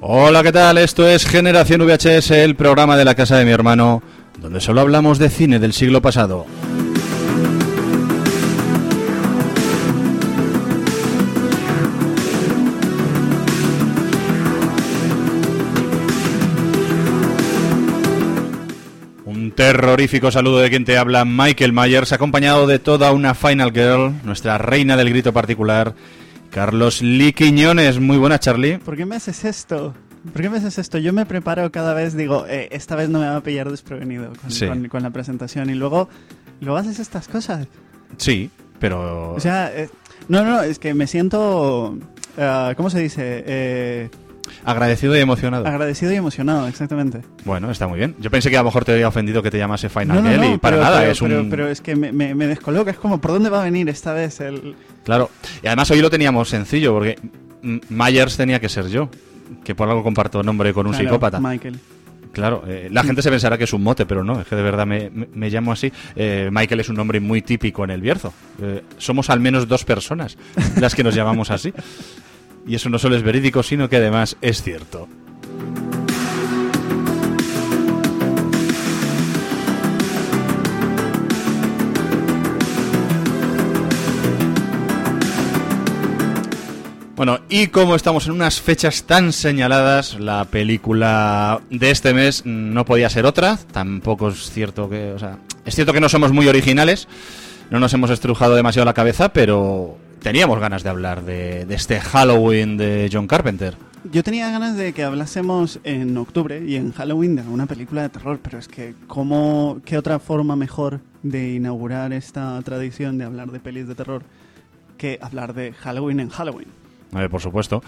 Hola, ¿qué tal? Esto es Generación VHS, el programa de la casa de mi hermano, donde solo hablamos de cine del siglo pasado. Terrorífico saludo de quien te habla, Michael Myers, acompañado de toda una Final Girl, nuestra reina del grito particular, Carlos Liquiñones. Muy buena, Charlie. ¿Por qué me haces esto? ¿Por qué me haces esto? Yo me preparo cada vez, digo, eh, esta vez no me va a pillar desprevenido con, Sí. con- con la presentación y luego, luego haces estas cosas. Sí, pero... O sea, eh, no, no, es que me siento, ah, ¿cómo se dice? Eh, agradecido y emocionado. agradecido y emocionado, exactamente. Bueno, está muy bien. Yo pensé que a lo mejor te había ofendido que te llamase Final No, no, no, y para pero, nada, pero- es pero- un... pero es que me, me- me descoloca, es como, ¿por dónde va a venir esta vez el...? Claro. Y además hoy lo teníamos sencillo, porque Myers tenía que ser yo, que por algo comparto nombre con un Claro, psicópata. Michael. Claro, eh, la gente se pensará que es un mote, pero no, es que de verdad me, me- me llamo así. Eh, Michael es un nombre muy típico en el Bierzo. Eh, somos al menos dos personas las que nos llamamos así. Y eso no solo es verídico, sino que además es cierto. Bueno, y como estamos en unas fechas tan señaladas, la película de este mes no podía ser otra. Tampoco es cierto que, o sea, es cierto que no somos muy originales, no nos hemos estrujado demasiado la cabeza, pero teníamos ganas de hablar de, este Halloween de John Carpenter. Yo tenía ganas de que hablásemos en octubre y en Halloween de una película de terror, pero es que ¿cómo, ¿qué otra forma mejor de inaugurar esta tradición de hablar de pelis de terror que hablar de Halloween en Halloween? Eh, por supuesto.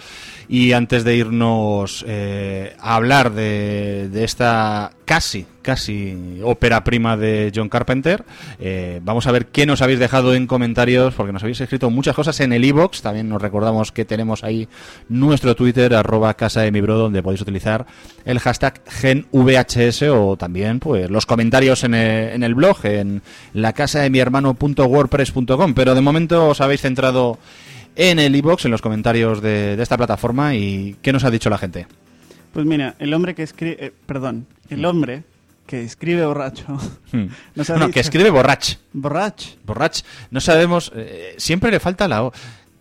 Y antes de irnos eh, a hablar de, esta casi, casi ópera prima de John Carpenter, eh, vamos a ver qué nos habéis dejado en comentarios, porque nos habéis escrito muchas cosas en el iBox. También nos recordamos que tenemos ahí nuestro Twitter, arroba casa de mi bro, donde podéis utilizar el hashtag GenVHS o también pues los comentarios en el, en el blog, en la casa de mi hermano.wordpress.com. Pero de momento os habéis centrado en el iBox, en los comentarios de, de esta plataforma y qué nos ha dicho la gente. Pues mira, el hombre que escribe, eh, perdón, el hombre que escribe borracho, Hmm. nos ha Bueno, dicho- que escribe borrach. borrach, Borrach, no sabemos, eh, siempre le falta la O.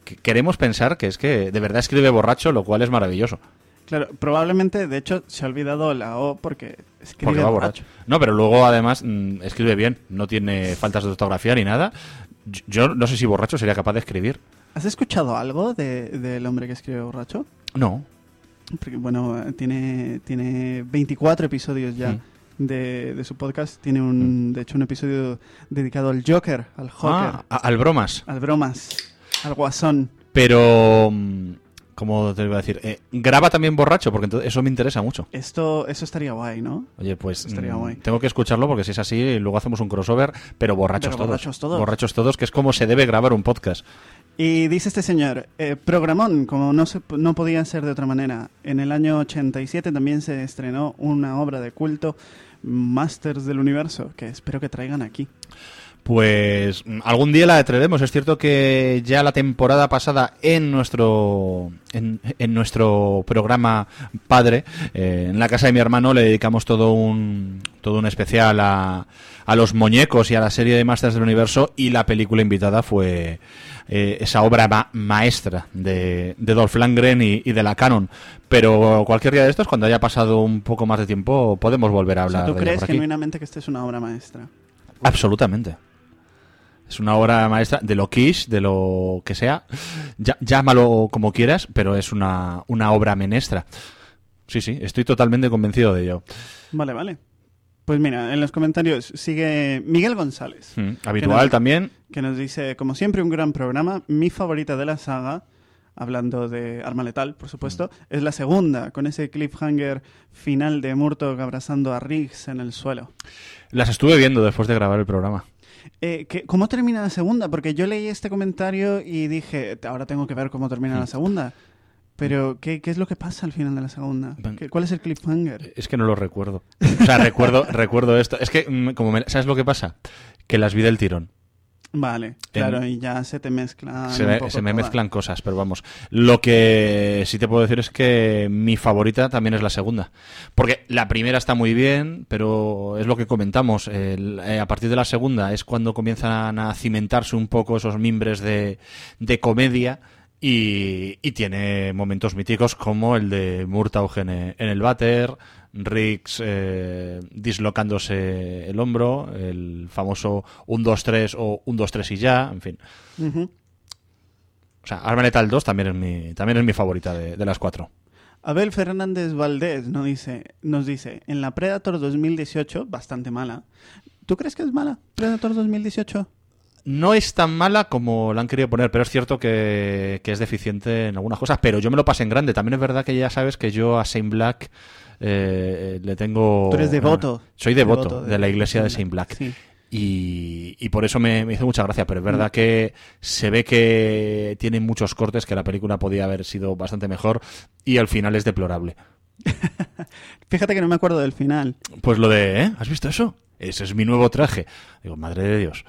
Que- Queremos pensar que es que de verdad escribe borracho, lo cual es maravilloso. claro, probablemente, de hecho, se ha olvidado la O porque escribe Porque va borracho. borracho. No, pero luego además mm, escribe bien, no tiene faltas de ortografía ni nada. Yo no sé si borracho sería capaz de escribir. ¿Has escuchado algo de- del hombre que escribe borracho? No. Porque, bueno, tiene, tiene 24 episodios ya Mm. de, de su podcast. Tiene, un, de hecho, un episodio dedicado al Joker, al Joker, Ah, al bromas. al bromas, al guasón. Pero, mm, ¿cómo te iba a decir? Eh, graba también borracho, porque entonces eso me interesa mucho. Esto, eso estaría guay, ¿no? Oye, pues Estaría mm, guay. tengo que escucharlo porque si es así, luego hacemos un crossover, pero borrachos, Pero todos. borrachos todos. Borrachos todos, que es como se debe grabar un podcast. Y dice este señor, eh, programón, como no, se, no podía ser de otra manera. En el año 87 también se estrenó una obra de culto, Masters del Universo, que espero que traigan aquí. Pues mm, algún día la traeremos. Es cierto que ya la temporada pasada en nuestro en, en nuestro programa padre, eh, en la casa de mi hermano, le dedicamos todo un todo un especial a, a los muñecos y a la serie de Masters del Universo y la película invitada fue eh, esa obra ma- maestra de, de Dolph Lundgren y, y de la Canon. Pero cualquier día de estos, cuando haya pasado un poco más de tiempo, podemos volver a O sea, hablar ¿Tú de crees por aquí. genuinamente que esta es una obra maestra? Absolutamente. Es una obra maestra de lo quiche, de lo que sea. Ya- llámalo como quieras, pero es una, una obra menestra. Sí, sí, estoy totalmente convencido de ello. Vale, vale. Pues mira, en los comentarios sigue Miguel González, Mm, Habitual no- también. que nos dice, como siempre, un gran programa. Mi favorita de la saga, hablando de Arma Letal, por supuesto, Mm. es la segunda, con ese cliffhanger final de Murtaugh abrazando a Riggs en el suelo. Las estuve viendo después de grabar el programa. Eh, ¿qué- ¿Cómo termina la segunda? Porque yo leí este comentario y dije, ahora tengo que ver cómo termina Mm. la segunda. Pero, ¿qué, ¿qué es lo que pasa al final de la segunda? Ven- ¿Qué- ¿Cuál es el cliffhanger? Es que no lo recuerdo. O sea, recuerdo, recuerdo esto. Es que, mm, como me- ¿sabes lo que pasa? Que las vi del tirón. Vale, claro, y ya se te mezcla. se me, se me mezclan cosas, pero vamos. Lo que sí te puedo decir es que mi favorita también es la segunda. Porque la primera está muy bien, pero es lo que comentamos. el- eh, a partir de la segunda es cuando comienzan a cimentarse un poco esos mimbres de, de comedia. Y, y tiene momentos míticos como el de Murtaugh en, el váter, Riggs eh, dislocándose el hombro, el famoso 1-2-3 o 1-2-3 y ya, en fin. Ujú. O sea, Arma Letal 2 también es mi, también es mi favorita de, de las cuatro. Abel Fernández Valdés nos dice, nos dice, en la Predator 2018, bastante mala. ¿Tú crees que es mala? Predator 2018. No es tan mala como la han querido poner, pero es cierto que, que es deficiente en algunas cosas. Pero yo me lo pasé en grande. También es verdad que ya sabes que yo a Saint Black eh, le tengo. Tú eres devoto. eh, soy devoto Devoto de, la iglesia de Saint Black. Sí. Y, y por eso me, me hizo mucha gracia. Pero es verdad Mm. que se ve que tiene muchos cortes, que la película podía haber sido bastante mejor. Y el final es deplorable. Fíjate que no me acuerdo del final. Pues lo de, ¿eh? ¿Has visto eso? Ese es mi nuevo traje. Digo, madre de Dios.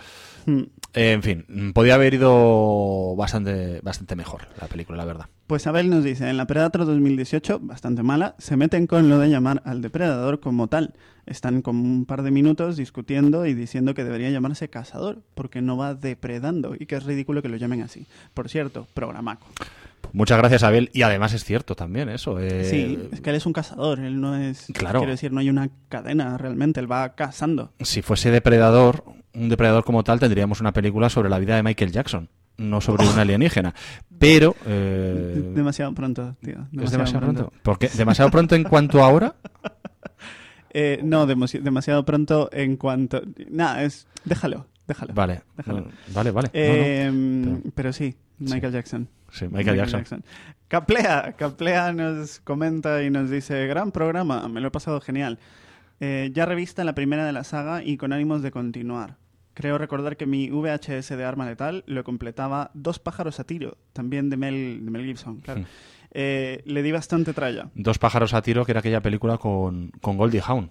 Hmm. Eh, en fin, mm, podía haber ido bastante, bastante mejor la película, la verdad. Pues Abel nos dice, en la Predator 2018, bastante mala, se meten con lo de llamar al depredador como tal. Están como un par de minutos discutiendo y diciendo que debería llamarse cazador, porque no va depredando y que es ridículo que lo llamen así. Por cierto, programaco. Muchas gracias, Abel. Y además es cierto también eso. eh, Sí, es que él es un cazador, él no es... Claro. Quiero decir, no hay una cadena realmente, él va cazando. Si fuese depredador, un depredador como tal, tendríamos una película sobre la vida de Michael Jackson, no sobre un alienígena. Pero... eh, Demasiado pronto, tío. ¿Es demasiado pronto? ¿Por qué? ¿Demasiado pronto en cuanto a ahora? Eh, no, demasi- demasiado pronto en cuanto... Nada, es... Déjalo, déjalo. Vale, Déjalo. vale, vale. No, no. Eh, pero- pero sí, Michael Jackson. Sí, Michael Jackson. Caplea, Caplea nos comenta y nos dice, gran programa, me lo he pasado genial. Eh, ya revista la primera de la saga y con ánimos de continuar. Creo recordar que mi VHS de Arma Letal lo completaba Dos pájaros a tiro, también de Mel, de Mel Gibson, claro. Hmm. Eh, le di bastante tralla. Dos pájaros a tiro, que era aquella película con, con Goldie Hawn.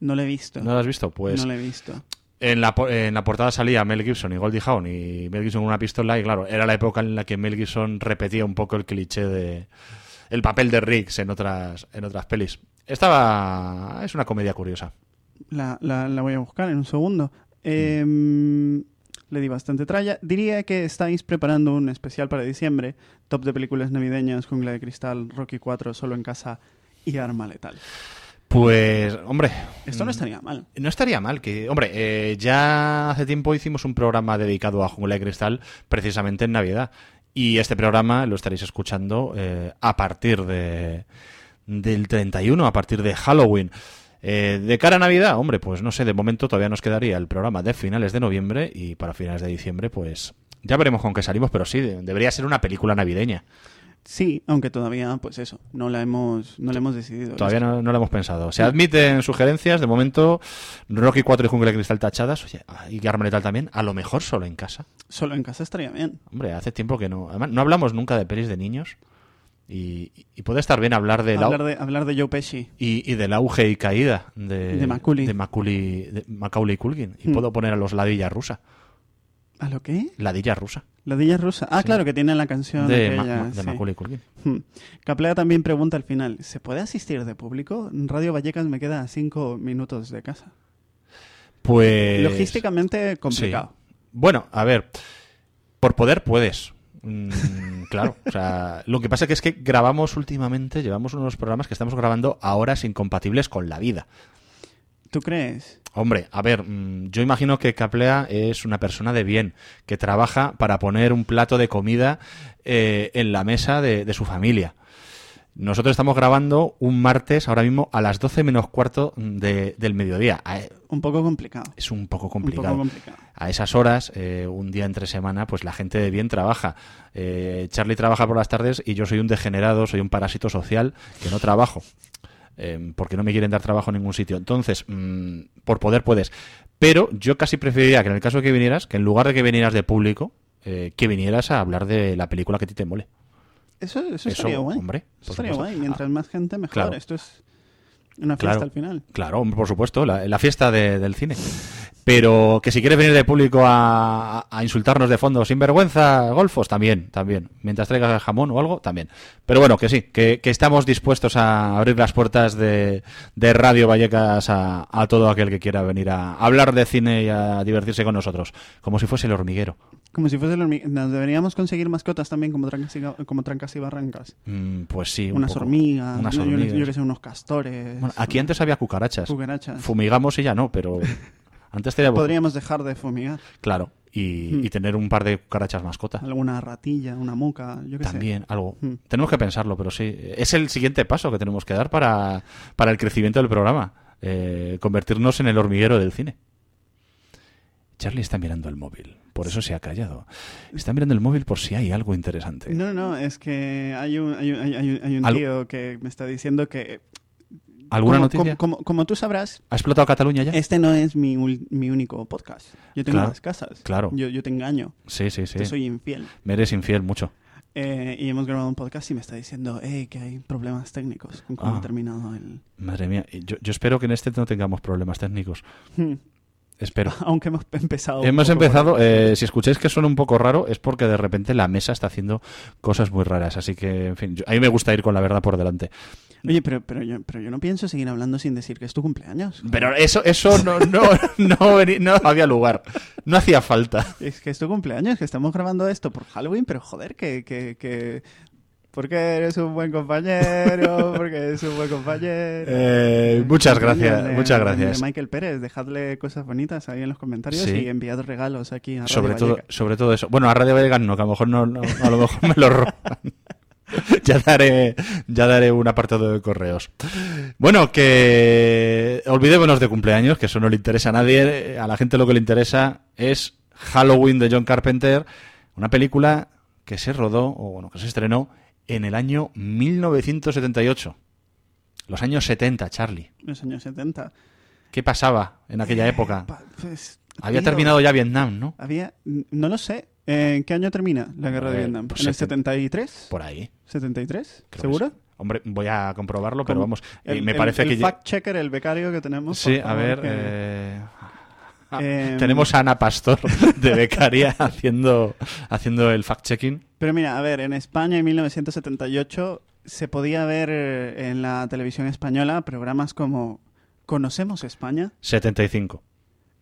No lo he visto. ¿No la has visto? Pues no lo he visto. En la, en la portada salía Mel Gibson y Goldie Hawn y Mel Gibson con una pistola y claro, era la época en la que Mel Gibson repetía un poco el cliché de el papel de Riggs en otras en otras pelis. Estaba es una comedia curiosa. La, la- la voy a buscar en un segundo. Em, le di bastante tralla. Diría que estáis preparando un especial para diciembre. Top de películas navideñas, Jungla de Cristal, Rocky 4, Solo en Casa y Arma Letal. Pues, hombre, Esto no mm, estaría mal. No estaría mal que, hombre, eh, ya hace tiempo hicimos un programa dedicado a Jungla de Cristal precisamente en Navidad. Y este programa lo estaréis escuchando eh, a partir de, del 31, a partir de Halloween. Eh, de cara a Navidad, hombre, pues no sé, de momento todavía nos quedaría el programa de finales de noviembre y para finales de diciembre, pues ya veremos con qué salimos, pero sí, de- debería ser una película navideña. Sí, aunque todavía, pues eso, no la hemos, no la hemos decidido. Todavía no, no lo hemos pensado. Se admiten sugerencias, de momento, Rocky 4 y Jungla de Cristal tachadas, oye, y Arma Letal también, a lo mejor solo en casa. Solo en casa estaría bien. Hombre, hace tiempo que no. Además, no hablamos nunca de pelis de niños. Y, y puede estar bien hablar de la, Hablar de, hablar de Joe Pesci. y, y del auge y caída de, De Macaulay. de Macaulay, de Macaulay Culkin. Y Hmm. puedo poner a los Ladilla Rusa. ¿A lo qué? Ladilla Rusa. La Dilla rusa. Ah, Sí. claro, que tiene la canción De, Ma- aquella, Ma- de sí. Macaulay Culkin. Hmm. Caplea también pregunta al final, ¿se puede asistir de público? Radio Vallecas me queda a cinco minutos de casa. Pues. Logísticamente complicado. Sí. Bueno, a ver. Por poder puedes. Mm, claro. O sea, lo que pasa que es que grabamos últimamente, llevamos unos programas que estamos grabando a horas incompatibles con la vida. ¿Tú crees? Hombre, a ver, mm, yo imagino que Caplea es una persona de bien, que trabaja para poner un plato de comida eh, en la mesa de, de su familia. Nosotros estamos grabando un martes, ahora mismo, a las 12 menos cuarto de- del mediodía. A- Un poco complicado. Es un poco Un complicado. poco complicado. A esas horas, eh, un día entre semana, pues la gente de bien trabaja. Eh, Charlie trabaja por las tardes y yo soy un degenerado, soy un parásito social que no trabajo. eh, porque no me quieren dar trabajo en ningún sitio. Entonces, mm, por poder puedes. Pero yo casi preferiría que en el caso de que vinieras, que en lugar de que vinieras de público, eh, que vinieras a hablar de la película que a ti te mole. Eso, eso, Eso, estaría guay. hombre, Eso estaría guay. Mientras Ah, más gente, mejor. claro. Esto es una fiesta Claro. al final. Claro, hombre, por supuesto, la, la fiesta de- del cine. Pero que si quieres venir de público a, a insultarnos de fondo sin vergüenza, golfos, también, también. Mientras traigas jamón o algo, también. Pero bueno, que sí, que, que estamos dispuestos a abrir las puertas de, de Radio Vallecas a, a todo aquel que quiera venir a hablar de cine y a divertirse con nosotros. Como si fuese el hormiguero. Como si fuese el hormi- Nos deberíamos conseguir mascotas también como trancas y, como trancas y barrancas. Mm, pues sí, un unas poco. hormigas, Unas yo- yo- hormigas. Yo, que sé, unos castores. Bueno, aquí antes había cucarachas. cucarachas. Fumigamos y ya no, pero antes. Podríamos dejar de fumigar. Claro, y, Hmm. y tener un par de cucarachas mascota. Alguna ratilla, una muca, yo qué sé. También, algo. Hmm. Tenemos que pensarlo, pero sí. Es el siguiente paso que tenemos que dar para, para el crecimiento del programa. eh, convertirnos en el hormiguero del cine. Charlie está mirando el móvil, por eso se ha callado. Está mirando el móvil por si hay algo interesante. No, no, es que hay un, hay un, hay un- hay un Al- tío que me está diciendo que... ¿Alguna como, noticia? Como, como- como tú sabrás, ¿Ha explotado Cataluña ya? este no es mi, mi único podcast. Yo tengo Claro, más casas. claro. Yo, yo te engaño. Sí, sí, sí. Te soy infiel. Me eres infiel mucho. Eh, y hemos grabado un podcast y me está diciendo que hay problemas técnicos con cómo Ah. ha terminado el... Madre mía, yo, yo espero que en este no tengamos problemas técnicos. Hmm. Espero. Aunque hemos empezado... Hemos empezado, eh, si escucháis que suena un poco raro, es porque de repente la mesa está haciendo cosas muy raras. Así que, en fin, yo- a mí me gusta ir con la verdad por delante. Oye, pero, pero, yo, pero yo no pienso seguir hablando sin decir que es tu cumpleaños. Pero eso, eso no, no, no, no había lugar. No hacía falta. Es que es tu cumpleaños, que estamos grabando esto por Halloween, pero joder, que... que, que... Porque eres un buen compañero, porque eres un buen compañero. Eh, muchas gracias, De- muchas gracias. Michael Pérez, dejadle cosas bonitas ahí en los comentarios Sí. y enviad regalos aquí a Radio Sobre todo, Vallecas. sobre todo eso. Bueno, a Radio Vegan no, que a lo mejor no, no- a lo mejor me lo roban. ya daré, ya daré un apartado de correos. Bueno, que olvidémonos de cumpleaños, que eso no le interesa a nadie. A la gente lo que le interesa es Halloween de John Carpenter, una película que se rodó, o bueno, que se estrenó en el año 1978. Los años 70, Charlie. Los años 70. ¿Qué pasaba en aquella época? Pa- pues, Había tío, terminado ya Vietnam, ¿no? Había, no lo sé. Eh, ¿En qué año termina la guerra de Eh, Vietnam? pues ¿En el seten- 73? Por ahí. ¿73? Creo ¿Seguro? Hombre, voy a comprobarlo, pero vamos. eh, El- me el- parece el que. fact checker, el becario que tenemos. Sí, por a favor, ver. que- eh, ah, Em, Tenemos a Ana Pastor de becaria haciendo, haciendo el fact-checking. Pero mira, a ver, en España en 1978 se podía ver eh, en la televisión española programas como Conocemos España. 75.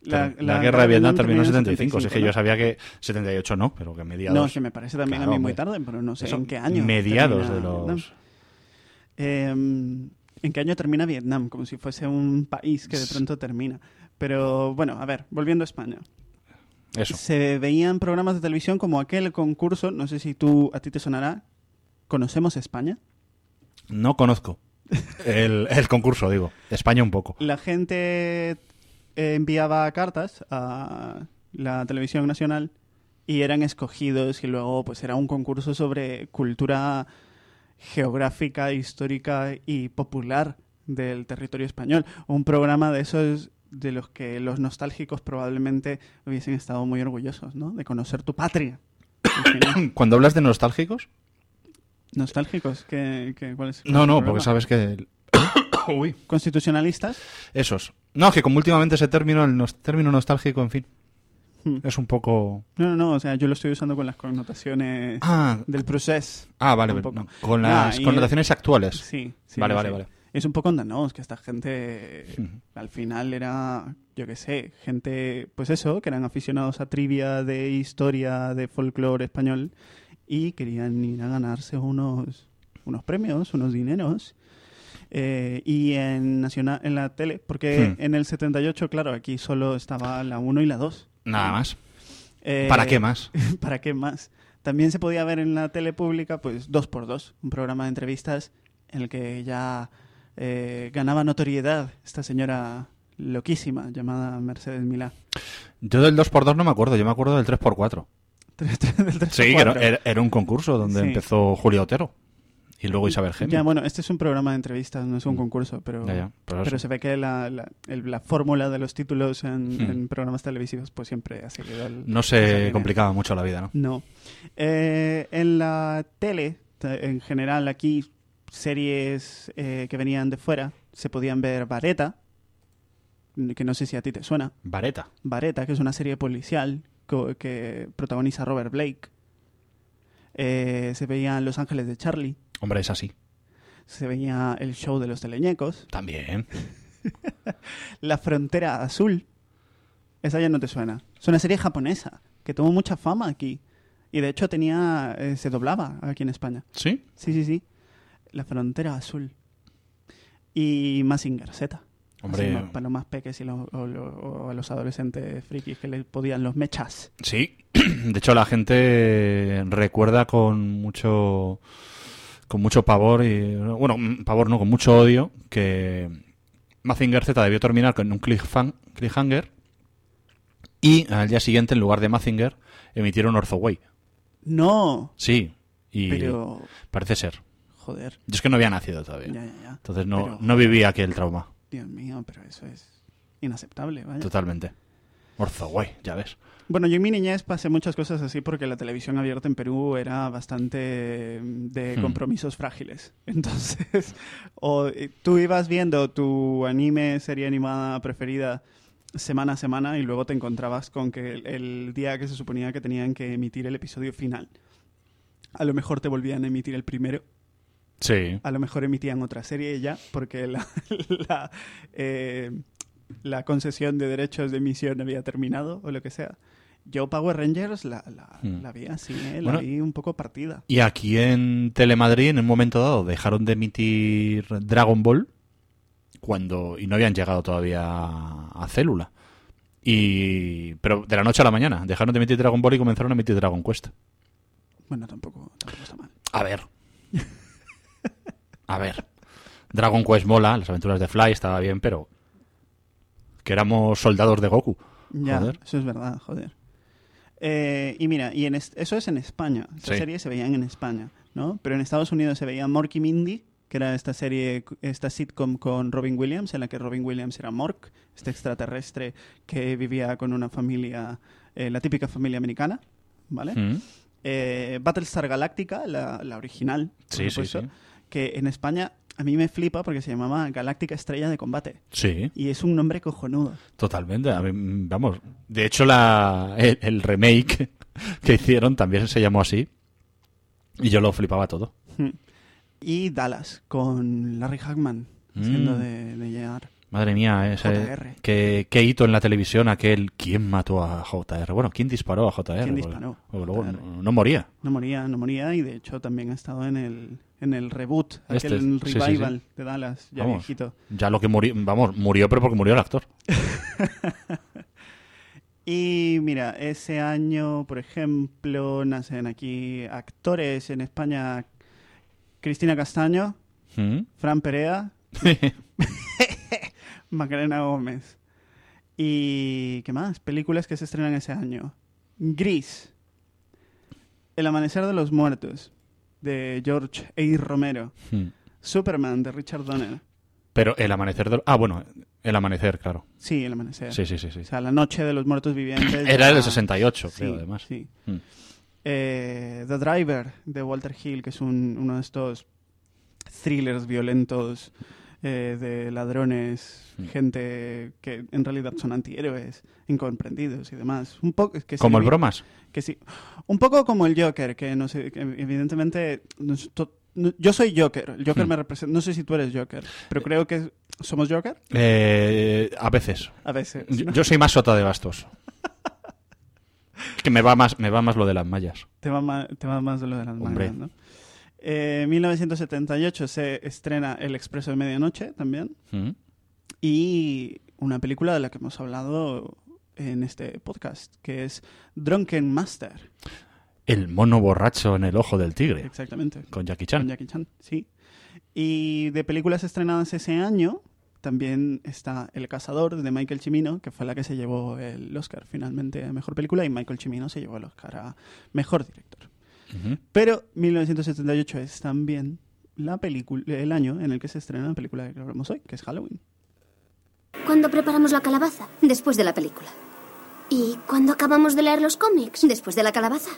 La, guerra de Vietnam terminó en 75. Si es que yo ¿no? sabía que 78 no, pero que mediados. No, es que me parece también Claro, a mí muy tarde, pero no sé en qué año. Mediados de los. Eh, ¿En qué año termina Vietnam? Como si fuese un país que de pronto termina. Pero bueno, a ver, volviendo a España. Eso. Se veían programas de televisión como aquel concurso, no sé si tú a ti te sonará, ¿Conocemos España? No conozco. El, el concurso, digo. España un poco. La gente enviaba cartas a la televisión nacional y eran escogidos y luego pues era un concurso sobre cultura geográfica, histórica y popular del territorio español. Un programa de esos de los que los nostálgicos probablemente hubiesen estado muy orgullosos, ¿no? De conocer tu patria. Cuando hablas de nostálgicos. ¿Nostálgicos? ¿Qué, qué, cuál es- No, no, problema? porque sabes que. Uy. ¿Constitucionalistas? Esos. No, que como últimamente ese término, el nos- término nostálgico, en fin. Hmm. Es un poco. No, no, no, o sea, yo lo estoy usando con las connotaciones Ah, del proceso. ah vale, un vale, poco. no, con Ah, las y- connotaciones actuales. Sí, sí. vale, vale, sé. vale. Es un poco andanos, que esta gente Ujú. al final era, yo qué sé, gente, pues eso, que eran aficionados a trivia de historia, de folclore español y querían ir a ganarse unos, unos premios, unos dineros. Eh, y en, nacional, en la tele, porque Hmm. en el 78, claro, aquí solo estaba la 1 y la 2. Nada más. Eh, ¿Para qué más? ¿Para qué más? También se podía ver en la tele pública, pues, dos por dos, un programa de entrevistas en el que ya eh, ganaba notoriedad esta señora loquísima llamada Mercedes Milá. Yo del 2x2 no me acuerdo, yo me acuerdo del 3x4. Del tres Sí, por que era, cuatro. era- era un concurso donde Sí. empezó Julio Otero. Y luego Isabel Gemio. Ya, bueno, este es un programa de entrevistas, no es un Mm. concurso, pero, Ya, ya, pero se ve que la, la, el- la fórmula de los títulos en, Hmm. en programas televisivos pues siempre ha seguido el- No se complicaba mucho la vida, ¿no? No. Eh, en la tele Te- En general, aquí, series eh, que venían de fuera, se podían ver Vareta, que no sé si a ti te suena. Vareta. Vareta, que es una serie policial co- que protagoniza Robert Blake. Eh, se veían Los Ángeles de Charlie. Hombre, es así. Se veía el show de los teleñecos. También. La Frontera Azul. Esa ya no te suena. Es una serie japonesa que tuvo mucha fama aquí. Y de hecho tenía eh, se doblaba aquí en España. ¿Sí? Sí, sí, sí. La Frontera Azul. Y Mazinger Z. Hombre. Así, para los más peques y los- o, a los adolescentes frikis que les podían los mechas. Sí. De hecho, la gente recuerda con mucho con mucho pavor y bueno, mm, pavor no, con mucho odio que Mazinger Z debió terminar con un cliffhang- cliffhanger y al día siguiente en lugar de Mazinger emitieron Orthoway. No, Sí, y pero parece ser. joder. Yo es que no había nacido todavía. Ya, ya, ya. Entonces no, Pero- no vivía aquel trauma. Dios mío, pero eso es inaceptable, vaya. Totalmente. Orthoway, ya ves. Bueno, yo en mi niñez pasé muchas cosas así porque la televisión abierta en Perú era bastante mm, de Hmm. compromisos frágiles. Entonces, o eh, tú ibas viendo tu anime, serie animada preferida semana a semana y luego te encontrabas con que el, el día que se suponía que tenían que emitir el episodio final, a lo mejor te volvían a emitir el primero Sí. a lo mejor emitían otra serie ya, porque la, la, eh, la concesión de derechos de emisión había terminado o lo que sea. Yo Power Rangers la, la, Hmm. la vi así, ¿eh? Bueno. la vi un poco partida. Y aquí en Telemadrid, en un momento dado, dejaron de emitir Dragon Ball cuando y no habían llegado todavía a, a Célula. Y pero de la noche a la mañana dejaron de emitir Dragon Ball y comenzaron a emitir Dragon Quest. Bueno, tampoco, tampoco está mal. A ver. A ver. Dragon Quest mola, las aventuras de Fly estaba bien, pero que éramos soldados de Goku. Ya, Joder. eso es verdad, joder. Eh, y mira, y en es- eso es en España. Estas Sí. series se veían en España, ¿no? Pero en Estados Unidos se veía Mork y Mindy, que era esta serie, esta sitcom con Robin Williams, en la que Robin Williams era Mork, este extraterrestre que vivía con una familia, eh, la típica familia americana, ¿vale? Mm. Eh, Battlestar Galactica, la, la original, por Sí, sí, supuesto, sí. Que en España a mí me flipa porque se llamaba Galáctica Estrella de Combate. Sí, Y es un nombre cojonudo. totalmente. A mí, vamos, de hecho la, el, el remake que hicieron también se llamó así. Y yo lo flipaba todo. Hmm. Y Dallas, con Larry Hagman, haciendo Mm. de, de JR. Madre mía, ese, JR. qué, qué hito en la televisión aquel. ¿Quién mató a JR? Bueno, ¿quién disparó a JR? ¿Quién Porque- disparó? porque luego JR. no, no moría. No moría, no moría, y de hecho también ha estado en el, en el reboot, Este, aquel sí, sí, sí. revival de Dallas, ya Vamos. viejito. Ya lo que murió, vamos, murió, pero porque murió el actor. Y mira, ese año, por ejemplo, nacen aquí actores en España, Cristina Castaño, ¿Mm? Fran Perea, Macarena Gómez. ¿Y qué más? Películas que se estrenan ese año. Gris. El amanecer de los muertos, de George A. Romero. Mm. Superman, de Richard Donner. Pero el amanecer del... Ah, bueno, el amanecer, claro. Sí, el amanecer. Sí, sí, sí. sí. O sea, la noche de los muertos vivientes. Era ya- del 68, Sí, creo, además. sí. Mm. Eh, The Driver, de Walter Hill, que es un- uno de estos thrillers violentos eh, de ladrones, Mm. gente que en realidad son antihéroes, incomprendidos y demás. Un poco que Como el bromas. que sí. Un poco como el Joker, que no sé, que evidentemente to- no- yo soy Joker, el Joker Hmm. me representa, no sé si tú eres Joker, pero creo que somos Joker Eh, a veces. a veces. Yo, ¿no? yo soy más sota de bastos. Es que me va más, me va más lo de las mallas. Te va, ma- te va más de lo de las Hombre. mangas, ¿no? Eh, 1978 se estrena El Expreso de Medianoche también. Mm. Y una película de la que hemos hablado en este podcast, que es Drunken Master. El mono borracho en el ojo del tigre. Exactamente. Con Jackie Con Chan. Jackie Chan, sí. Y de películas estrenadas ese año, también está El Cazador de Michael Cimino, que fue la que se llevó el Oscar finalmente a Mejor Película, y Michael Cimino se llevó el Oscar a Mejor Director. Pero 1978 es también la película, el año en el que se estrena la película que hablamos hoy, que es Halloween. ¿Cuándo preparamos la calabaza? Después de la película. ¿Y cuándo acabamos de leer los cómics? Después de la calabaza.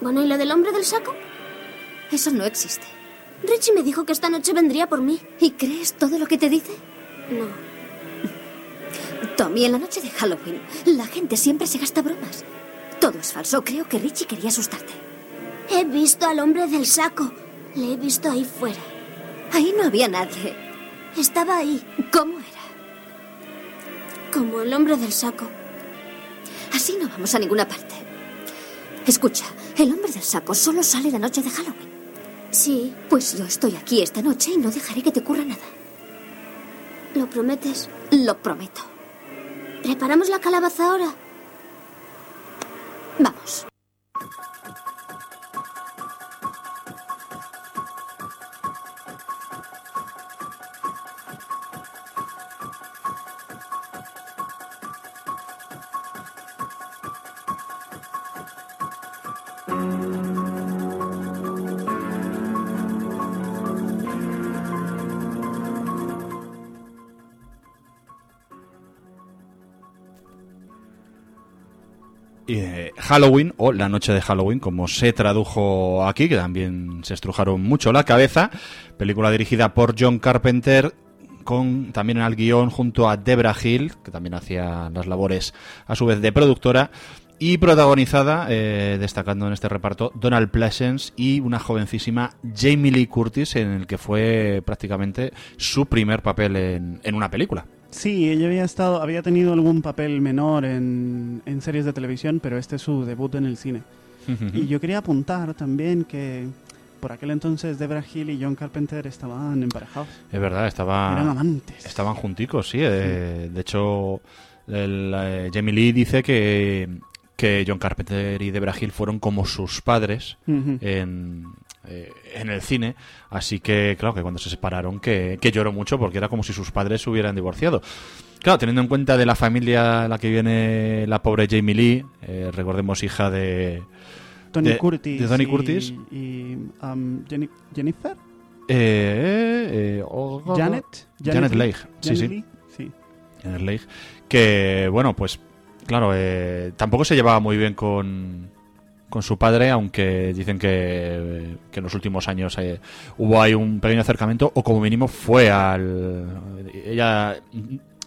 Bueno, ¿y lo del hombre del saco? Eso no existe. Richie me dijo que esta noche vendría por mí. ¿Y crees todo lo que te dice? No. Tommy, en la noche de Halloween, la gente siempre se gasta bromas. Todo es falso. Creo que Richie quería asustarte. He visto al hombre del saco. Le he visto ahí fuera. Ahí no había nadie. Estaba ahí, ¿Cómo era? como el hombre del saco. Así no vamos a ninguna parte. Escucha, el hombre del saco solo sale la noche de Halloween. Sí, Pues yo estoy aquí esta noche y no dejaré que te ocurra nada. ¿lo prometes? Lo prometo. ¿Preparamos la calabaza ahora? Vamos. Halloween o La Noche de Halloween, como se tradujo aquí, que también se estrujaron mucho la cabeza. Película dirigida por John Carpenter, con también al guion junto a Debra Hill, que también hacía las labores a su vez de productora. Y protagonizada, eh, destacando en este reparto, Donald Pleasence y una jovencísima Jamie Lee Curtis, en el que fue prácticamente su primer papel en, en una película. Sí, ella había estado, había tenido algún papel menor en, en series de televisión, pero este es su debut en el cine. Y yo quería apuntar también que por aquel entonces Debra Hill y John Carpenter estaban emparejados. Es verdad, estaba... Eran amantes. Estaban junticos, sí. eh, De hecho, el, eh, Jamie Lee dice que, que John Carpenter y Debra Hill fueron como sus padres Ujú. en, eh, en el cine. Así que, claro, que cuando se separaron, que, que lloró mucho porque era como si sus padres se hubieran divorciado. Claro, teniendo en cuenta de la familia a la que viene la pobre Jamie Lee, eh, recordemos hija de... Tony de- Curtis. de Tony y- Curtis. Y, um, Jenny- Jennifer. eh, eh, oh, oh, oh, Janet. Janet Lee. Leigh, sí, Janet sí. Sí. el Leigh, que bueno, pues claro, eh, tampoco se llevaba muy bien con, con su padre, aunque dicen que, que en los últimos años eh, hubo ahí un pequeño acercamiento, o como mínimo fue al... Ella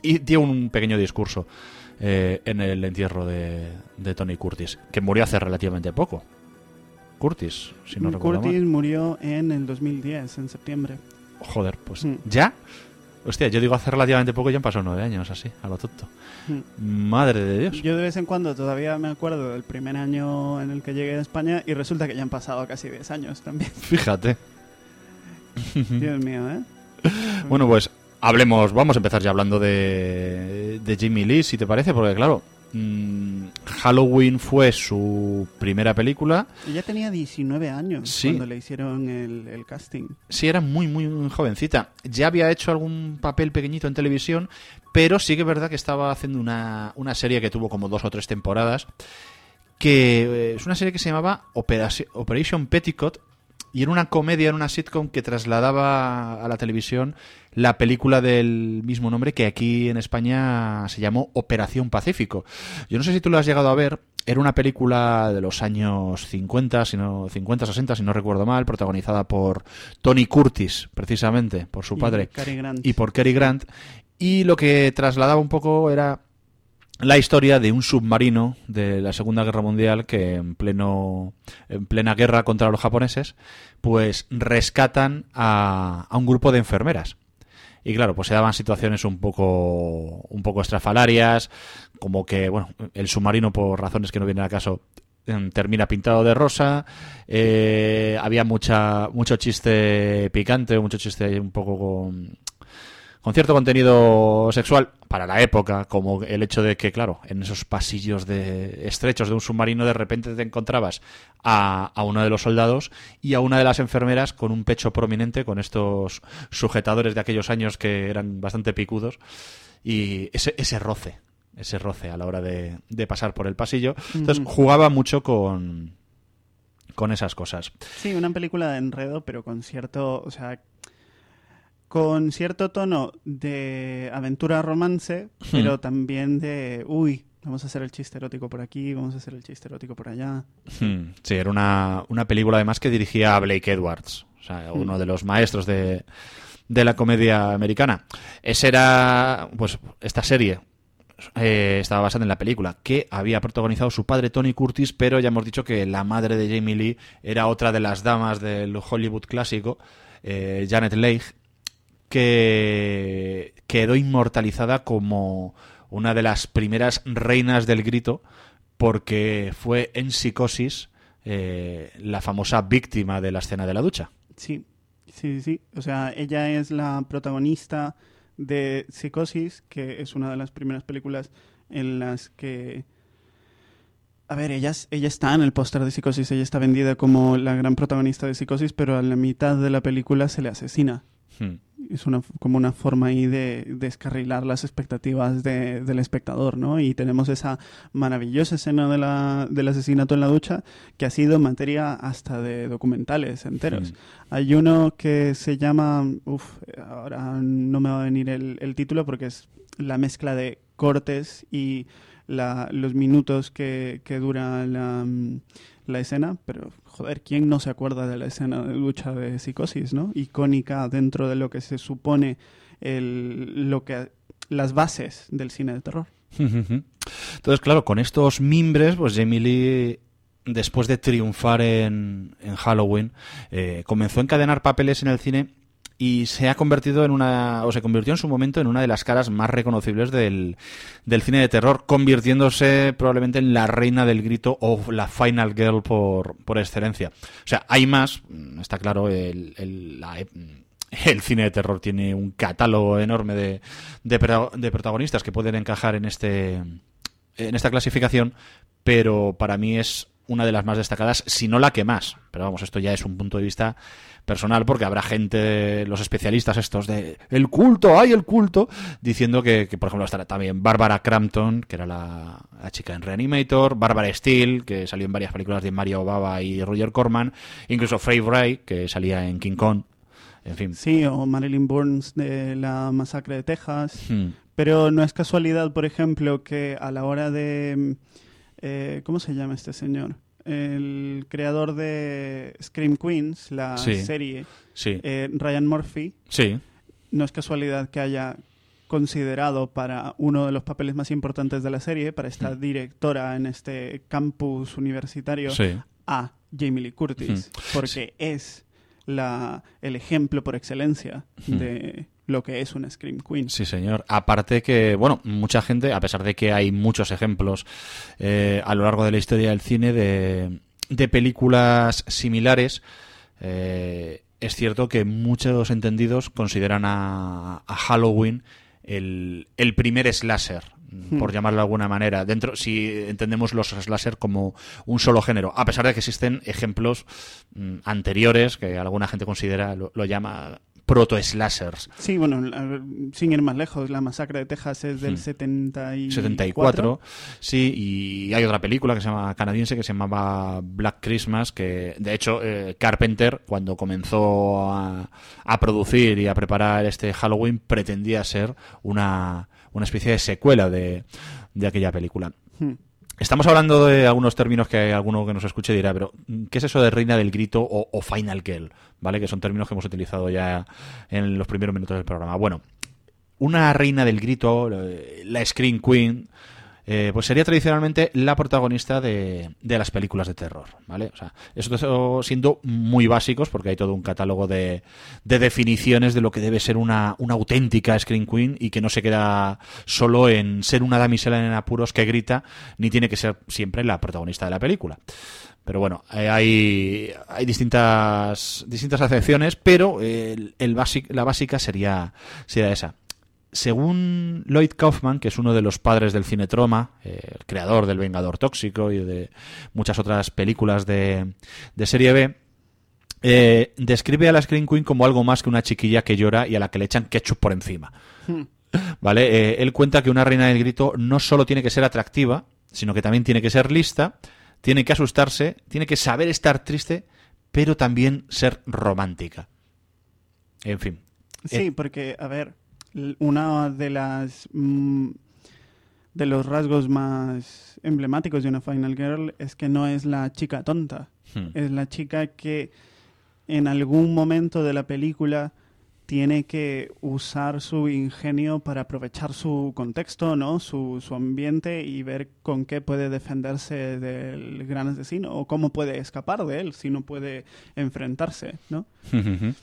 y dio un pequeño discurso eh, en el entierro de, de Tony Curtis, que murió hace relativamente poco. Curtis, si no recuerdo Curtis mal. murió en el 2010, en septiembre. Joder, pues Mm. ya. Hostia, yo digo hace relativamente poco, ya han pasado nueve años, así, a lo tonto. Mm. Madre de Dios. Yo de vez en cuando todavía me acuerdo del primer año en el que llegué a España y resulta que ya han pasado casi 10 años también. Fíjate. Dios mío, ¿eh? Bueno, pues hablemos, vamos a empezar ya hablando de, de Jimmy Lee, si te parece, porque claro, mm, Halloween fue su primera película. Ella tenía 19 años Sí. cuando le hicieron el, el casting. Sí, era muy, muy, muy jovencita. Ya había hecho algún papel pequeñito en televisión, pero sí que es verdad que estaba haciendo una, una serie que tuvo como dos o tres temporadas, que eh, es una serie que se llamaba Operaci- Operation Petticoat, y era una comedia, era una sitcom que trasladaba a la televisión la película del mismo nombre que aquí en España se llamó Operación Pacífico. Yo no sé si tú lo has llegado a ver, era una película de los años 50, si no, 50, 60, si no recuerdo mal, protagonizada por Tony Curtis, precisamente, por su padre, y por Cary Grant. Y lo que trasladaba un poco era la historia de un submarino de la Segunda Guerra Mundial que en pleno en plena guerra contra los japoneses pues rescatan a, a un grupo de enfermeras y claro pues se daban situaciones un poco un poco estrafalarias como que bueno el submarino por razones que no vienen al caso em, termina pintado de rosa eh, había mucha mucho chiste picante mucho chiste un poco con con cierto contenido sexual para la época, como el hecho de que, claro, en esos pasillos de estrechos de un submarino de repente te encontrabas a, a uno de los soldados y a una de las enfermeras con un pecho prominente, con estos sujetadores de aquellos años que eran bastante picudos, y ese, ese roce, ese roce a la hora de, de pasar por el pasillo. Entonces jugaba mucho con, con esas cosas. Sí, una película de enredo, pero con cierto, o sea, con cierto tono de aventura romance, pero también de, uy, Vamos a hacer el chiste erótico por aquí, vamos a hacer el chiste erótico por allá. Hmm, Sí, era una, una película además que dirigía a Blake Edwards, o sea, uno de los maestros de, de la comedia americana. Esa era, pues, esta serie eh, estaba basada en la película que había protagonizado su padre Tony Curtis, pero ya hemos dicho que la madre de Jamie Lee era otra de las damas del Hollywood clásico, eh, Janet Leigh, que quedó inmortalizada como una de las primeras reinas del grito porque fue en psicosis eh, la famosa víctima de la escena de la ducha. Sí, sí, sí. O sea, ella es la protagonista de Psicosis, que es una de las primeras películas en las que... A ver, ella, ella está en el póster de Psicosis, ella está vendida como la gran protagonista de Psicosis, pero a la mitad de la película se le asesina. Hmm. Es una, como una forma ahí de descarrilar las expectativas de- del espectador, ¿no? Y tenemos esa maravillosa escena de la, del asesinato en la ducha que ha sido materia hasta de documentales enteros. Hmm. Hay uno que se llama, uf, ahora no me va a venir el, el título porque es la mezcla de cortes y la- los minutos que, que dura la, la escena, pero joder, ¿quién no se acuerda de la escena de lucha de psicosis, no? Icónica dentro de lo que se supone el, lo que las bases del cine de terror. Entonces, claro, con estos mimbres, pues Jamie Lee, después de triunfar en, en Halloween, eh, comenzó a encadenar papeles en el cine y se ha convertido en una, o se convirtió en su momento en una de las caras más reconocibles del, del cine de terror, convirtiéndose probablemente en la reina del grito o la final girl por, por excelencia. O sea, hay más, mm, está claro, el, el- la- el cine de terror tiene un catálogo enorme de, de, de protagonistas que pueden encajar en este en esta clasificación, pero para mí es una de las más destacadas, si no la que más. Pero vamos, esto ya es un punto de vista personal, porque habrá gente, los especialistas estos de el culto, hay el culto, diciendo que, que, por ejemplo, estará también Barbara Crampton, que era la, la chica en Reanimator, Barbara Steele, que salió en varias películas de Mario Baba y Roger Corman, incluso Frey Wray, que salía en King Kong, en fin. Sí, o Marilyn Burns de la masacre de Texas. Hmm. Pero no es casualidad, por ejemplo, que a la hora de... eh, ¿Cómo se llama este señor? El creador de Scream Queens, la Sí. serie, Sí, eh, Ryan Murphy, sí. no es casualidad que haya considerado para uno de los papeles más importantes de la serie, para esta Mm. directora en este campus universitario, a Jamie Lee Curtis, Mm. porque es la, el ejemplo por excelencia Mm. de lo que es una Scream Queen. Sí, señor. Aparte que, bueno, mucha gente, a pesar de que hay muchos ejemplos eh, a lo largo de la historia del cine de, de películas similares, eh, es cierto que muchos entendidos consideran a, a Halloween el, el primer slasher, por llamarlo de alguna manera, dentro si entendemos los slasher como un solo género, a pesar de que existen ejemplos mm, anteriores que alguna gente considera, lo, lo llama proto-slashers. Sí, bueno, sin ir más lejos, la masacre de Texas es del Hmm. 74. 74, sí, y hay otra película que se llama canadiense que se llamaba Black Christmas, que de hecho eh, Carpenter cuando comenzó a, a producir y a preparar este Halloween pretendía ser una, una especie de secuela de, de aquella película. Hmm. Estamos hablando de algunos términos que alguno que nos escuche dirá, pero ¿qué es eso de reina del grito o, o final girl? ¿Vale? Que son términos que hemos utilizado ya en los primeros minutos del programa. Bueno, una reina del grito, eh, la Scream Queen, eh, pues sería tradicionalmente la protagonista de, de las películas de terror, ¿vale? O sea, eso siendo muy básicos, porque hay todo un catálogo de, de definiciones de lo que debe ser una, una auténtica Scream Queen y que no se queda solo en ser una damisela en apuros que grita, ni tiene que ser siempre la protagonista de la película. Pero bueno, eh, hay, hay distintas, distintas acepciones, pero eh, el, el basic- la básica sería, sería esa. Según Lloyd Kaufman, que es uno de los padres del cine troma, eh, el creador del Vengador Tóxico y de muchas otras películas de, de serie B, eh, describe a la Scream Queen como algo más que una chiquilla que llora y a la que le echan ketchup por encima. Hmm. ¿Vale? Eh, él cuenta que una reina del grito no solo tiene que ser atractiva, sino que también tiene que ser lista, tiene que asustarse, tiene que saber estar triste, pero también ser romántica. En fin. Sí, Eh, porque, a ver, una de las... mm, de los rasgos más emblemáticos de una Final Girl es que no es la chica tonta, Hmm. es la chica que en algún momento de la película tiene que usar su ingenio para aprovechar su contexto, ¿no? Su, su ambiente y ver con qué puede defenderse del gran asesino o cómo puede escapar de él si no puede enfrentarse, ¿no?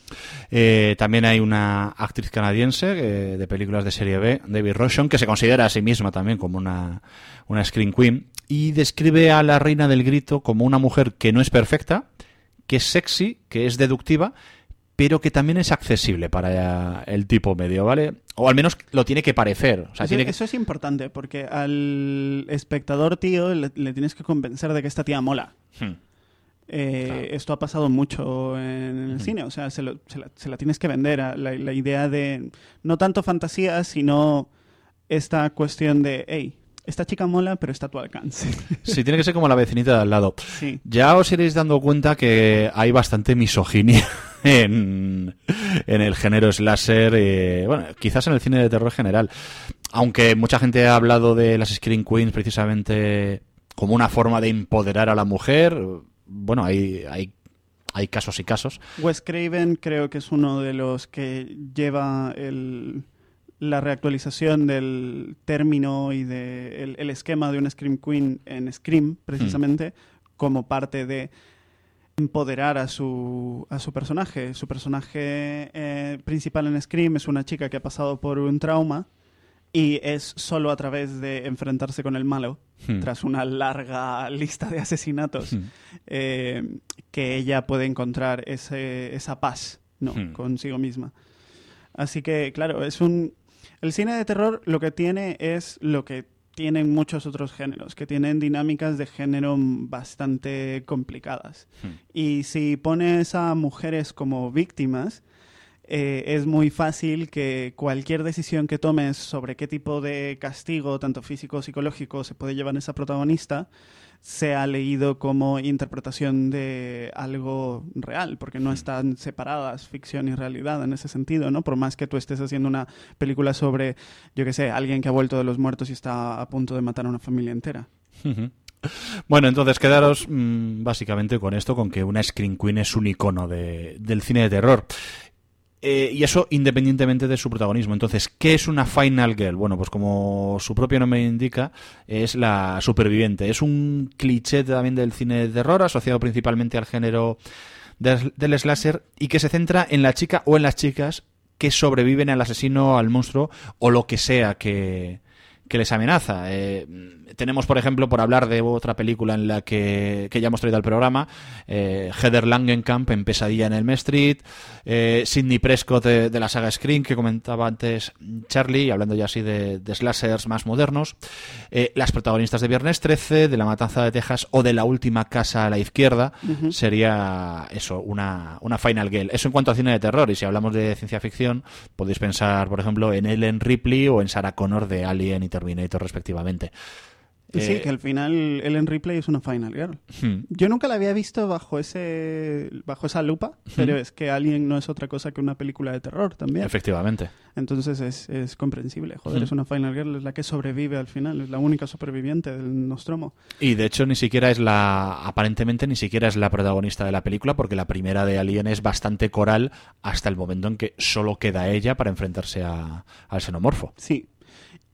Eh, también hay una actriz canadiense eh, de películas de serie B, Debbie Rochon, que se considera a sí misma también como una, una screen queen y describe a la reina del grito como una mujer que no es perfecta, que es sexy, que es deductiva, pero que también es accesible para el tipo medio, ¿vale? O al menos lo tiene que parecer. O sea, eso, tiene que- eso es importante porque al espectador, tío, le, le tienes que convencer de que esta tía mola. Hmm. Eh, Claro. Esto ha pasado mucho en el Ujú. cine, o sea, se, lo- se la, se la tienes que vender. a La, la idea de no tanto fantasía, sino esta cuestión de, hey, esta chica mola, pero está a tu alcance. Sí, tiene que ser como la vecinita de al lado. sí. Ya os iréis dando cuenta que hay bastante misoginia en, en el género slasher, eh, bueno, quizás en el cine de terror general. Aunque mucha gente ha hablado de las Screen Queens precisamente como una forma de empoderar a la mujer, bueno, hay, hay, hay casos y casos. Wes Craven creo que es uno de los que lleva el, la reactualización del término y de el, el esquema de una Scream Queen en Scream, precisamente, como parte de empoderar a su, a su personaje. Su personaje eh, principal en Scream es una chica que ha pasado por un trauma y es solo a través de enfrentarse con el malo, Hmm. tras una larga lista de asesinatos, Hmm. eh, que ella puede encontrar ese, esa paz ¿no? Hmm. consigo misma. Así que, claro, es un... El cine de terror lo que tiene es lo que tienen muchos otros géneros, que tienen dinámicas de género bastante complicadas. Hmm. Y si pones a mujeres como víctimas, eh, es muy fácil que cualquier decisión que tomes sobre qué tipo de castigo, tanto físico o psicológico, se puede llevar esa protagonista, sea leído como interpretación de algo real, porque no están separadas ficción y realidad en ese sentido, ¿no? Por más que tú estés haciendo una película sobre, yo qué sé, alguien que ha vuelto de los muertos y está a punto de matar a una familia entera. Bueno, entonces quedaros mm, básicamente con esto, con que una Screen Queen es un icono de- del cine de terror. Eh, y eso independientemente de su protagonismo. Entonces, ¿qué es una Final Girl? Bueno, pues como su propio nombre indica, es la superviviente. Es un cliché también del cine de terror, asociado principalmente al género del, del slasher, y que se centra en la chica o en las chicas que sobreviven al asesino, al monstruo, o lo que sea que, que les amenaza. Eh, tenemos, por ejemplo, por hablar de otra película en la que, que ya hemos traído al programa, eh, Heather Langenkamp en Pesadilla en el Street, eh, Sidney Prescott de, de la saga Scream, que comentaba antes Charlie, hablando ya así de, de slashers más modernos, las protagonistas de Viernes 13, de La Matanza de Texas o de La Última Casa a la Izquierda, sería eso, una, una Final Girl. Eso en cuanto a cine de terror, y si hablamos de ciencia ficción, podéis pensar, por ejemplo, en Ellen Ripley o en Sarah Connor de Alien y Terminator, respectivamente. Y sí, Eh, que al final Ellen Ripley es una Final Girl. hmm. Yo nunca la había visto bajo ese bajo esa lupa, pero es que Alien no es otra cosa que una película de terror también. Efectivamente. Entonces es, es comprensible. Joder, es una Final Girl, es la que sobrevive al final, es la única superviviente del Nostromo. Y de hecho ni siquiera es la, aparentemente ni siquiera es la protagonista de la película, porque la primera de Alien es bastante coral hasta el momento en que solo queda ella para enfrentarse a- al xenomorfo. Sí.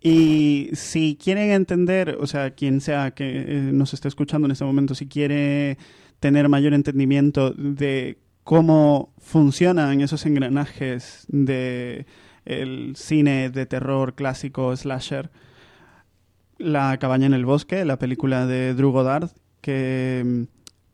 Y si quieren entender, o sea, quien sea que eh, nos esté escuchando en este momento, si quiere tener mayor entendimiento de cómo funcionan esos engranajes de el cine de terror clásico slasher, La cabaña en el bosque, la película de Drew Goddard, que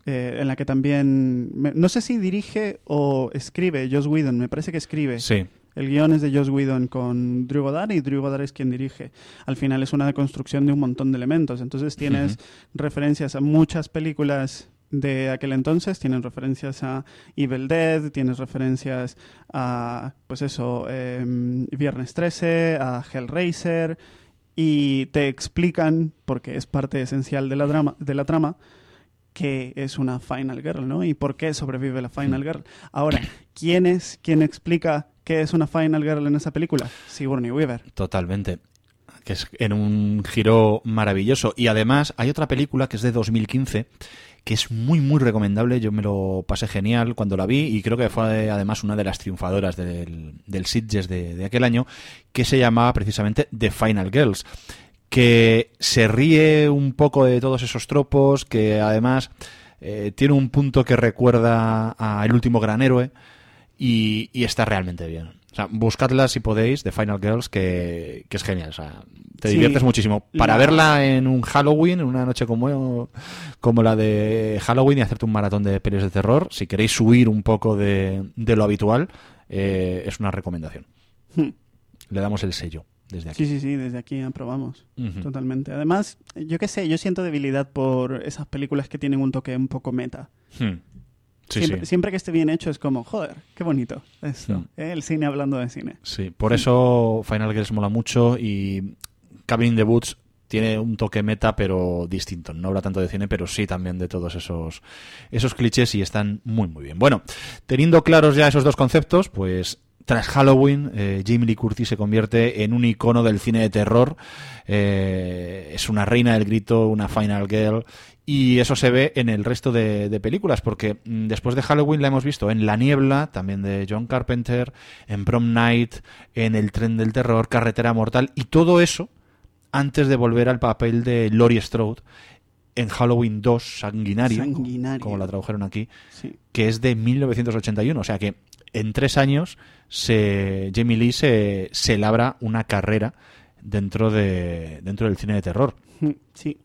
eh, en la que también me- no sé si dirige o escribe Joss Whedon, me parece que escribe. Sí. El guion es de Joss Whedon con Drew Goddard y Drew Goddard es quien dirige. Al final es una deconstrucción de un montón de elementos. Entonces tienes referencias a muchas películas de aquel entonces, tienes referencias a Evil Dead, tienes referencias a, pues eso, em, Viernes 13, a Hellraiser, y te explican, porque es parte esencial de la, drama, de la trama, qué es una Final Girl, ¿no? Y por qué sobrevive la Final Girl. Ahora, ¿quién es quien explica qué es una Final Girl en esa película? Sigourney Weaver. Totalmente. que es en un giro maravilloso. Y además hay otra película que es de 2015 que es muy muy recomendable, yo me lo pasé genial cuando la vi y creo que fue además una de las triunfadoras del, del Sitges de, de aquel año, que se llamaba precisamente The Final Girls que se ríe un poco de todos esos tropos, que además eh, tiene un punto que recuerda a El último gran héroe y, y está realmente bien. O sea, buscadla si podéis, The Final Girls, que, que es genial. O sea, te Sí. diviertes muchísimo. Para La- verla en un Halloween, en una noche como, como la de Halloween y hacerte un maratón de pelis de terror, si queréis huir un poco de, de lo habitual, eh, es una recomendación. Hmm. Le damos el sello desde aquí. Sí, sí, sí, desde aquí aprobamos. Totalmente. Además, yo qué sé, yo siento debilidad por esas películas que tienen un toque un poco meta. Hmm. Sí, siempre, sí. siempre que esté bien hecho es como, joder, qué bonito esto. Mm. ¿eh? El cine hablando de cine. Sí, por eso Final Girls mola mucho y Cabin in the Woods tiene un toque meta pero distinto. No habla tanto de cine, pero sí también de todos esos, esos clichés y están muy muy bien. Bueno, teniendo claros ya esos dos conceptos, pues tras Halloween, eh, Jamie Lee Curtis se convierte en un icono del cine de terror. Eh, es una reina del grito, una Final Girl. Y eso se ve en el resto de, de películas, porque mm, después de Halloween la hemos visto en La Niebla, también de John Carpenter, en Prom Night, en El Tren del Terror, Carretera Mortal, y todo eso antes de volver al papel de Laurie Strode en Halloween 2, Sanguinario, Sanguinario. como la tradujeron aquí, Sí. que es de 1981. O sea que en tres años se, Jamie Lee se, se labra una carrera dentro, de, dentro del cine de terror. Mm, Sí.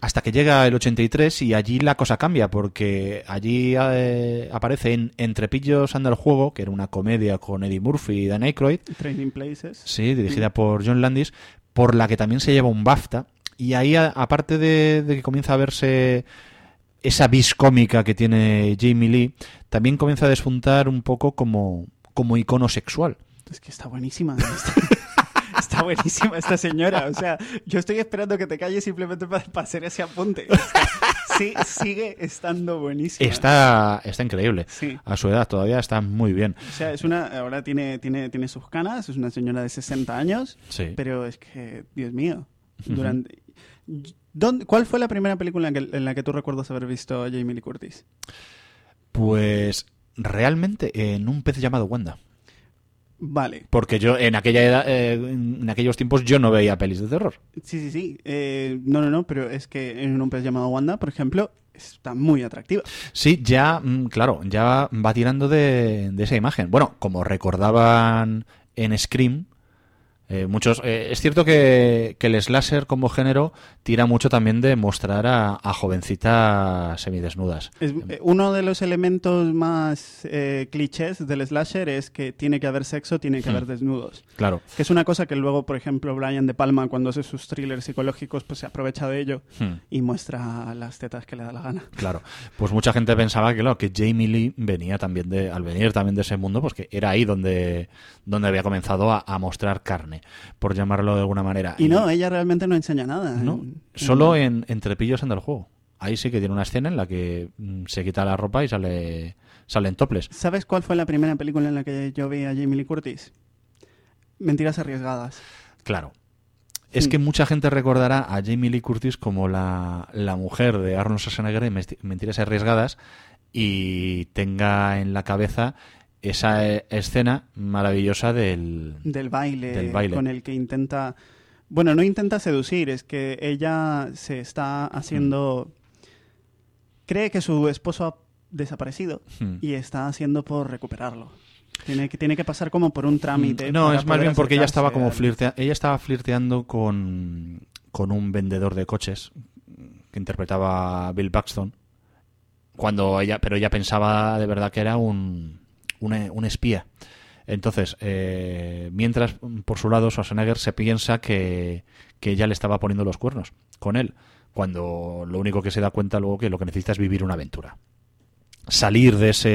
Hasta que llega el 83 y allí la cosa cambia, porque allí eh, aparece en Entre pillos anda el juego, que era una comedia con Eddie Murphy y Dan Aykroyd, Training Places. sí, dirigida por John Landis, por la que también se lleva un BAFTA. Y ahí, a- aparte de, de que comienza a verse esa vis cómica que tiene Jamie Lee, también comienza a despuntar un poco como, como icono sexual. Es que está buenísima. Está, buenísima esta señora. O sea, yo estoy esperando que te calles simplemente para, para hacer ese apunte. Está- sí, sigue estando buenísima. Está, está increíble. Sí. A su edad todavía está muy bien. O sea, es una, ahora tiene, tiene, tiene sus canas, es una señora de 60 años, Sí. pero es que, Dios mío, durante... ¿Dónde- ¿Cuál fue la primera película en, que- en la que tú recuerdas haber visto a Jamie Lee Curtis? Pues realmente en un pez llamado Wanda. Vale, Porque yo en aquella edad, eh, en aquellos tiempos yo no veía pelis de terror. sí, sí, sí. Eh, no, no, no, pero es que en un pez llamado Wanda, por ejemplo, está muy atractiva. Sí, ya, mm, claro, ya va tirando de, de esa imagen. Bueno, como recordaban en Scream, eh, muchos. eh, es cierto que, que el slasher como género tira mucho también de mostrar a, a jovencitas semidesnudas. Es, eh, uno de los elementos más eh, clichés del slasher es que tiene que haber sexo, tiene que Hmm. haber desnudos. Claro. Que es una cosa que luego, por ejemplo, Brian De Palma, cuando hace sus thrillers psicológicos, pues se aprovecha de ello Hmm. y muestra las tetas que le da la gana. Claro, pues mucha gente pensaba que, claro, que Jamie Lee venía también de, al venir también de ese mundo, pues que era ahí donde, donde había comenzado a, a mostrar carne, por llamarlo de alguna manera. Y no, ella realmente no enseña nada. no, En- solo en- en Entre pillos anda el juego. Ahí sí que tiene una escena en la que mm, se quita la ropa y sale, sale en toples. ¿Sabes cuál fue la primera película en la que yo vi a Jamie Lee Curtis? Mentiras arriesgadas. Claro. Es Hmm. que mucha gente recordará a Jamie Lee Curtis como la, la mujer de Arnold Schwarzenegger en Mentiras Arriesgadas y tenga en la cabeza esa eh, escena maravillosa del... Del baile, Del baile. con el que intenta... Bueno, no intenta seducir, es que ella se está haciendo... Cree que su esposo ha desaparecido Hmm. y está haciendo por recuperarlo. Tiene que, tiene que pasar como por un trámite. No, es más bien porque ella estaba como flirtea ella estaba flirteando con, con un vendedor de coches que interpretaba a Bill Paxton cuando ella pero ella pensaba de verdad que era un un, un espía entonces eh, mientras por su lado Schwarzenegger se piensa que, que ella le estaba poniendo los cuernos con él cuando lo único que se da cuenta luego que lo que necesita es vivir una aventura salir de ese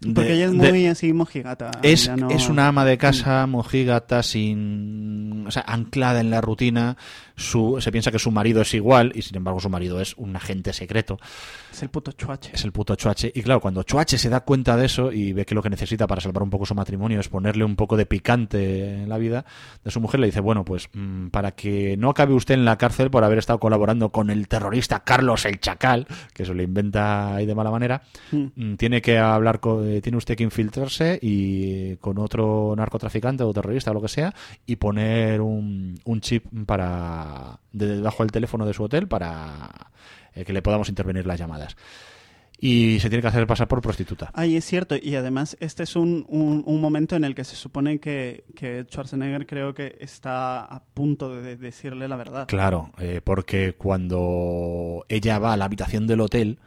de- Porque ella es de- muy así mojigata. es, ya no- es una ama de casa mojigata sin o sea, anclada en la rutina, su, se piensa que su marido es igual y sin embargo su marido es un agente secreto. Es el puto chuache. Es el puto Chuache. Y claro, cuando Chuache se da cuenta de eso y ve que lo que necesita para salvar un poco su matrimonio es ponerle un poco de picante en la vida de su mujer, le dice, bueno, pues mm, para que no acabe usted en la cárcel por haber estado colaborando con el terrorista Carlos el Chacal, que se lo inventa ahí de mala manera, Mm. mm, tiene que hablar, con, eh, tiene usted que infiltrarse y con otro narcotraficante o terrorista o lo que sea y poner un, un chip para de- debajo del teléfono de su hotel para eh, que le podamos intervenir las llamadas. Y se tiene que hacer pasar por prostituta. Ay, es cierto. Y además, este es un, un, un momento en el que se supone que, que Schwarzenegger creo que está a punto de, de decirle la verdad. Claro, eh, porque cuando ella va a la habitación del hotel,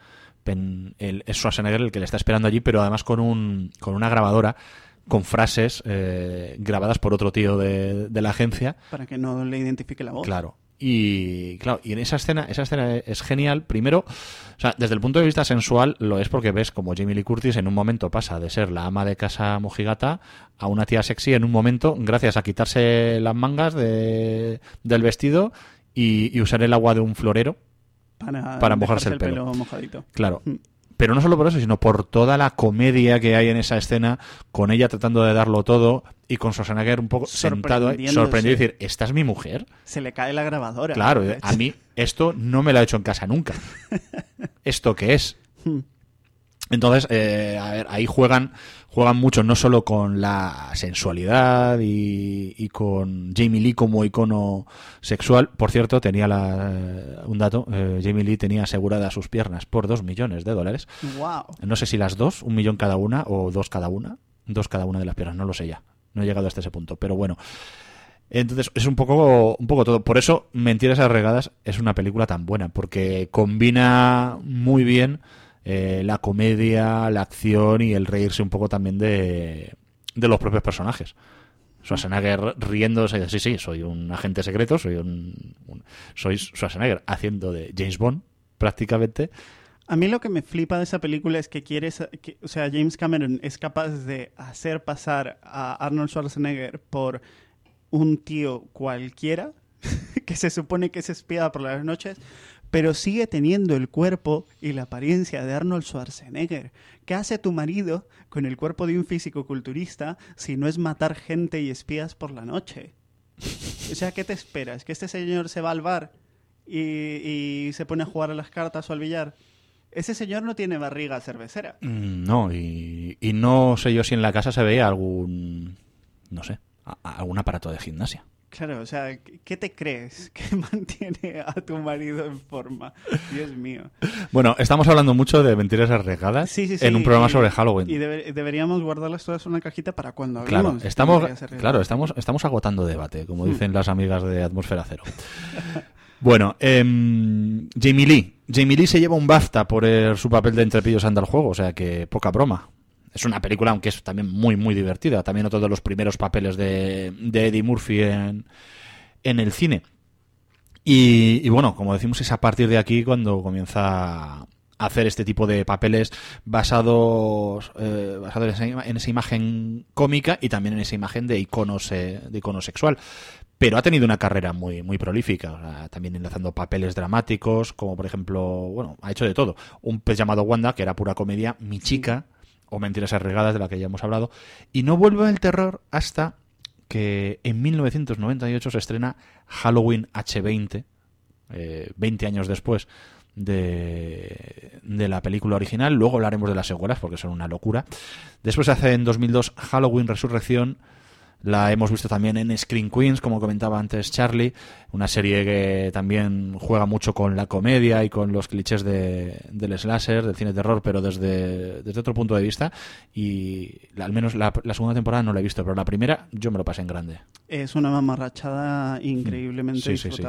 pen- el, es Schwarzenegger el que le está esperando allí, pero además con, un, con una grabadora con frases eh, grabadas por otro tío de, de la agencia. Para que no le identifique la voz. Claro. Y claro, y en esa escena, esa escena es genial. Primero, o sea, desde el punto de vista sensual lo es porque ves como Jamie Lee Curtis en un momento pasa de ser la ama de casa mojigata a una tía sexy en un momento, gracias a quitarse las mangas de, del vestido y, y usar el agua de un florero. Para, Para mojarse el pelo. mojadito. Claro. Mm. Pero no solo por eso, sino por toda la comedia que hay en esa escena, con ella tratando de darlo todo y con Schwarzenegger un poco sentado ahí, sorprendido y decir, ¿esta es mi mujer? Se le cae la grabadora. Claro, a mí esto no me lo ha hecho en casa nunca. ¿Esto qué es? Hmm. Entonces, eh, a ver, ahí juegan, juegan mucho, no solo con la sensualidad y, y con Jamie Lee como icono sexual. Por cierto, tenía la, un dato, eh, Jamie Lee tenía aseguradas sus piernas por dos millones de dólares. Wow. No sé si las dos, un millón cada una o dos cada una. Dos cada una de las piernas, no lo sé ya. No he llegado hasta ese punto, pero bueno. Entonces es un poco, un poco todo. Por eso Mentiras Arregadas es una película tan buena, porque combina muy bien eh, la comedia, la acción y el reírse un poco también de, de los propios personajes. Schwarzenegger riéndose dice, sí, sí, soy un agente secreto, soy un, un- soy Schwarzenegger haciendo de James Bond prácticamente. A mí lo que me flipa de esa película es que quieres, que- o sea, James Cameron es capaz de hacer pasar a Arnold Schwarzenegger por un tío cualquiera que se supone que es espía por las noches, pero sigue teniendo el cuerpo y la apariencia de Arnold Schwarzenegger. ¿Qué hace tu marido con el cuerpo de un físico-culturista si no es matar gente y espías por la noche? O sea, ¿qué te esperas? ¿Que este señor se va al bar y, y se pone a jugar a las cartas o al billar? Ese señor no tiene barriga cervecera. Mm, No, y, y no sé yo si en la casa se veía algún, no sé, algún aparato de gimnasia. Claro, o sea, ¿qué te crees que mantiene a tu marido en forma? Dios mío. Bueno, estamos hablando mucho de mentiras arriesgadas Sí, sí, sí. en un programa y- sobre Halloween. Y debe- deberíamos guardarlas todas en una cajita para cuando Claro, hablemos. de estamos, claro, estamos, estamos agotando debate, como Hmm. dicen las amigas de Atmósfera Cero. Bueno, em, Jamie Lee. Jamie Lee se lleva un BAFTA por eh, su papel de Entrepillos anda al juego, o sea que poca broma. Es una película, aunque es también muy, muy divertida. También otro de los primeros papeles de, Eddie Murphy en, el cine. Y, bueno, como decimos, es a partir de aquí cuando comienza a hacer este tipo de papeles basados, eh, basados en, esa, ima- en esa imagen cómica y también en esa imagen de icono, de icono sexual. Pero ha tenido una carrera muy, muy prolífica, también enlazando papeles dramáticos, como por ejemplo, bueno, ha hecho de todo. Un pez llamado Wanda, que era pura comedia, Mi chica, o Mentiras Arregadas, de la que ya hemos hablado. Y no vuelve el terror hasta que en 1998 se estrena Halloween H20, eh, 20 años después de, de la película original. Luego hablaremos de las secuelas porque son una locura. Después se hace en 2002 Halloween Resurrección. La hemos visto también en Screen Queens, como comentaba antes Charlie, una serie que también juega mucho con la comedia y con los clichés de, del slasher, del cine de terror, pero desde, desde otro punto de vista. Y la- al menos la, la segunda temporada no la he visto, pero la primera yo me lo pasé en grande. Es una mamarrachada increíblemente Sí, sí, sí.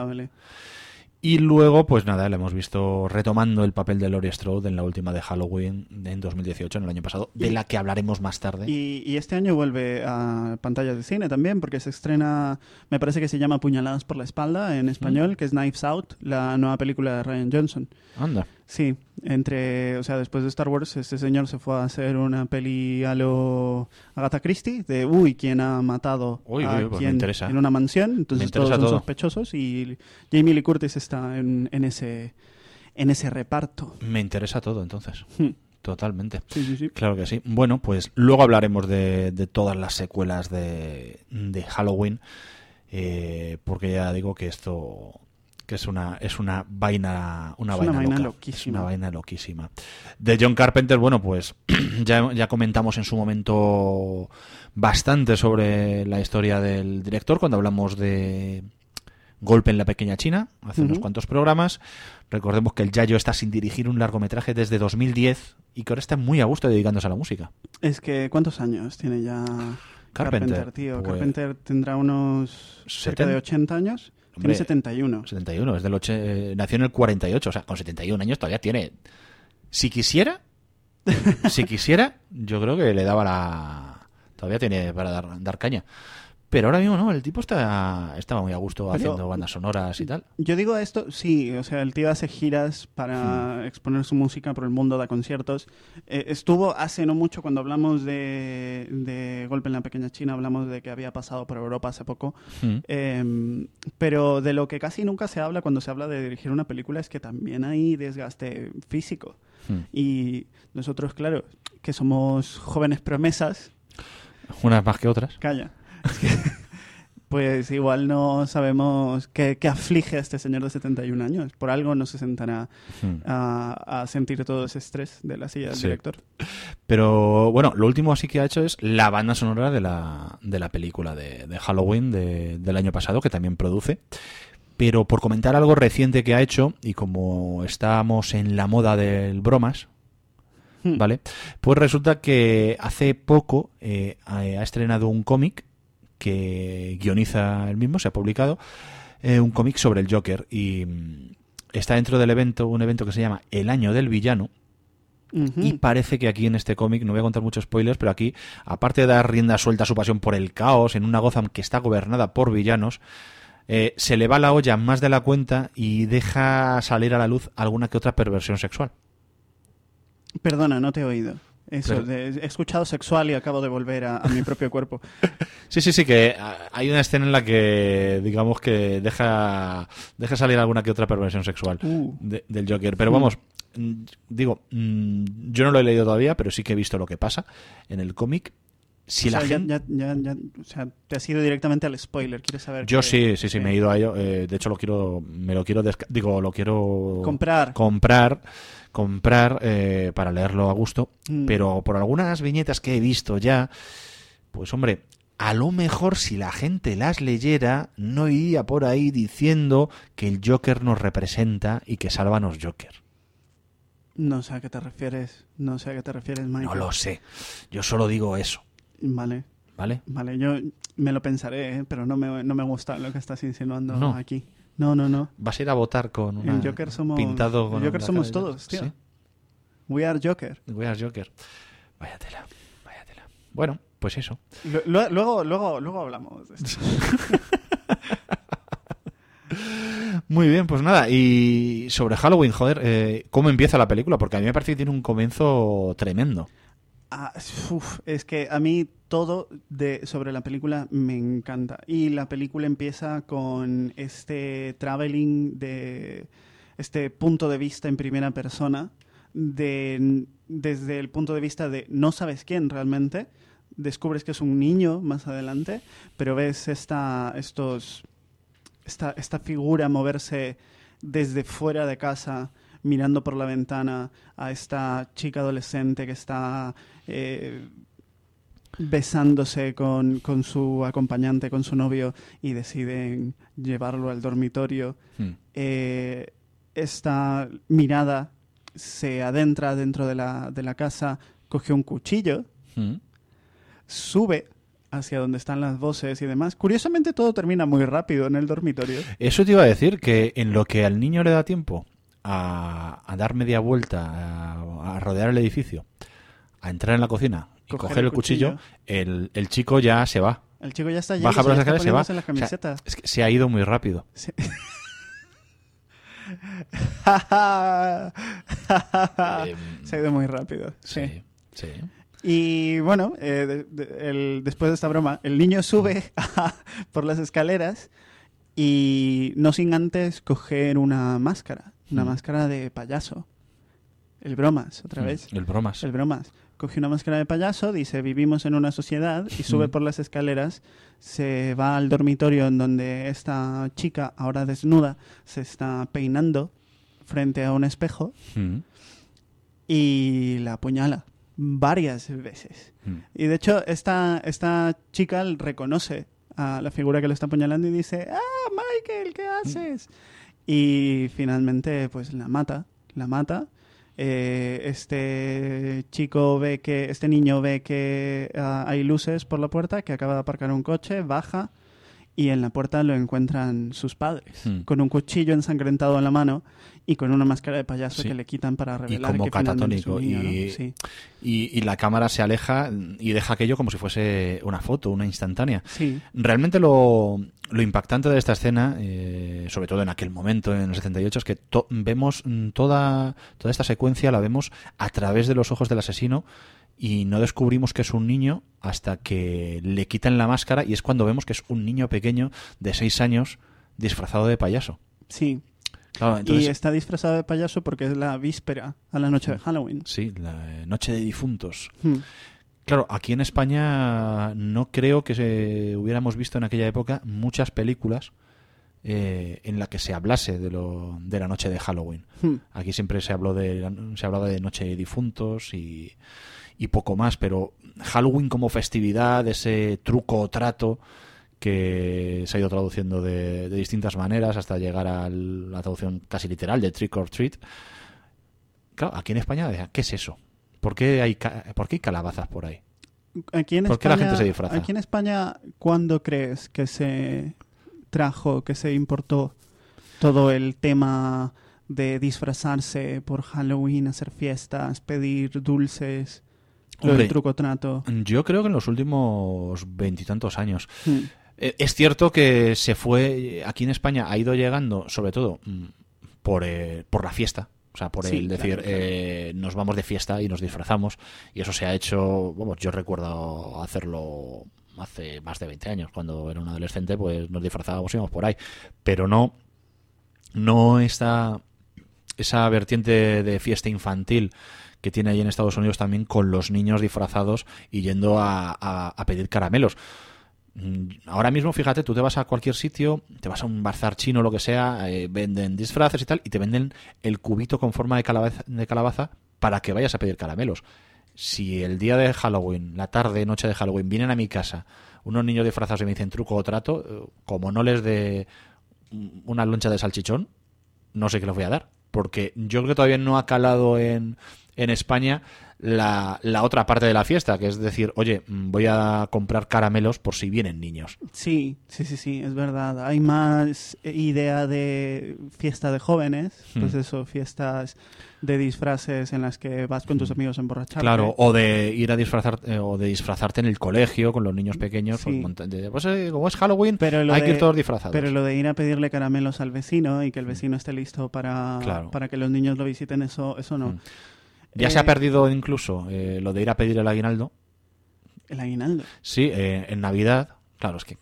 Y luego, pues nada, la hemos visto retomando el papel de Laurie Strode en la última de Halloween en 2018, en el año pasado, de la que hablaremos más tarde. Y, y este año vuelve a pantallas de cine también, porque se estrena, me parece que se llama Puñaladas por la espalda en español, que es Knives Out, la nueva película de Ryan Johnson. Anda. Sí, entre, o sea, después de Star Wars, este señor se fue a hacer una peli a lo Agatha Christie de, uy, ¿quién ha matado Uy, a uy, pues quién en una mansión? Entonces todos son todo. sospechosos y Jamie Lee Curtis está en, en ese en ese reparto. Me interesa todo, entonces. Hmm. Totalmente. Sí, sí, sí. Claro que sí. Bueno, pues luego hablaremos de, de todas las secuelas de, de Halloween, eh, porque ya digo que esto que es una es una vaina una Es una vaina, loquísima. Es una vaina loquísima. De John Carpenter, bueno, pues ya, ya comentamos en su momento bastante sobre la historia del director cuando hablamos de Golpe en la pequeña China, hace unos cuantos programas. Recordemos que el Yayo está sin dirigir un largometraje desde 2010 y que ahora está muy a gusto dedicándose a la música. Es que, ¿cuántos años tiene ya Carpenter, tío? pues- Carpenter tendrá unos cerca de 80 años. Hombre, tiene 71. 71, es del oche- eh, nació en el 48, o sea, con 71 años todavía tiene. Si quisiera, si quisiera, yo creo que le daba la. Todavía tiene para dar, dar caña. Pero ahora mismo no, el tipo está estaba muy a gusto Pero- haciendo bandas sonoras y tal. Yo digo esto, sí, o sea, el tío hace giras Hmm. para exponer su música por el mundo, da conciertos. Eh, estuvo hace no mucho cuando hablamos de, de Golpe en la Pequeña China, hablamos de que había pasado por Europa hace poco. Mm. Eh, pero de lo que casi nunca se habla cuando se habla de dirigir una película es que también hay desgaste físico. Mm. Y nosotros, claro, que somos jóvenes promesas, Unas más que otras. calla. Pues igual no sabemos qué, qué aflige a este señor de 71 años. Por algo no se sentará Mm. a, a sentir todo ese estrés de la silla del Sí. director. Pero bueno, lo último así que ha hecho es la banda sonora de la, de la película de, de Halloween de- del año pasado, que también produce. Pero por comentar algo reciente que ha hecho, y como estamos en la moda del bromas, Hmm. ¿vale? Pues resulta que hace poco eh, ha ha estrenado un cómic que guioniza él mismo, se ha publicado, eh, un cómic sobre el Joker. Y mm, está dentro del evento, un evento que se llama El Año del Villano. Y parece que aquí en este cómic, no voy a contar muchos spoilers, pero aquí, aparte de dar rienda suelta a su pasión por el caos, en una Gotham que está gobernada por villanos, eh, se le va la olla más de la cuenta y deja salir a la luz alguna que otra perversión sexual. Perdona, no te he oído. Eso, Pero- de- he escuchado sexual y acabo de volver a, a mi propio cuerpo. Sí, sí, sí, que hay una escena en la que, digamos que deja, deja salir alguna que otra perversión sexual Uh. de- del Joker. Pero vamos, mm, digo, mm, yo no lo he leído todavía, pero sí que he visto lo que pasa en el cómic. Si O la sea, gente... ya, ya- ya- o sea, te has ido directamente al spoiler. ¿Quieres saber? Yo sí, sí, sí, me he ido a ello. Eh, de hecho, lo quiero, me lo quiero, desca- digo, lo quiero Comprar. comprar, comprar eh, para leerlo a gusto. Mm. Pero por algunas viñetas que he visto ya, pues hombre, a lo mejor si la gente las leyera, no iría por ahí diciendo que el Joker nos representa y que sálvanos Joker. No sé a qué te refieres. No sé a qué te refieres, Michael. No lo sé. Yo solo digo eso, Vale, ¿vale? vale. Yo me lo pensaré, ¿eh? pero no me, no me gusta lo que estás insinuando No. aquí. No, no, no. Vas a ir a votar con una Joker somos, pintado con el Joker somos todos, tío. Sí. We are Joker. We are Joker. Vaya tela, vaya tela. Bueno, pues eso. Lu- lu- Luego, luego, luego hablamos de esto. Muy bien, pues nada. Y sobre Halloween, joder, eh, ¿cómo empieza la película? Porque a mí me parece que tiene un comienzo tremendo. Ah, es que a mí todo de, sobre la película me encanta. Y la película empieza con este traveling de este punto de vista en primera persona, de, desde el punto de vista de no sabes quién realmente, descubres que es un niño más adelante, pero ves esta, estos, esta, esta figura moverse desde fuera de casa, mirando por la ventana a esta chica adolescente que está eh, besándose con, con su acompañante, con su novio, y deciden llevarlo al dormitorio. Hmm. Eh, esta mirada se adentra dentro de la, de la casa, coge un cuchillo, Hmm. sube hacia donde están las voces y demás. Curiosamente todo termina muy rápido en el dormitorio. Eso te iba a decir que en lo que al niño le da tiempo a, a dar media vuelta, a, a rodear el edificio, a entrar en la cocina y Coger coger, el cuchillo, cuchillo. el, el chico ya se va. El chico ya está allí, Baja por las escaleras se va. poniéndose la O sea, camiseta. es que se ha ido muy rápido. Sí. Se ha ido muy rápido. Sí. sí, sí. Y bueno, eh, de- de- el- después de esta broma, el niño sube por las escaleras y no sin antes coger una máscara, una Mm. máscara de payaso. El bromas, otra vez. El bromas. El bromas. Coge una máscara de payaso, dice vivimos en una sociedad y sube Mm. por las escaleras, se va al dormitorio en donde esta chica, ahora desnuda, se está peinando frente a un espejo Mm, y la apuñala varias veces. mm. Y de hecho, esta, esta chica reconoce a la figura que le está apuñalando y dice, ah, Michael, ¿qué haces? Y finalmente, pues la mata, la mata. Eh, este chico ve que, este niño ve que ah, hay luces por la puerta, que acaba de aparcar un coche, baja y en la puerta lo encuentran sus padres, Hmm. con un cuchillo ensangrentado en la mano y con una máscara de payaso Sí. que le quitan para revelar como que catatónico, niño, ¿no? y- Sí. Y, y la cámara se aleja y deja aquello como si fuese una foto, una instantánea. Sí, Realmente lo, lo impactante de esta escena, eh, sobre todo en aquel momento, en el 78, es que to- vemos mm, toda, toda esta secuencia, la vemos a través de los ojos del asesino y no descubrimos que es un niño hasta que le quitan la máscara y es cuando vemos que es un niño pequeño de 6 años disfrazado de payaso. sí. Claro, entonces, y está disfrazado de payaso porque es la víspera a la noche de Halloween. sí, la noche de difuntos. Hmm. Claro, aquí en España no creo que se hubiéramos visto en aquella época muchas películas eh, en la que se hablase de, lo, de la noche de Halloween. Hmm. Aquí siempre se habló de se hablaba de noche de difuntos y, y poco más, pero Halloween como festividad, ese truco o trato que se ha ido traduciendo de, de distintas maneras hasta llegar a la traducción casi literal de trick or treat. Claro, aquí en España, ¿qué es eso? ¿Por qué hay, por qué hay calabazas por ahí? Aquí en ¿Por qué la España- gente se disfraza? Aquí en España, ¿cuándo crees que se trajo, que se importó todo el tema de disfrazarse por Halloween, hacer fiestas, pedir dulces, lo Hombre. del truco trato? Yo creo que en los últimos veintitantos años. Hmm. Eh, Es cierto que se fue, aquí en España ha ido llegando, sobre todo mm, por, eh, por la fiesta. O sea, por Sí, el claro, decir, claro. eh, nos vamos de fiesta y nos disfrazamos. Y eso se ha hecho, vamos, yo recuerdo hacerlo hace más de 20 años. Cuando era un adolescente, pues nos disfrazábamos y íbamos por ahí. Pero no, no está esa vertiente de fiesta infantil que tiene ahí en Estados Unidos también con los niños disfrazados y yendo a, a- a pedir caramelos. Mm, Ahora mismo, fíjate, tú te vas a cualquier sitio, te vas a un bazar chino lo que sea, eh, venden disfraces y tal, y te venden el cubito con forma de calabaza, de calabaza para que vayas a pedir caramelos. Si el día de Halloween, la tarde, noche de Halloween, vienen a mi casa unos niños disfrazados y me dicen truco o trato, eh, como no les dé una loncha de salchichón, no sé qué les voy a dar. Porque yo creo que todavía no ha calado en, en España la, la otra parte de la fiesta, que es decir, oye, mm, voy a comprar caramelos por si vienen niños. Sí, sí, sí, sí, es verdad. Hay más eh, idea de fiesta de jóvenes, pues Hmm. eso, fiestas de disfraces en las que vas con tus amigos a emborracharte. Claro, o de ir a disfrazar eh, o de disfrazarte en el colegio con los niños pequeños. pues, Sí. de- pues, eh, como es Halloween, Pero hay que ir todos disfrazados. Pero lo de ir a pedirle caramelos al vecino y que el vecino esté listo para, Claro. para que los niños lo visiten, eso, eso no. Mm. Ya Eh, se ha perdido incluso eh, lo de ir a pedir el aguinaldo. El aguinaldo. Sí, eh, en Navidad. Claro, es que,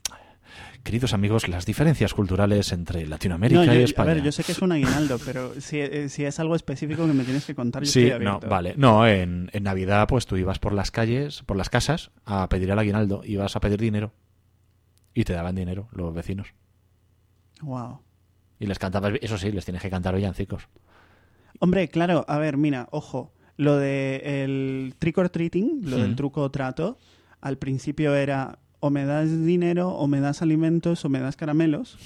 queridos amigos, las diferencias culturales entre Latinoamérica No, yo- y a España. ver, yo sé que es un aguinaldo, pero si, eh, si es algo específico que me tienes que contar, yo Sí, estoy no, vale. No, en, en Navidad, pues tú ibas por las calles, por las casas, a pedir el aguinaldo. Ibas a pedir dinero. Y te daban dinero los vecinos. Wow. Y les cantabas, eso sí, les tienes que cantar villancicos. Hombre, claro, a ver, mira, ojo, lo de el trick or treating, lo del truco o trato, al principio era o me das dinero, o me das alimentos, o me das caramelos.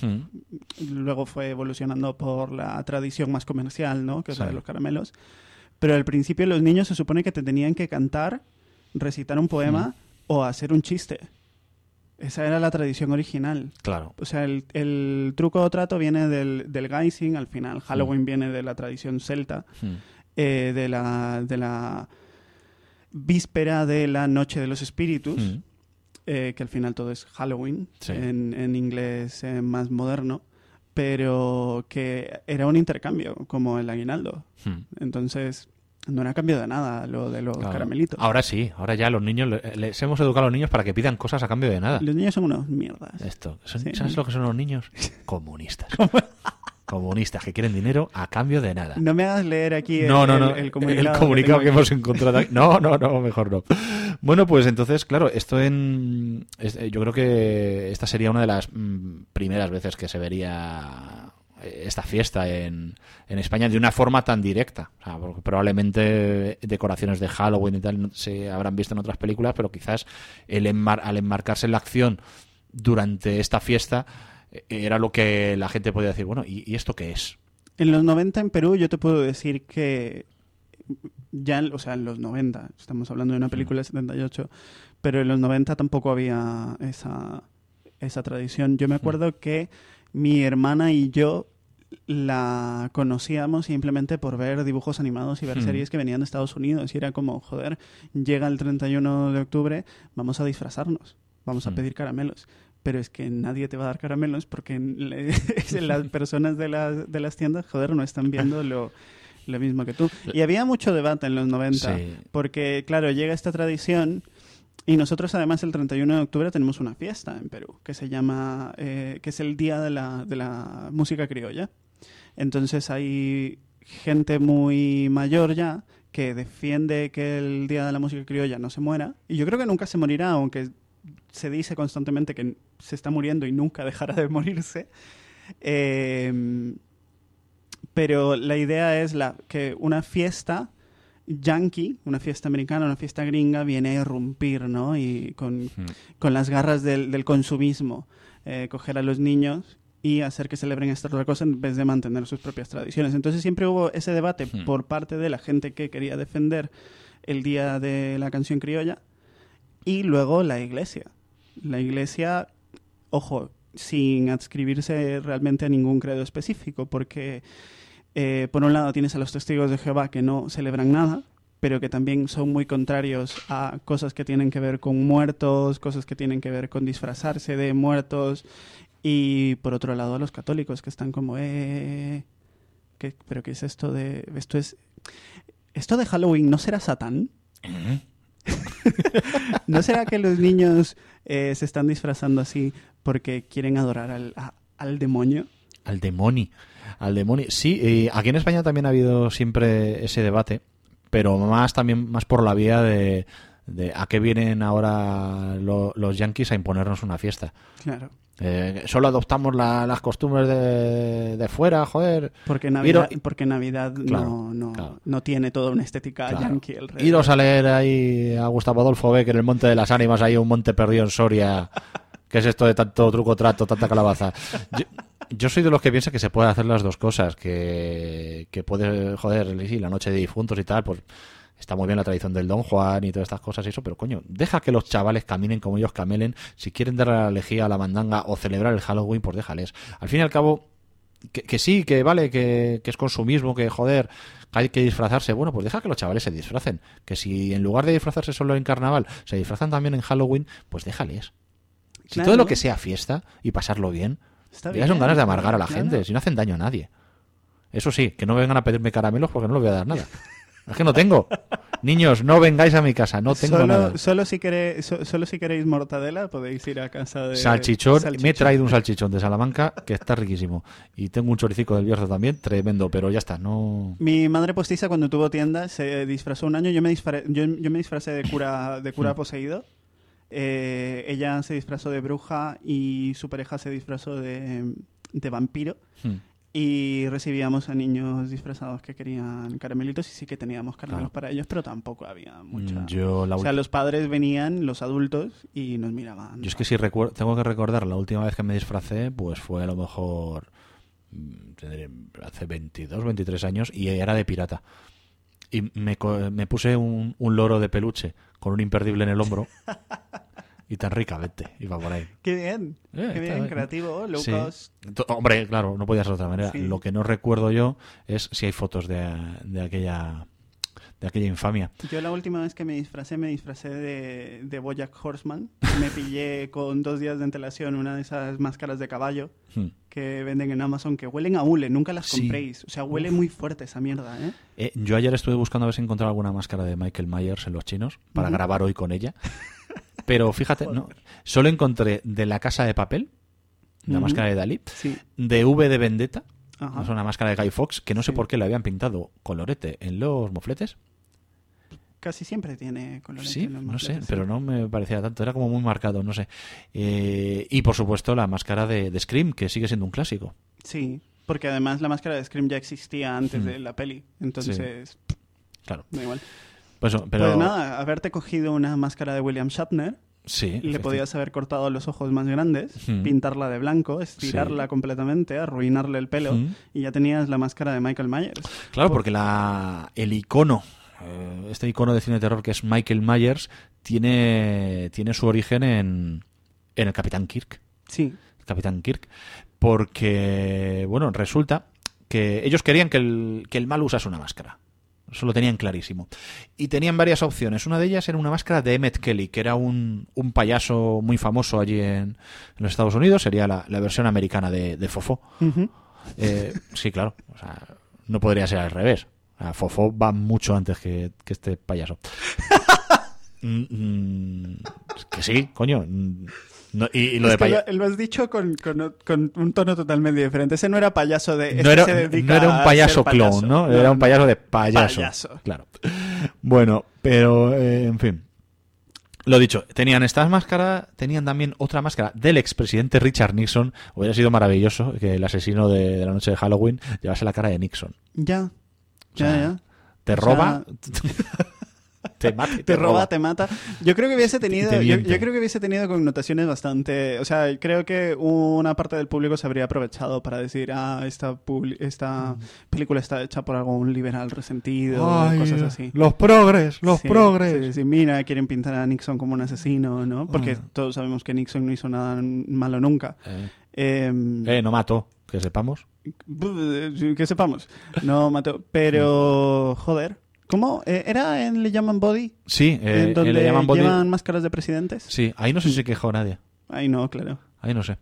Luego fue evolucionando por la tradición más comercial, ¿no? Que es la de los caramelos. Pero al principio los niños se supone que te tenían que cantar, recitar un poema o hacer un chiste. Esa era la tradición original. Claro. O sea, el, el truco o trato viene del, del Geising, al final. Halloween viene de la tradición celta, Mm. Eh, de, la, de la víspera de la Noche de los Espíritus, Mm. eh, que al final todo es Halloween, Sí. en, en inglés eh, más moderno. pero que era un intercambio, como el aguinaldo. Entonces, no era cambio de nada lo de los Claro. caramelitos. Ahora sí, ahora ya los niños, le- les hemos educado a los niños para que pidan cosas a cambio de nada. Los niños son unos mierdas. Esto, son- Sí. ¿sabes lo que son los niños? Comunistas. Comunistas que quieren dinero a cambio de nada. No me hagas leer aquí el, No, no, el- no. el comunicado, comunicado que que hemos encontrado aquí. No, no, no, mejor no. Bueno, pues entonces, claro, esto en. eh, yo creo que esta sería una de las mm, primeras veces que se vería eh, esta fiesta en, en España de una forma tan directa. O sea, porque probablemente decoraciones de Halloween y tal se habrán visto en otras películas, pero quizás el enmar- al enmarcarse en la acción durante esta fiesta era lo que la gente podía decir, bueno, ¿y, y esto qué es? En los 90 en Perú yo te puedo decir que ya, o sea, en los 90, estamos hablando de una película de 78, pero en los 90 tampoco había esa, esa tradición. Yo me acuerdo que mi hermana y yo la conocíamos simplemente por ver dibujos animados y ver Hmm. series que venían de Estados Unidos y era como, joder, llega el 31 de octubre, vamos a disfrazarnos, vamos a pedir caramelos. Pero es que nadie te va a dar caramelos porque le- las personas de las, de las tiendas, joder, no están viendo lo, lo mismo que tú. Y había mucho debate en los 90, Sí. porque, claro, llega esta tradición y nosotros además el 31 de octubre tenemos una fiesta en Perú que se llama, eh, que es el Día de la, de la Música Criolla. Entonces hay gente muy mayor ya que defiende que el Día de la Música Criolla no se muera. Y yo creo que nunca se morirá, aunque se dice constantemente que se está muriendo y nunca dejará de morirse. Eh, pero la idea es la, que una fiesta yankee, una fiesta americana, una fiesta gringa, viene a irrumpir, ¿no? Y con, con las garras del, del consumismo, eh, coger a los niños y hacer que celebren esta otra cosa en vez de mantener sus propias tradiciones. Entonces siempre hubo ese debate por parte de la gente que quería defender el día de la canción criolla y luego la iglesia. La iglesia, ojo, sin adscribirse realmente a ningún credo específico, porque eh, por un lado tienes a los testigos de Jehová que no celebran nada, pero que también son muy contrarios a cosas que tienen que ver con muertos, cosas que tienen que ver con disfrazarse de muertos, y por otro lado a los católicos que están como, eh, ¿qué- ¿pero qué es esto de... Esto es... ¿Esto de Halloween no será Satán? ¿No será que los niños eh, se están disfrazando así porque quieren adorar al, a- al demonio? Al demonio. Al demonio. Sí, eh, aquí en España también ha habido siempre ese debate, pero más también más por la vía de, de a qué vienen ahora lo- los yankees a imponernos una fiesta. Claro. Eh, solo adoptamos la- las costumbres de, de fuera, joder. Porque Navidad, Iro- porque Navidad Claro, no, no, claro. no tiene toda una estética Claro. yankee. alrededor. Iros a leer ahí a Gustavo Adolfo Becker, el Monte de las Ánimas, ahí un monte perdido en Soria. ¿Qué es esto de tanto truco trato, tanta calabaza? Yo, yo soy de los que piensa que se puede hacer las dos cosas, que, que puede, joder, la noche de difuntos y tal, pues está muy bien la tradición del Don Juan y todas estas cosas y eso, pero coño, deja que los chavales caminen como ellos camelen, si quieren dar la lejía a la mandanga o celebrar el Halloween, pues déjales. Al fin y al cabo, que, que sí, que vale, que, que es consumismo, que joder, que hay que disfrazarse. Bueno, pues deja que los chavales se disfracen. Que si en lugar de disfrazarse solo en carnaval, se disfrazan también en Halloween, pues déjales. Si Claro. todo lo que sea fiesta y pasarlo bien, Está ya son ganas de amargar a la claro. gente, si no hacen daño a nadie. Eso sí, que no vengan a pedirme caramelos porque no les voy a dar nada. Es que no tengo. Niños, no vengáis a mi casa, no tengo nada. Solo, si queréis, so- solo si queréis mortadela podéis ir a casa de... Salchichón, me he Salchichón. traído un salchichón de Salamanca que está riquísimo. Y tengo un choricico del Bierzo también, tremendo, pero ya está, no... Mi madre postiza cuando tuvo tienda se disfrazó un año. Yo me, disfra- yo, yo me disfracé de cura, de Hmm. cura poseído. Eh, ella se disfrazó de bruja y su pareja se disfrazó de, de vampiro. Hmm. Y recibíamos a niños disfrazados que querían caramelitos y sí que teníamos caramelos Claro. para ellos, pero tampoco había mucha... Mm, Yo la o sea, los padres venían, los adultos, y nos miraban. Yo es que si recuerdo, tengo que recordar la última vez que me disfracé, pues fue a lo mejor mm, hace 22, 23 años y era de pirata. Y me, me puse un, un loro de peluche con un imperdible en el hombro y tan ricamente iba por ahí. ¡Qué bien! Eh, ¡Qué bien! bien. Creativo, low Sí. cost. Hombre, claro, no podía ser de otra manera. Sí. Lo que no recuerdo yo es si hay fotos de, de aquella de aquella infamia. Yo la última vez que me disfracé, me disfracé de, de Bojack Horseman. Me pillé con dos días de antelación una de esas máscaras de caballo Hmm. que venden en Amazon que huelen a hule, nunca las Sí. compréis. O sea, huele muy fuerte esa mierda, ¿eh? Eh, yo ayer estuve buscando a ver si encontraba alguna máscara de Michael Myers en los chinos para Ujú. grabar hoy con ella. Pero fíjate, no, solo encontré de la casa de papel, la máscara de Dalí, Sí. de V de Vendetta, Ajá. es una máscara de Guy Fox, que no sé Sí. por qué le habían pintado colorete en los mofletes. Casi siempre tiene colores. Sí, en los no sé, pero no me parecía tanto, era como muy marcado, no sé. Eh, y por supuesto la máscara de, de Scream, que sigue siendo un clásico. Sí, porque además la máscara de Scream ya existía antes Hmm. de la peli. Entonces, Claro. da igual. Pues, pero Pues nada, haberte cogido una máscara de William Shatner, sí, le podías haber cortado los ojos más grandes, pintarla de blanco, estirarla Sí. completamente, arruinarle el pelo, y ya tenías la máscara de Michael Myers. Claro, porque la, el icono, eh, este icono de cine de terror que es Michael Myers, tiene, tiene su origen en, en el Capitán Kirk. Sí, El Capitán Kirk. Porque, bueno, resulta que ellos querían que el, que el mal usase una máscara. Eso lo tenían clarísimo. Y tenían varias opciones. Una de ellas era una máscara de Emmett Kelly, que era un, un payaso muy famoso allí en, en los Estados Unidos. Sería la, la versión americana de, de. Ujú. Eh, sí, claro. O sea, no podría ser al revés. O sea, Fofó va mucho antes que, que este payaso. Mm, mm, que sí, coño. Mm, no- y, y lo Es de payaso. lo, lo has dicho con, con- con un tono totalmente diferente. Ese no era payaso de... No era, no era un payaso clown, payaso. ¿no? Era un payaso de payaso. Payaso. Claro. Bueno, pero eh, en fin. Lo dicho, tenían estas máscaras, tenían también otra máscara del expresidente Richard Nixon. Hubiera sido maravilloso que el asesino de, de la noche de Halloween llevase la cara de Nixon. Ya, O ya, sea, ya. Te O roba, te mata, te roba, te mata. Yo creo que hubiese tenido, te yo, creo que hubiese tenido connotaciones bastante, o sea, creo que una parte del público se habría aprovechado para decir, ah, esta esta película está hecha por algún liberal resentido, Mm. Ay, cosas así. Los progres, los Sí, progres. Sí, sí, mira, quieren pintar a Nixon como un asesino, ¿no? Porque Ah. todos sabemos que Nixon no hizo nada malo nunca. Eh, Em, eh, no mató, que sepamos. que sepamos. No mató. Pero, joder. ¿Cómo? Eh, ¿Era en Le llaman Body? Sí, eh, en donde le llaman body- llevan máscaras de presidentes? Sí, ahí no sé si se quejó nadie. Ay, no, claro. Ahí no sé.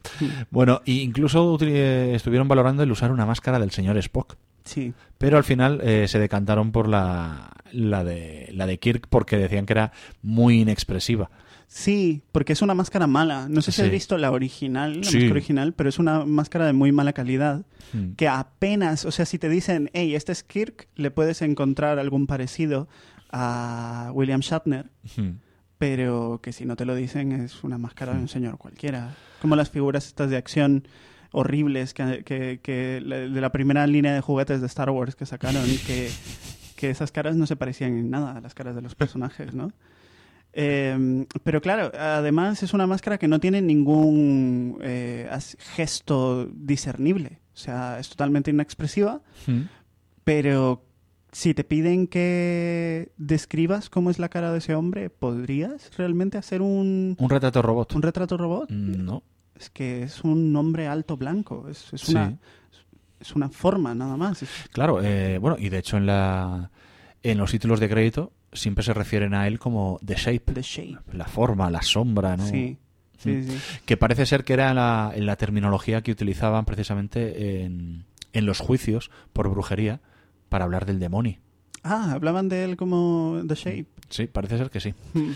Bueno, e incluso eh, estuvieron valorando el usar una máscara del señor Spock. Sí. Pero al final eh, se decantaron por la, la, de, la de Kirk porque decían que era muy inexpresiva. Sí, porque es una máscara mala. No sé si Sí. has visto la original, la Sí. máscara original, pero es una máscara de muy mala calidad. Mm. Que apenas, o sea, si te dicen, hey, este es Kirk, le puedes encontrar algún parecido a William Shatner, Mm. pero que si no te lo dicen es una máscara de un señor cualquiera. Como las figuras estas de acción horribles que, que- que de la primera línea de juguetes de Star Wars que sacaron, que, que esas caras no se parecían en nada a las caras de los personajes, ¿no? Eh, pero claro, además es una máscara que no tiene ningún eh, gesto discernible. O sea, es totalmente inexpresiva, Mm. pero si te piden que describas cómo es la cara de ese hombre, ¿podrías realmente hacer un, Un retrato robot. un retrato robot? Mm, No. Es que es un hombre alto blanco, es, es Sí. una, es una forma nada más. Claro, eh, bueno, y de hecho en la en los títulos de crédito siempre se refieren a él como The Shape, The shape. la forma, la sombra, ¿no? Sí, sí, Mm. sí. Que parece ser que era la, la terminología que utilizaban precisamente en, en los juicios por brujería para hablar del demonio. Ah, hablaban de él como The Shape. Sí, parece ser que sí. Mm.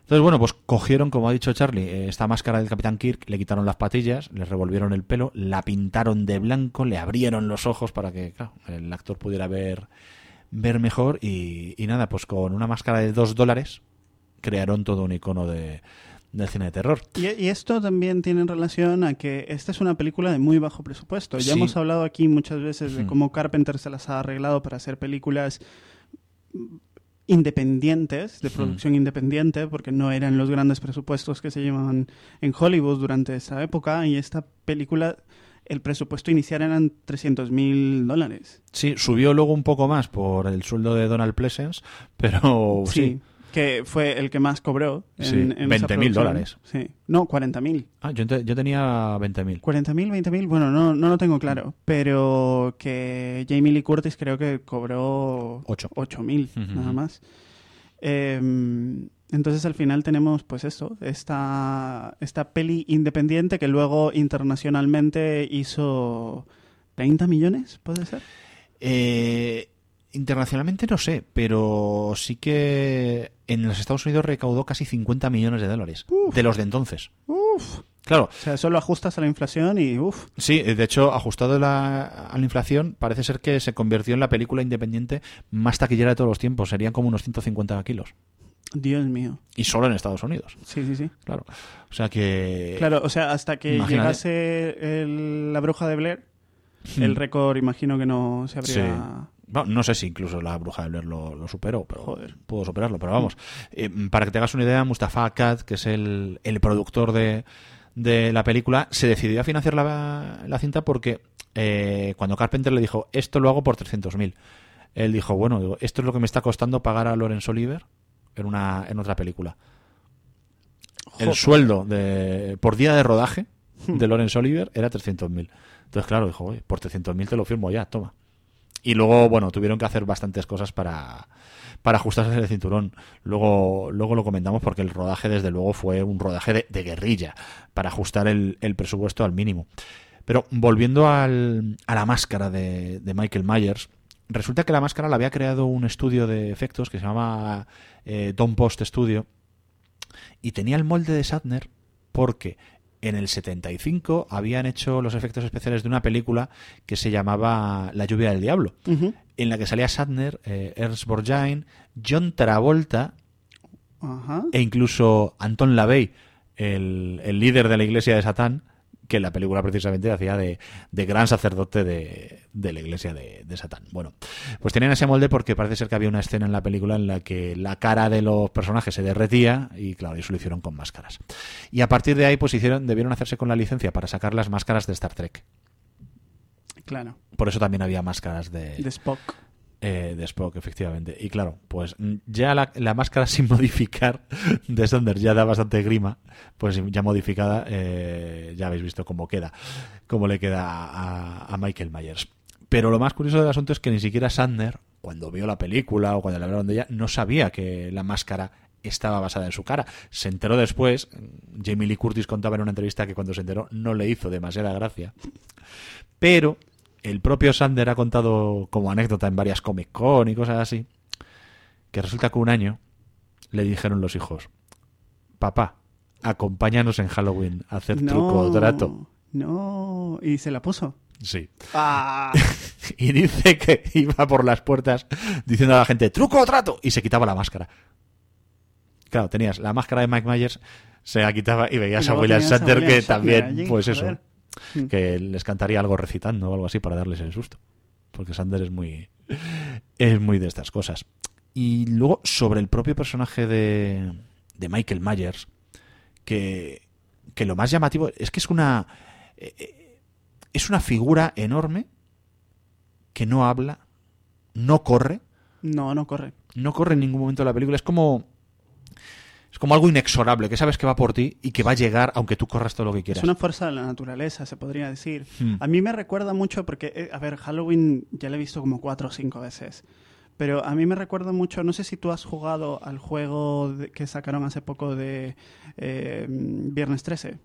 Entonces, bueno, pues cogieron, como ha dicho Charlie, eh, esta máscara del Capitán Kirk, le quitaron las patillas, le revolvieron el pelo, la pintaron de blanco, le abrieron los ojos para que claro, el actor pudiera ver, ver mejor y, y nada, pues con una máscara de dos dólares crearon todo un icono de, del cine de terror. Y, y esto también tiene relación a que esta es una película de muy bajo presupuesto. Ya Sí. hemos hablado aquí muchas veces de cómo Carpenter se las ha arreglado para hacer películas independientes, de producción independiente, porque no eran los grandes presupuestos que se llevaban en Hollywood durante esa época. Y esta película, el presupuesto inicial eran 300 mil dólares. Sí, subió luego un poco más por el sueldo de Donald Pleasence, pero sí. Sí. que fue el que más cobró. En, Sí, en esa 20.000 producción. dólares. Sí. No, 40.000. 40.000. 40.000. Ah, yo, ente- yo tenía 20.000. 40.000, 20.000, bueno, no, no lo tengo claro, pero que Jamie Lee Curtis creo que cobró Ocho. 8.000 Ujú. nada más. Eh, entonces al final tenemos pues esto, esta, esta peli independiente que luego internacionalmente hizo 30 millones, ¿puede ser? Eh, internacionalmente no sé, pero sí que en los Estados Unidos recaudó casi 50 millones de dólares. De los de entonces. Uf, Claro, o sea, solo ajustas a la inflación y uff, sí, de hecho, ajustado a la, a la inflación, parece ser que se convirtió en la película independiente más taquillera de todos los tiempos. Serían como unos 150 kilos. Dios mío. Y solo en Estados Unidos, Sí, sí, sí. claro. O sea que... Claro, o sea, hasta que imagínate. llegase el- la bruja de Blair, el récord imagino que no se habría... Sí. Bueno, no sé si incluso la bruja de Blair lo, lo superó, pero Joder. pudo superarlo. Pero vamos, eh, para que te hagas una idea, Mustafa Akkad, que es el, el productor de, de la película, se decidió a financiar la, la cinta porque eh, cuando Carpenter le dijo, esto lo hago por 300.000, él dijo, bueno, digo, esto es lo que me está costando pagar a Lawrence Oliver en, una, en otra película. El sueldo de, por día de rodaje de Lawrence Oliver era 300.000. Entonces, claro, dijo, oye, por 300.000 te lo firmo ya, toma. Y luego, bueno, tuvieron que hacer bastantes cosas para, para ajustarse el cinturón. Luego, luego lo comentamos porque el rodaje, desde luego, fue un rodaje de, de guerrilla para ajustar el, el presupuesto al mínimo. Pero volviendo al- a la máscara de, de Michael Myers, resulta que la máscara la había creado un estudio de efectos que se llama eh, Don Post Studio y tenía el molde de Sadner porque en el 75 habían hecho los efectos especiales de una película que se llamaba La lluvia del diablo, en la que salía Sadner, eh, Ernst Borgnine, John Travolta e incluso Anton LaVey, el, el líder de la iglesia de Satán, que la película precisamente hacía de, de gran sacerdote de, de la iglesia de, de Satán. Bueno, pues tenían ese molde porque parece ser que había una escena en la película en la que la cara de los personajes se derretía y claro, eso lo hicieron con máscaras. Y a partir de ahí pues hicieron, debieron hacerse con la licencia para sacar las máscaras de Star Trek. Claro. Por eso también había máscaras De Spock. Eh, de Spock, efectivamente. Y claro, pues mm, ya la, máscara sin modificar de Sonder ya da bastante grima, pues ya modificada, eh, ya habéis visto cómo queda, cómo le queda a, Michael Myers. Pero lo más curioso del asunto es que ni siquiera Sander, cuando vio la película o cuando le hablaron de ella, no sabía que la máscara estaba basada en su cara. Se enteró después, Jamie Lee Curtis contaba en una entrevista que cuando se enteró no le hizo demasiada gracia, pero el propio Sander ha contado como anécdota en varias Comic Con y cosas así, que resulta que un año le dijeron los hijos, papá, acompáñanos en Halloween a hacer truco o trato. No. Y se la puso. Sí. Ah. Y dice que iba por las puertas diciendo a la gente, truco o trato, y se quitaba la máscara. Claro, tenías la máscara de Mike Myers, se la quitaba y veías Y a William William que también, pues eso. Mm. que les cantaría algo recitando o algo así para darles el susto. Porque Sander es muy, es muy de estas cosas. Y luego, sobre el propio personaje de, de Michael Myers, que, que lo más llamativo es que es una, eh, eh, es una figura enorme que no habla, no corre, No, no corre. no corre en ningún momento de la película. Es como. Es como algo inexorable, que sabes que va por ti y que va a llegar aunque tú corras todo lo que quieras. Es una fuerza de la naturaleza, se podría decir. Hmm. A mí me recuerda mucho porque, eh, a ver, Halloween ya lo he visto como cuatro o cinco veces. Pero a mí me recuerda mucho, no sé si tú has jugado al juego que sacaron hace poco de eh, Viernes 13.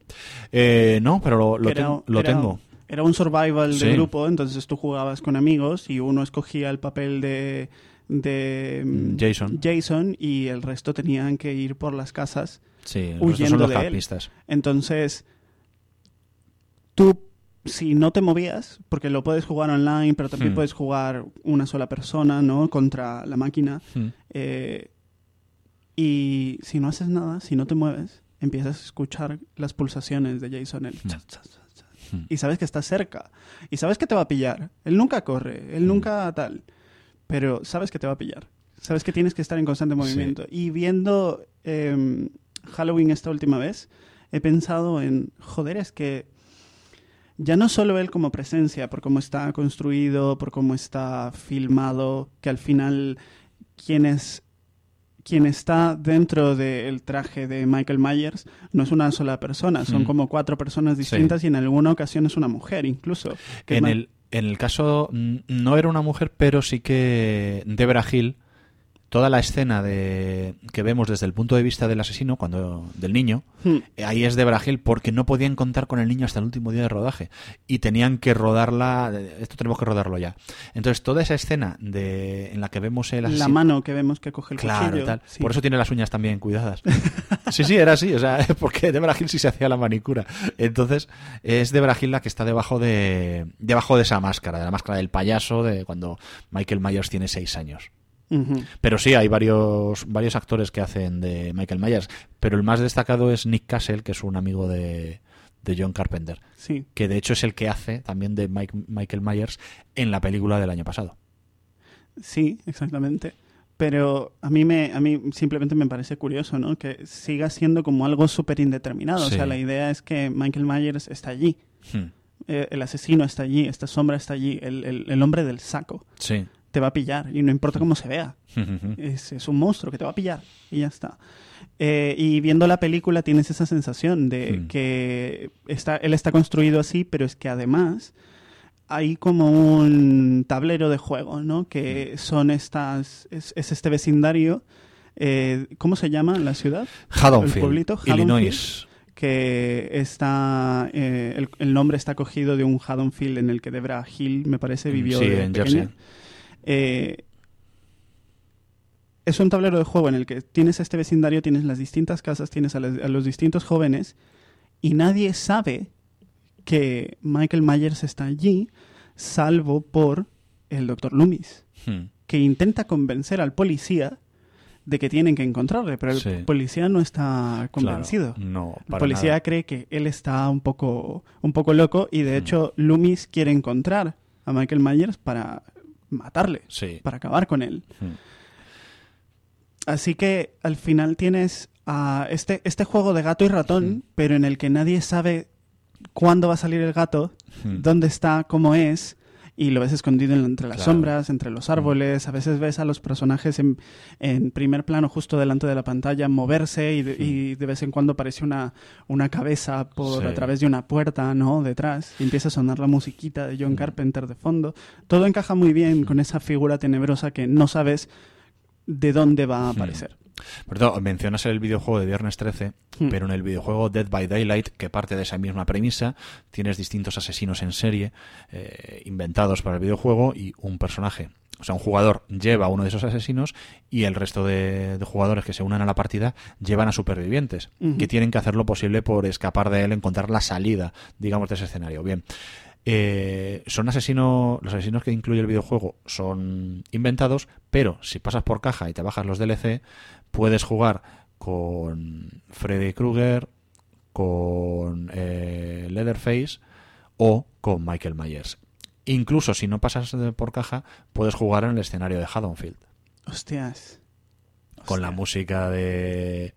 Eh, no, pero lo, era- ten- lo era- tengo. Era un survival Sí. de grupo, entonces tú jugabas con amigos y uno escogía el papel de, de mm, Jason. Jason y el resto tenían que ir por las casas Sí, huyendo los de él. Entonces, tú, si no te movías, porque lo puedes jugar online, pero también Hmm. puedes jugar una sola persona, ¿no? Contra la máquina. Hmm. eh, y si no haces nada, si no te mueves, empiezas a escuchar las pulsaciones de Jason. El. Hmm. Y sabes que está cerca. Y sabes que te va a pillar. Él nunca corre, él nunca tal. Pero sabes que te va a pillar. Sabes que tienes que estar en constante movimiento. Y viendo em, Halloween esta última vez, he pensado en, joder, es que ya no solo él como presencia, por cómo está construido, por cómo está filmado, que al final quienes, quien está dentro del traje de Michael Myers no es una sola persona, son Mm. como cuatro personas distintas y en alguna ocasión es una mujer incluso. que En el, en el caso, no era una mujer, pero sí que Debra Hill, toda la escena de que vemos desde el punto de vista del asesino, cuando del niño, Hmm. eh, ahí es Debra Hill porque no podían contar con el niño hasta el último día de rodaje y tenían que rodarla, esto tenemos que rodarlo ya. Entonces toda esa escena de en la que vemos el La asesino, mano que vemos que coge el Claro, cuchillo. tal. sí. Por eso tiene las uñas también cuidadas. Sí, sí, era así. O sea, porque Debra Hill sí se hacía la manicura. Entonces, es Debra Hill la que está debajo de, debajo de esa máscara, de la máscara del payaso de cuando Michael Myers tiene seis años. Pero sí, hay varios, varios actores que hacen de Michael Myers. Pero el más destacado es Nick Castle, que es un amigo de, de John Carpenter. Sí. Que de hecho es el que hace también de Mike- Michael Myers en la película del año pasado. Sí, exactamente. Pero a mí, me, a mí simplemente me parece curioso, ¿no? Que siga siendo como algo súper indeterminado. O sea, la idea es que Michael Myers está allí. Hmm. Eh, el asesino está allí, esta sombra está allí, el, el- el hombre del saco Sí. te va a pillar y no importa cómo se vea. Es, es un monstruo que te va a pillar y ya está. Eh, y viendo la película tienes esa sensación de Mm. que está, él está construido así, pero es que además hay como un tablero de juego, ¿no? Que son estas, es, es este vecindario. eh, ¿Cómo se llama la ciudad? Haddonfield, El pueblito, Haddonfield. Illinois. que está eh, el, el nombre está cogido de un Haddonfield en el que Debra Hill me parece vivió Sí, de en pequeña. Jersey. Eh, es un tablero de juego en el que tienes este vecindario, tienes las distintas casas, tienes a, las- a los distintos jóvenes y nadie sabe que Michael Myers está allí, salvo por el doctor Loomis, Hmm. que intenta convencer al policía de que tienen que encontrarle, pero el Sí. policía no está convencido. Claro, no, El policía nada. cree que él está un poco, un poco loco y de Mm. hecho Loomis quiere encontrar a Michael Myers para matarle, Sí. para acabar con él. Hmm. Así que al final tienes a este, este juego de gato y ratón, pero en el que nadie sabe cuándo va a salir el gato, Hmm. dónde está, cómo es, y lo ves escondido en- entre las Claro. sombras, entre los árboles. A veces ves a los personajes en, en primer plano, justo delante de la pantalla, moverse y de, y de vez en cuando aparece una, una cabeza por Sí. a través de una puerta, ¿no? Detrás, y empieza a sonar la musiquita de John. Carpenter de fondo. Todo encaja muy bien con esa figura tenebrosa que no sabes de dónde va a Mm. aparecer. Por cierto, mencionas el videojuego de Viernes 13, Hmm. pero en el videojuego Dead by Daylight, que parte de esa misma premisa, tienes distintos asesinos en serie eh, inventados para el videojuego y un personaje. O sea, un jugador lleva a uno de esos asesinos y el resto de, de jugadores que se unan a la partida llevan a supervivientes, que tienen que hacer lo posible por escapar de él, encontrar la salida, digamos, de ese escenario. Bien. Eh, son asesinos, los asesinos que incluye el videojuego son inventados, pero si pasas por caja y te bajas los DLC, puedes jugar con Freddy Krueger, con eh, Leatherface o con Michael Myers. Incluso si no pasas por caja, puedes jugar en el escenario de Haddonfield Hostias. Con la música de,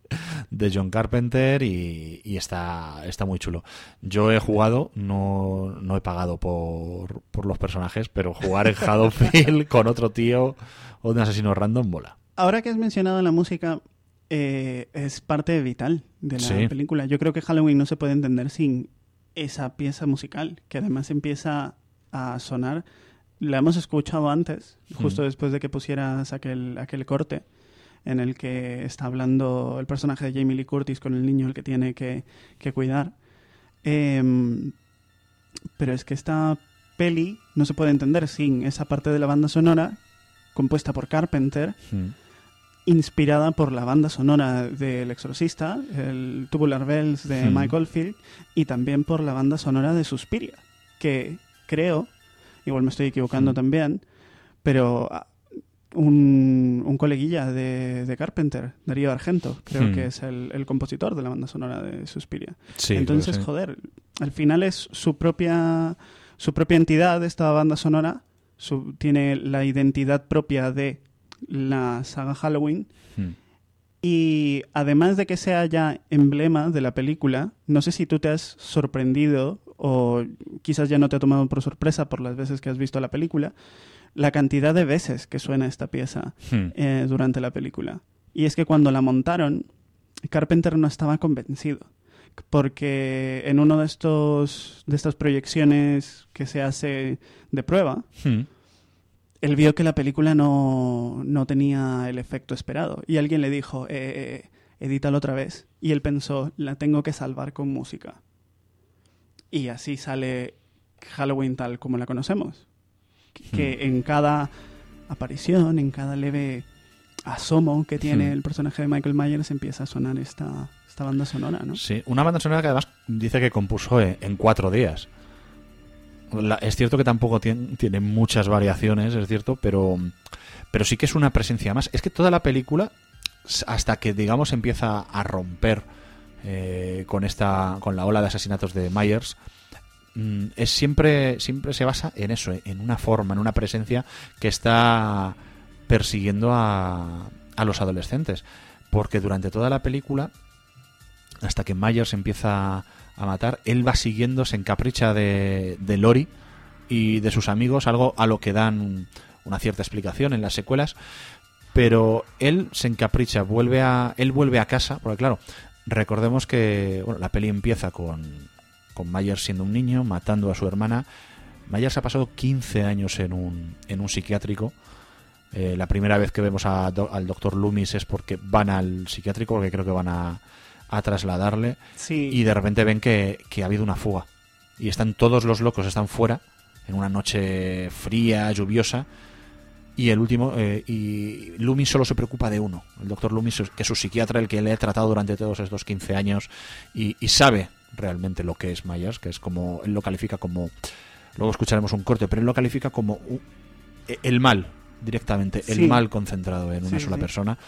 de John Carpenter y, y está, está muy chulo. Yo he jugado, no, no he pagado por, por los personajes, pero jugar en Haddonfield con otro tío o de un asesino random mola. Ahora que has mencionado la música, eh, es parte vital de la Sí. película. Yo creo que Halloween no se puede entender sin esa pieza musical, que además empieza a sonar. La hemos escuchado antes, justo Mm. después de que pusieras aquel, aquel corte en el que está hablando el personaje de Jamie Lee Curtis con el niño el que tiene que, que cuidar. Em, pero es que esta peli no se puede entender sin esa parte de la banda sonora compuesta por Carpenter Mm. inspirada por la banda sonora del Exorcista, el Tubular Bells de Hmm. Mike Oldfield, y también por la banda sonora de Suspiria, que creo, igual me estoy equivocando Hmm. también, pero un, un coleguilla de, de Carpenter, Darío Argento, creo Hmm. que es el, el compositor de la banda sonora de Suspiria. Sí, Entonces, joder, al final es su propia, su propia entidad, esta banda sonora, su- tiene la identidad propia de la saga Halloween. Mm. Y además de que sea ya emblema de la película, no sé si tú te has sorprendido o quizás ya no te ha tomado por sorpresa por las veces que has visto la película, la cantidad de veces que suena esta pieza Mm. eh, durante la película. Y es que cuando la montaron, Carpenter no estaba convencido. Porque en uno de estos de estas proyecciones que se hace de prueba, Hmm. él vio que la película no, no tenía el efecto esperado. Y alguien le dijo, eh, eh, edítalo otra vez. Y él pensó, la tengo que salvar con música. Y así sale Halloween tal como la conocemos. Que en cada aparición, en cada leve asomo que tiene Hmm. el personaje de Michael Myers, empieza a sonar esta, esta banda sonora, ¿no? Sí, una banda sonora que además dice que compuso en, en cuatro días. La- es cierto que tampoco tien- tiene muchas variaciones, es cierto, pero, pero sí que es una presencia más. Es que toda la película, hasta que digamos empieza a romper eh, con esta, con la ola de asesinatos de Myers, es siempre, siempre se basa en eso, en una forma, en una presencia que está persiguiendo a, a los adolescentes. Porque durante toda la película hasta que Myers empieza a matar, él va siguiendo, se encapricha de, de Lori y de sus amigos, algo a lo que dan una cierta explicación en las secuelas, pero él se encapricha, vuelve a, él vuelve a casa, porque claro, recordemos que bueno, la peli empieza con, con Myers siendo un niño, matando a su hermana. Myers ha pasado 15 años en un, en un psiquiátrico. Eh, la primera vez que vemos a do- al doctor Loomis es porque van al psiquiátrico, porque creo que van a, a trasladarle Sí. y de repente ven que, que ha habido una fuga. Y están todos los locos, están fuera, en una noche fría, lluviosa. Y el último, eh, y Loomis solo se preocupa de uno. El doctor Loomis, que es su psiquiatra, el que le ha tratado durante todos estos 15 años y, y sabe realmente lo que es Myers, que es como, él lo califica como, luego escucharemos un corte, pero él lo califica como u- el mal, directamente, el mal concentrado en una Sí, sola sí. persona.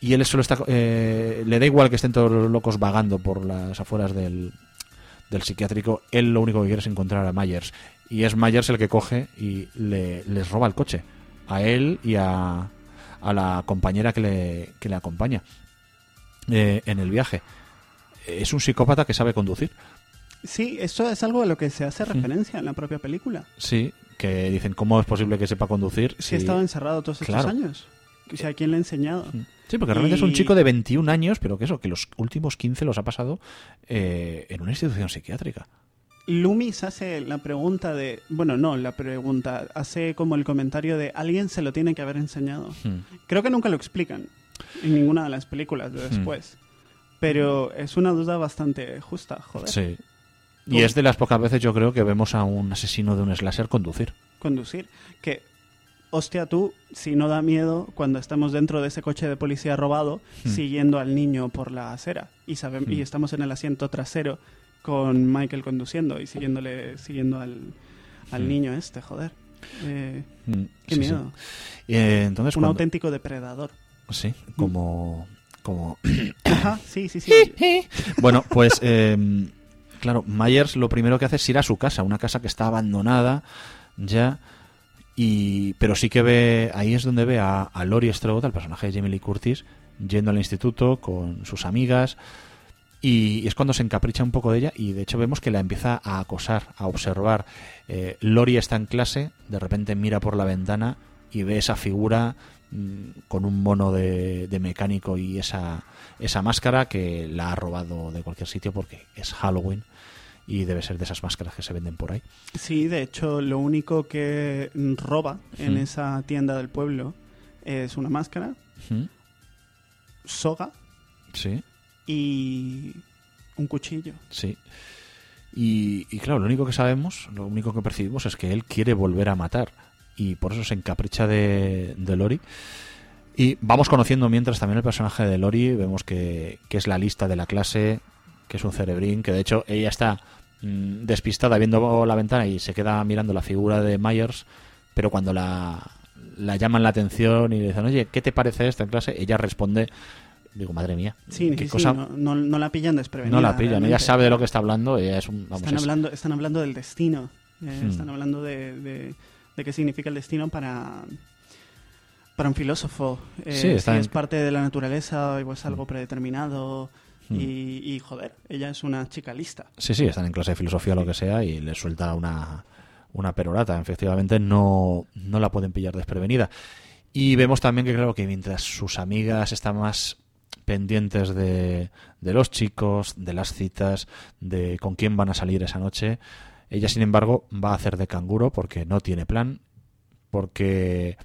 Y él solo está. eh, le da igual que estén todos los locos vagando por las afueras del, del psiquiátrico. Él lo único que quiere es encontrar a Myers. Y es Myers el que coge y le, les roba el coche. A él y a, a la compañera que le, que le acompaña eh, en el viaje. Es un psicópata que sabe conducir. Sí, eso es algo a lo que se hace referencia en la propia película. Sí, que dicen, ¿cómo es posible que sepa conducir? Si ha estado encerrado todos estos Claro. años. O sea, ¿quién le ha enseñado? Sí, porque realmente es un chico de 21 años, pero que eso, que los últimos 15 los ha pasado eh, en una institución psiquiátrica. Loomis hace la pregunta de... Bueno, no, la pregunta. Hace como el comentario de alguien se lo tiene que haber enseñado. Hmm. Creo que nunca lo explican en ninguna de las películas de después. Pero es una duda bastante justa, joder. Sí. Y es de las pocas veces yo creo que vemos a un asesino de un slasher conducir. Conducir. Que, hostia tú, si no da miedo cuando estamos dentro de ese coche de policía robado, Hmm. siguiendo al niño por la acera. Y, sabem- Hmm. y estamos en el asiento trasero con Michael conduciendo y siguiéndole, siguiendo al, al Hmm. niño este, joder. Eh, qué sí, miedo. sí. Eh, entonces, Un cuando- auténtico depredador. Sí, como... como... Ajá, sí, sí, sí. bueno, pues... eh, claro, Myers lo primero que hace es ir a su casa, una casa que está abandonada ya... Y, pero sí que ve, ahí es donde ve a, a Laurie Strode, al personaje de Jamie Lee Curtis, yendo al instituto con sus amigas. Y es cuando se encapricha un poco de ella y de hecho vemos que la empieza a acosar, a observar. Eh, Lori está en clase, de repente mira por la ventana y ve esa figura con un mono de, de mecánico y esa, esa máscara que la ha robado de cualquier sitio porque es Halloween y debe ser de esas máscaras que se venden por ahí. Sí, de hecho, lo único que roba en esa tienda del pueblo es una máscara, soga Sí, y un cuchillo. sí. Y, y claro, lo único que sabemos, lo único que percibimos es que él quiere volver a matar y por eso se encapricha de, de Lori. Y vamos conociendo mientras también el personaje de Lori, vemos que, que es la lista de la clase, que es un cerebrín, que de hecho ella está mm, despistada viendo la ventana y se queda mirando la figura de Myers, pero cuando la, la llaman la atención y le dicen, oye, ¿qué te parece esto en clase? Ella responde, digo, madre mía, Sí, qué sí, cosa... no, no, no la pillan desprevenida. No la pillan, ella sabe de lo que está hablando, ella es un... vamos, Están es- hablando, están hablando del destino. eh, Hmm. Están hablando de, de- de qué significa el destino para, para un filósofo. Eh, Sí, si es parte de la naturaleza o es algo predeterminado. Hmm. Y, y, joder, ella es una chica lista. Sí, sí, están en clase de filosofía o lo que sea y le suelta una, una perorata. Efectivamente, no, no la pueden pillar desprevenida. Y vemos también que, claro, que mientras sus amigas están más pendientes de, de los chicos, de las citas, de con quién van a salir esa noche, ella, sin embargo, va a hacer de canguro porque no tiene plan, porque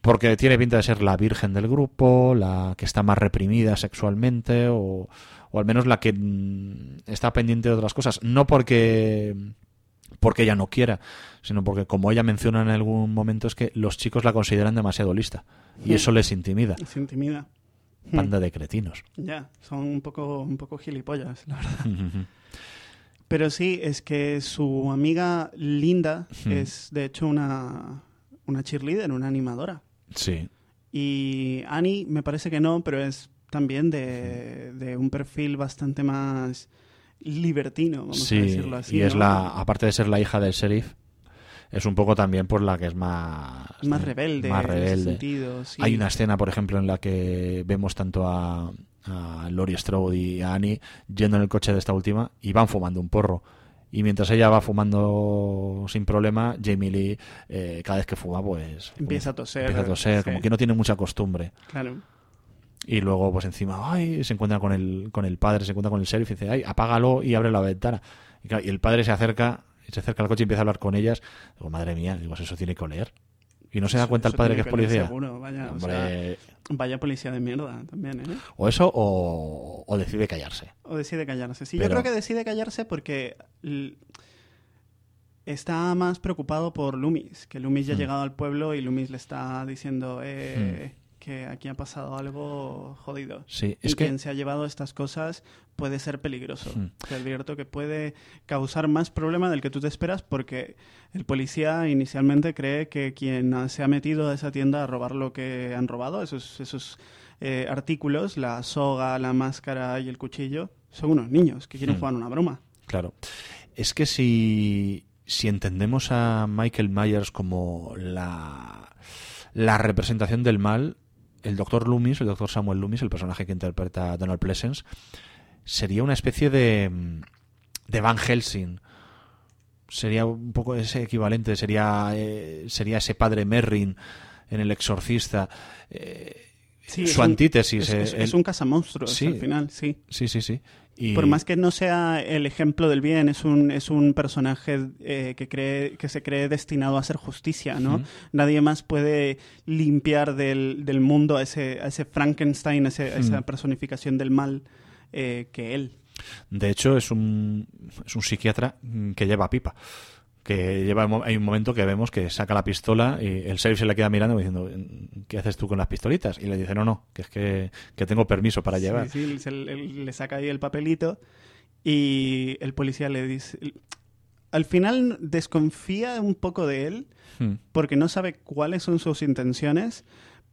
porque tiene pinta de ser la virgen del grupo, la que está más reprimida sexualmente o, o al menos la que mm, está pendiente de otras cosas, no porque porque ella no quiera, sino porque como ella menciona en algún momento es que los chicos la consideran demasiado lista y eso les intimida. Se intimida. Banda de cretinos. Ya, son un poco, un poco gilipollas, la verdad. Pero sí, es que su amiga Linda Hmm. es de hecho una, una cheerleader, una animadora. Sí. Y Annie me parece que no, pero es también de, de un perfil bastante más libertino, vamos sí, a decirlo así. y es ¿no? la, aparte de ser la hija del sheriff, es un poco también por la que es más... más rebelde, Más en ese rebelde. sentido, sí. Hay una escena, por ejemplo, en la que vemos tanto a, a Laurie Strode y a Annie yendo en el coche de esta última y van fumando un porro. Y mientras ella va fumando sin problema, Jamie Lee, eh, cada vez que fuma, pues... Empieza a toser, Empieza a toser, sí. como que no tiene mucha costumbre. Claro. Y luego, pues encima, ay, se encuentra con el, con el padre, se encuentra con el sheriff y dice, ay, apágalo y abre la ventana. Y, claro, y el padre se acerca, se acerca al coche y empieza a hablar con ellas. Digo, madre mía, digo, eso tiene que oler. Y no se da Eso- cuenta el eso padre que es policía. seguro, vaya, o Hombre, sea, vaya policía de mierda también, ¿eh? o eso o, o decide callarse. O decide callarse. Sí, Pero- yo creo que decide callarse porque está más preocupado por Loomis, que Loomis ya ha Hmm. llegado al pueblo y Loomis le está diciendo eh, que aquí ha pasado algo jodido. Sí, y es que... quien se ha llevado estas cosas puede ser peligroso. Hmm. Te advierto que puede causar más problema del que tú te esperas porque el policía inicialmente cree que quien se ha metido a esa tienda a robar lo que han robado, esos, esos eh, artículos, la soga, la máscara y el cuchillo, son unos niños que quieren Hmm. jugar una broma. Claro. Es que si, si entendemos a Michael Myers como la, la representación del mal, el doctor Loomis, el doctor Samuel Loomis, el personaje que interpreta Donald Pleasence, sería una especie de, de Van Helsing. Sería un poco ese equivalente, sería, eh, sería ese padre Merrin en El Exorcista. Eh, Sí, su un- antítesis. Es, eh, es- el- es un cazamonstruos Sí. al final, sí. Sí, sí, sí. Y- Por más que no sea el ejemplo del bien, es un, es un personaje eh, que, cree, que se cree destinado a hacer justicia, ¿no? Nadie más puede limpiar del, del mundo a ese, a ese Frankenstein, a, ese- a esa Mm. personificación del mal eh, que él. De hecho, es un, es un psiquiatra mm, que lleva pipa. Que lleva, hay un momento que vemos que saca la pistola y el sheriff se le queda mirando diciendo, ¿qué haces tú con las pistolitas? Y le dice, no, no, que es que, que tengo permiso para llevar. Sí, sí, se le, le saca ahí el papelito y el policía le dice... Al final desconfía un poco de él Hmm. porque no sabe cuáles son sus intenciones,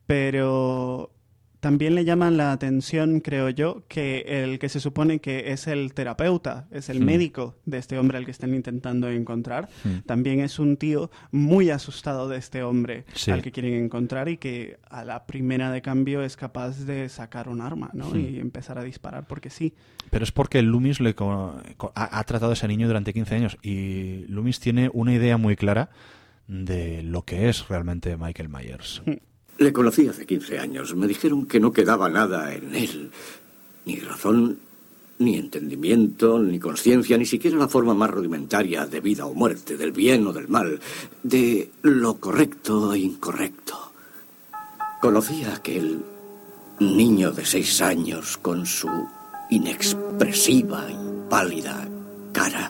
pero también le llaman la atención, creo yo, que el que se supone que es el terapeuta, es el Hmm. médico de este hombre al que están intentando encontrar, Hmm. también es un tío muy asustado de este hombre Sí. al que quieren encontrar y que a la primera de cambio es capaz de sacar un arma ¿no? Hmm. y empezar a disparar porque sí. Pero es porque Loomis le ha, ha tratado a ese niño durante 15 años y Loomis tiene una idea muy clara de lo que es realmente Michael Myers. Le conocí hace 15 años. Me dijeron que no quedaba nada en él. Ni razón, ni entendimiento, ni conciencia, ni siquiera la forma más rudimentaria de vida o muerte, del bien o del mal, de lo correcto e incorrecto. Conocí a aquel niño de seis años con su inexpresiva y pálida cara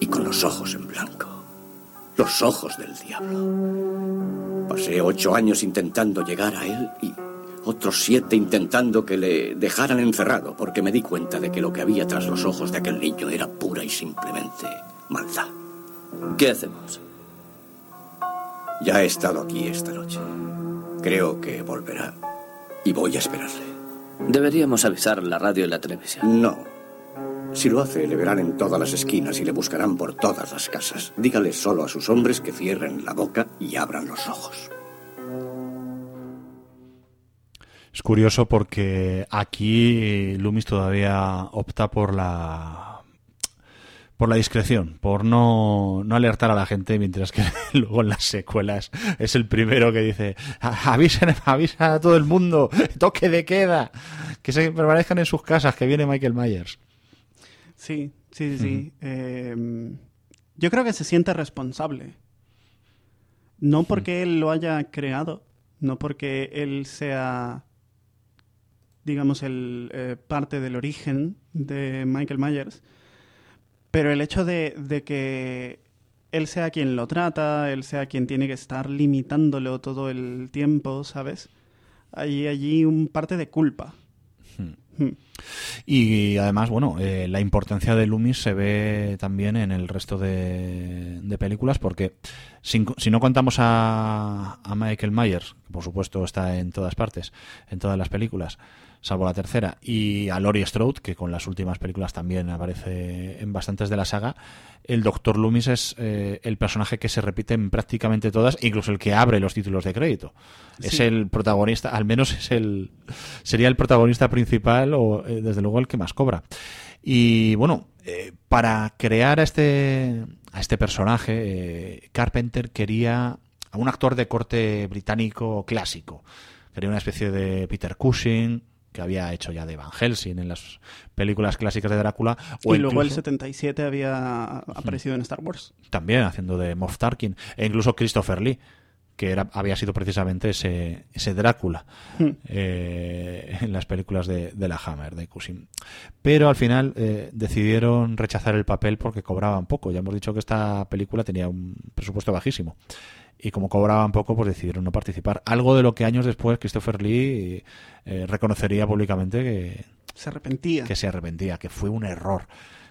y con los ojos en blanco. Los ojos del diablo. Pasé ocho años intentando llegar a él y otros siete intentando que le dejaran encerrado porque me di cuenta de que lo que había tras los ojos de aquel niño era pura y simplemente maldad. ¿Qué hacemos? Ya he estado aquí esta noche. Creo que volverá y voy a esperarle. Deberíamos avisar la radio y la televisión. No. Si lo hace, le verán en todas las esquinas y le buscarán por todas las casas. Dígale solo a sus hombres que cierren la boca y abran los ojos. Es curioso porque aquí Loomis todavía opta por la por la discreción, por no, no alertar a la gente, mientras que luego en las secuelas es el primero que dice, avisen, avisa a todo el mundo, toque de queda, que se permanezcan en sus casas, que viene Michael Myers. Sí, sí, sí. eh, yo creo que se siente responsable. No porque él lo haya creado, no porque él sea, digamos, el eh, parte del origen de Michael Myers, pero el hecho de, de, que él sea quien lo trata, él sea quien tiene que estar limitándolo todo el tiempo, ¿sabes? Hay allí un parte de culpa. Y además, bueno, eh, la importancia de Loomis se ve también en el resto de, películas porque si, no contamos a, Michael Myers, que por supuesto está en todas partes, en todas las películas, salvo la tercera, y a Laurie Strode, que con las últimas películas también aparece en bastantes de la saga, el Doctor Loomis es eh, el personaje que se repite en prácticamente todas, incluso el que abre los títulos de crédito. Sí. Es el protagonista, al menos es el sería el protagonista principal o eh, desde luego el que más cobra. Y bueno, eh, para crear a este a este personaje, Carpenter quería a un actor de corte británico clásico. Quería una especie de Peter Cushing, que había hecho ya de Van Helsing en las películas clásicas de Drácula. O y luego el 77 había aparecido en Star Wars. También haciendo de Moff Tarkin. E incluso Christopher Lee, que era, había sido precisamente ese, ese Drácula hmm. eh, en las películas de, de, la Hammer, de Cushing. Pero al final eh, decidieron rechazar el papel porque cobraban poco. Ya hemos dicho que esta película tenía un presupuesto bajísimo y como cobraban poco, pues decidieron no participar. Algo de lo que años después Christopher Lee eh, reconocería públicamente que se arrepentía. Que se arrepentía, que fue un error,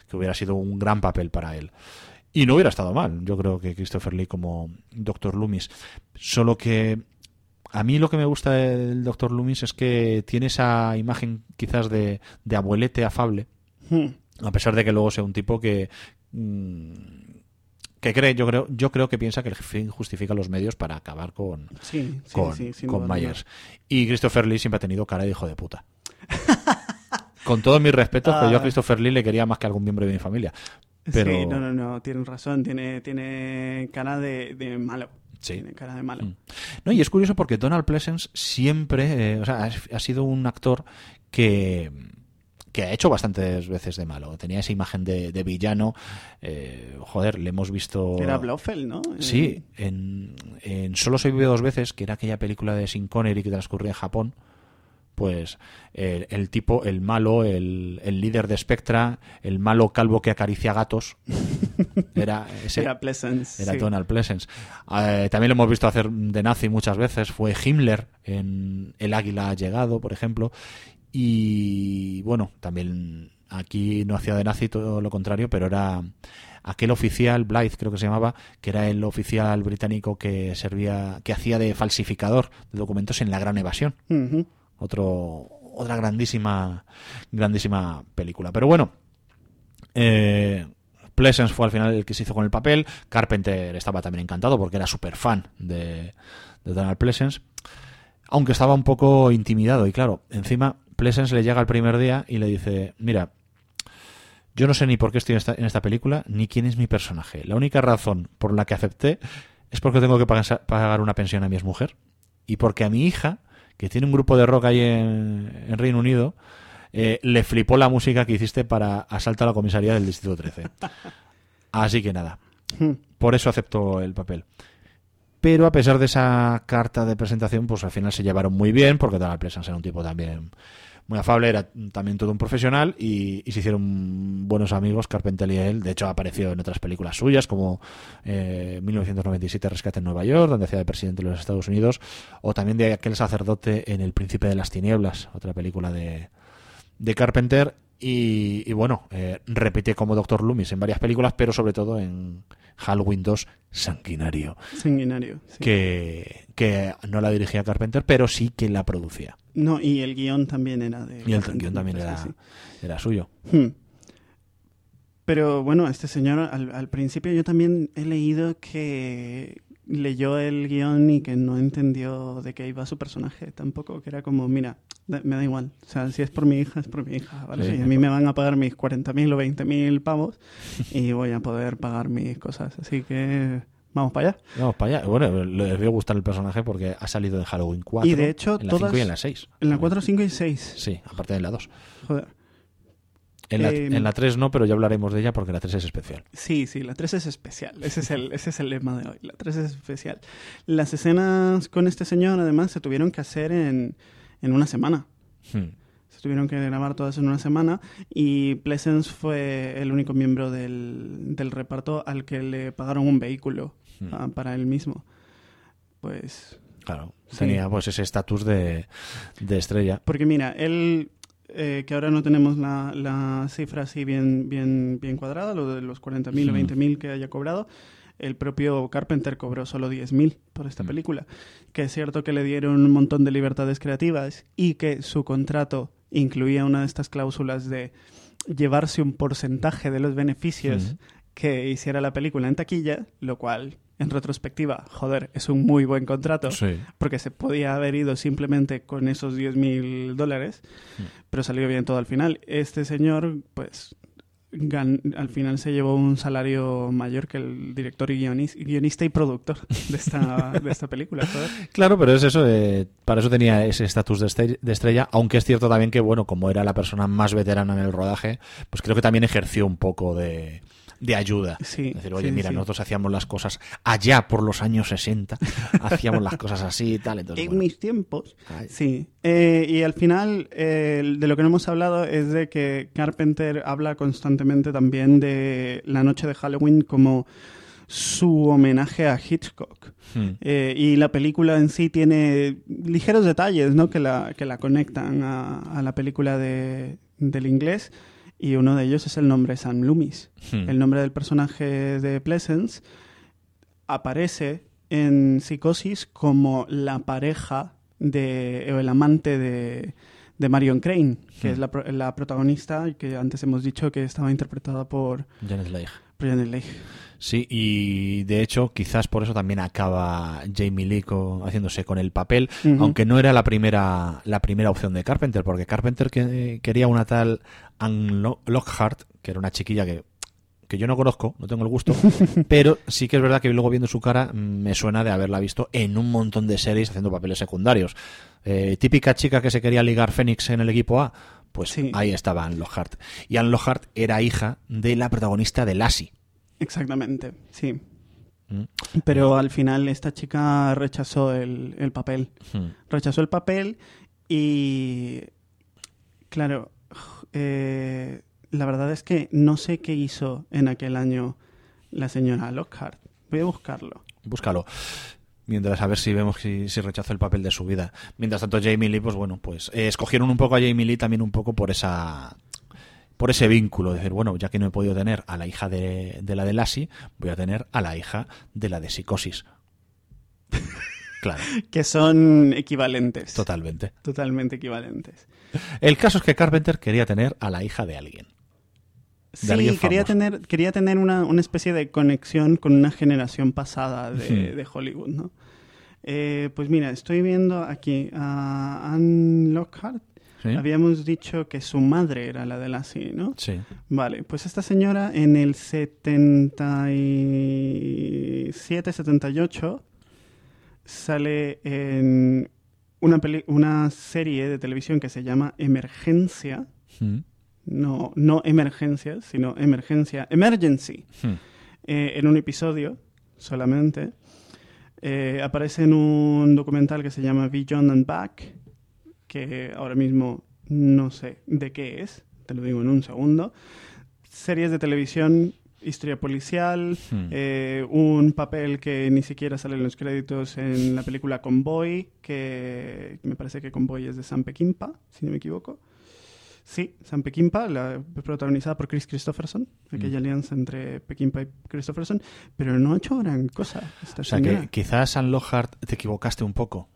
que hubiera sido un gran papel para él. Y no hubiera estado mal, yo creo que Christopher Lee como Doctor Loomis. Solo que a mí lo que me gusta del Doctor Loomis es que tiene esa imagen quizás de, de abuelete afable, hmm. a pesar de que luego sea un tipo que... Mmm, que cree, yo creo, yo creo que piensa que el fin justifica los medios para acabar con, sí, sí, con, sí, con Myers. Y Christopher Lee siempre ha tenido cara de hijo de puta. con todos mis respetos, ah. pero yo a Christopher Lee le quería más que a algún miembro de mi familia. Pero... Sí, no, no, no, tienes razón, tiene, tiene cara de, de malo. Sí. Tiene cara de malo. Mm. No, y es curioso porque Donald Pleasence siempre, eh, o sea, ha, ha sido un actor que que ha hecho bastantes veces de malo. Tenía esa imagen de, de villano. Eh, joder, le hemos visto. Era Blofeld, ¿no? Sí, en, en, Solo soy vivo dos veces, que era aquella película de Sin Connery que transcurría en Japón. Pues el, el tipo, el malo, el, el, líder de Spectra, el malo calvo que acaricia gatos, era ese, era Pleasence. Era sí. Donald Pleasence. Eh, también lo hemos visto hacer de nazi muchas veces. Fue Himmler en El Águila ha llegado, por ejemplo. Y bueno, también aquí no hacía de nazi todo lo contrario, pero era aquel oficial, Blythe creo que se llamaba, que era el oficial británico que servía, que hacía de falsificador de documentos en la Gran Evasión. Uh -huh. Otro, otra grandísima, grandísima película. Pero bueno, eh, Pleasence fue al final el que se hizo con el papel. Carpenter estaba también encantado porque era súper fan de, de Donald Pleasence. Aunque estaba un poco intimidado y claro, encima Pleasence le llega el primer día y le dice, mira, yo no sé ni por qué estoy en esta, en esta, película, ni quién es mi personaje. La única razón por la que acepté es porque tengo que pagar una pensión a mi exmujer y porque a mi hija, que tiene un grupo de rock ahí en, en Reino Unido, eh, le flipó la música que hiciste para Asalto a la comisaría del Distrito 13. Así que nada, por eso aceptó el papel pero a pesar de esa carta de presentación, pues al final se llevaron muy bien, porque Donald Pleasance era un tipo también muy afable, era también todo un profesional y, y se hicieron buenos amigos Carpenter y él. De hecho, apareció en otras películas suyas, como eh, 1997 Rescate en Nueva York, donde hacía de presidente de los Estados Unidos, o también de aquel sacerdote en El Príncipe de las Tinieblas, otra película de, de Carpenter. Y, y bueno, eh, repite como Doctor Loomis en varias películas, pero sobre todo en Halloween 2 Sanguinario. Sanguinario. Sí. Que, que no la dirigía Carpenter, pero sí que la producía. No, y el guion también era de. Y el guion también era, sí. era suyo. Hmm. Pero bueno, este señor, al, al, principio yo también he leído que, leyó el guion y que no entendió de qué iba su personaje tampoco, que era como, mira, me da igual, o sea, si es por mi hija, es por mi hija, ¿vale? Sí. A mí me van a pagar mis 40.000 o 20.000 pavos y voy a poder pagar mis cosas, así que vamos para allá. Vamos para allá. Bueno, le debió gustar el personaje porque ha salido en Halloween 4. Y de hecho, en la todas- 5 y en la 6. En la 4, 5 y 6, Sí, aparte de la 2. joder. En la, Eh, en la 3 no, pero ya hablaremos de ella porque la 3 es especial. Sí, sí, la 3 es especial. Ese es, el, ese es el lema de hoy. La 3 es especial. Las escenas con este señor, además, se tuvieron que hacer en, en una semana. Hmm. Se tuvieron que grabar todas en una semana y Pleasence fue el único miembro del, del reparto al que le pagaron un vehículo Ah, para él mismo. Pues Claro, Sí. tenía pues ese estatus de, de estrella. Porque mira, él, eh, que ahora no tenemos la, la cifra así bien, bien, bien cuadrada, lo de los 40.000 o Hmm. 20.000 que haya cobrado, el propio Carpenter cobró solo 10.000 por esta Mm. película. Que es cierto que le dieron un montón de libertades creativas y que su contrato incluía una de estas cláusulas de llevarse un porcentaje de los beneficios Mm. que hiciera la película en taquilla, lo cual, en retrospectiva, joder, es un muy buen contrato Sí. porque se podía haber ido simplemente con esos 10 mil dólares, pero salió bien todo al final. Este señor, pues, gan- al final se llevó un salario mayor que el director y guionis- guionista y productor de esta, de esta película. joder. Claro, pero es eso, eh, para eso tenía ese estatus de, de estrella, aunque es cierto también que, bueno, como era la persona más veterana en el rodaje, pues creo que también ejerció un poco de, de ayuda. Sí, Es decir, oye, sí, mira, sí. nosotros hacíamos las cosas allá por los años 60, hacíamos las cosas así y tal, entonces, En bueno, mis tiempos. ay, Sí, Eh, y al final eh, de lo que no hemos hablado es de que Carpenter habla constantemente también de la noche de Halloween como su homenaje a Hitchcock. hmm, Eh, y la película en sí tiene ligeros detalles ¿no? que, la, que la conectan a, a la película de, del inglés. Y uno de ellos es el nombre Sam Loomis. hmm. El nombre del personaje de Pleasence aparece en Psicosis como la pareja de, o el amante de, de Marion Crane, que Hmm. es la, la protagonista que antes hemos dicho que estaba interpretada por Janet Leigh. Brian Leigh. Sí, y de hecho, quizás por eso también acaba Jamie Lee haciéndose con el papel, aunque no era la primera, la primera opción de Carpenter, porque Carpenter que- quería una tal Anne Lo- Lockhart, que era una chiquilla que, que yo no conozco, no tengo el gusto, pero sí que es verdad que luego viendo su cara me suena de haberla visto en un montón de series haciendo papeles secundarios. Eh, típica chica que se quería ligar Fénix en el equipo A, pues Sí. ahí estaba Anne Lockhart. Y Anne Lockhart era hija de la protagonista de Lassie. Exactamente, sí. Mm. Pero al final esta chica rechazó el, el papel. Hmm. Rechazó el papel y... Claro, eh, la verdad es que no sé qué hizo en aquel año la señora Lockhart. Voy a buscarlo. Búscalo. Mientras a ver si vemos si, si rechazó el papel de su vida. Mientras tanto, Jamie Lee, pues bueno, pues eh, escogieron un poco a Jamie Lee también un poco por esa por ese vínculo, de decir, bueno, ya que no he podido tener a la hija de, de la de Lassie, voy a tener a la hija de la de Psicosis. Claro, Que son equivalentes. totalmente. Totalmente equivalentes. El caso es que Carpenter quería tener a la hija de alguien. Sí, quería tener, quería tener una, una especie de conexión con una generación pasada de, de Hollywood, ¿no? Eh, pues mira, estoy viendo aquí a Anne Lockhart. ¿Sí? Habíamos dicho que su madre era la de Lassie, ¿no? Sí. Vale, pues esta señora en el 77, 78 sale en una, peli- una serie de televisión que se llama Emergencia. Mm. No, no emergencia, sino emergencia, emergency, Mm. eh, en un episodio solamente. Eh, aparece en un documental que se llama Beyond and Back, que ahora mismo no sé de qué es, te lo digo en un segundo. Series de televisión, historia policial, Hmm. eh, un papel que ni siquiera sale en los créditos en la película Convoy, que me parece que Convoy es de Sam Peckinpah, si no me equivoco. Sí, Sam Peckinpah, la, protagonizada por Chris Christopherson, aquella Mm. alianza entre Peckinpah y Christopherson, pero no ha hecho gran cosa esta O sea señora. que quizás Anne Lockhart te equivocaste un poco.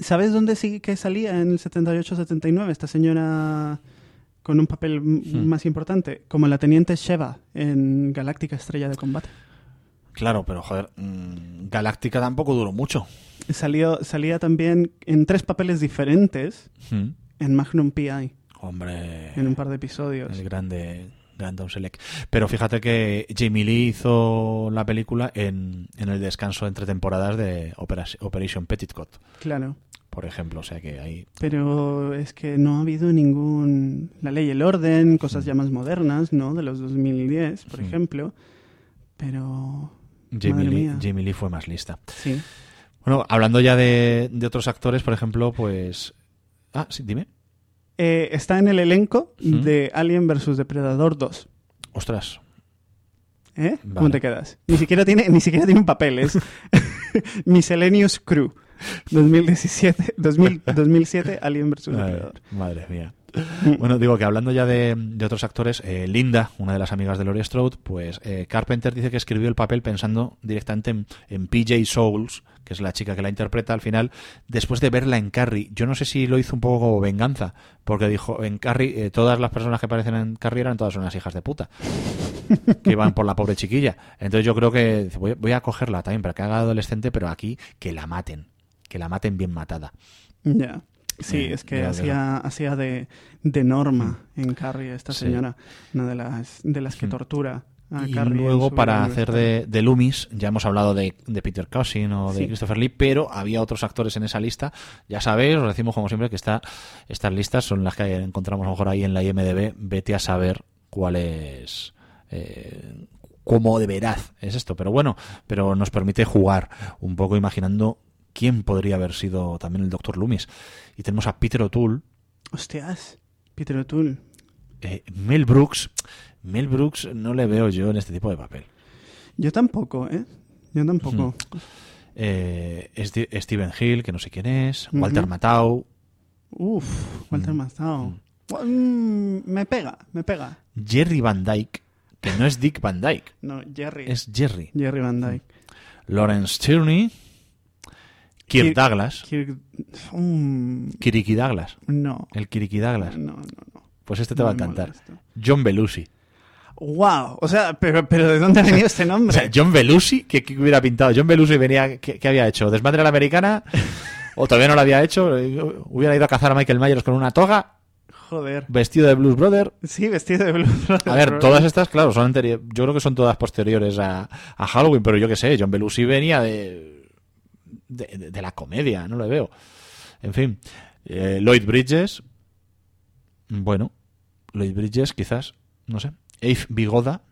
¿Sabes dónde sí que salía en el 78-79 esta señora con un papel Hmm. más importante? Como la teniente Sheva en Galáctica Estrella de Combate. Claro, pero joder, mm, Galáctica tampoco duró mucho. Salió, salía también en tres papeles diferentes Mm. en Magnum PI, Hombre, en un par de episodios. el grande, gran Tom Selleck. Pero fíjate que Jamie Lee hizo la película en, en el descanso entre temporadas de Opera- Operation Petticoat, Claro. por ejemplo. O sea que ahí Pero es que no ha habido ningún... La ley y el orden, cosas ya más modernas, ¿no? De los 2010, por ejemplo. Pero... Jamie Lee. Jamie Lee fue más lista. Sí. Bueno, hablando ya de, de otros actores, por ejemplo, pues... Ah, sí, dime. Eh, está en el elenco Mm. de Alien vs. Depredador 2. Ostras, ¿Eh? ¿Cómo Vale. te quedas? Ni siquiera tiene, ni siquiera tiene un papel, es Miscellaneous Crew. 2017, 2000 2007, Alien vs. Depredador. madre mía. Bueno, digo que hablando ya de, otros actores, eh, Linda, una de las amigas de Laurie Strode, pues eh, Carpenter dice que escribió el papel pensando directamente en, PJ Souls, que es la chica que la interpreta al final, después de verla en Carrie. Yo no sé si lo hizo un poco como venganza, porque dijo, en Carrie, eh, todas las personas que aparecen en Carrie eran todas unas hijas de puta, que iban por la pobre chiquilla. Entonces yo creo que voy a cogerla también para que haga adolescente, pero aquí que la maten, que la maten bien matada. Ya. Sí, Eh, es que hacía, hacía de, de norma en Carrie esta señora, una de las, de las que Mm. tortura a y Carrie. luego para hacer de, de Loomis, ya hemos hablado de, de Peter Cushing o de Sí. Christopher Lee, pero había otros actores en esa lista. Ya sabéis, os decimos como siempre que está, estas listas son las que encontramos a lo mejor ahí en la IMDB. Vete a saber cuál es, eh, cómo de veraz es esto. Pero bueno, pero nos permite jugar un poco imaginando quién podría haber sido también el Doctor Loomis. Y tenemos a Peter O'Toole, Hostias, Peter O'Toole. eh, Mel Brooks. Mel Brooks no le veo yo en este tipo de papel. Yo tampoco, ¿eh? Yo tampoco. Eh, Sti- Steven Hill, que no sé quién es, Walter Ujú. Matthau, Uf, Walter Mm. Matthau. Mm, me pega, me pega. Jerry Van Dyke, que no es Dick Van Dyke, No, Jerry. es Jerry, Jerry Van Dyke. Lawrence Tierney, Kirk Kirk- Douglas, Kirk- Kiriki Douglas, no. el Kiriki Douglas, No, no, no. pues este te va a encantar. John Belushi. Wow, o sea, pero, pero ¿de dónde ha venido este O nombre? sea, John Belushi, ¿qué, qué hubiera pintado? John Belushi venía, ¿qué, qué había hecho? ¿Desmadre a la americana? ¿O todavía no lo había hecho? ¿Hubiera ido a cazar a Michael Myers con una toga? Joder. ¿Vestido de Blues Brother? Sí, vestido de Blues Brothers. A ver, todas estas, claro, son anteri- Yo creo que son todas posteriores a, a Halloween, pero yo qué sé, John Belushi venía de, de, de- de la comedia, no lo veo. En fin, eh, Lloyd Bridges, bueno, Lloyd Bridges quizás, no sé. Abe Bigoda,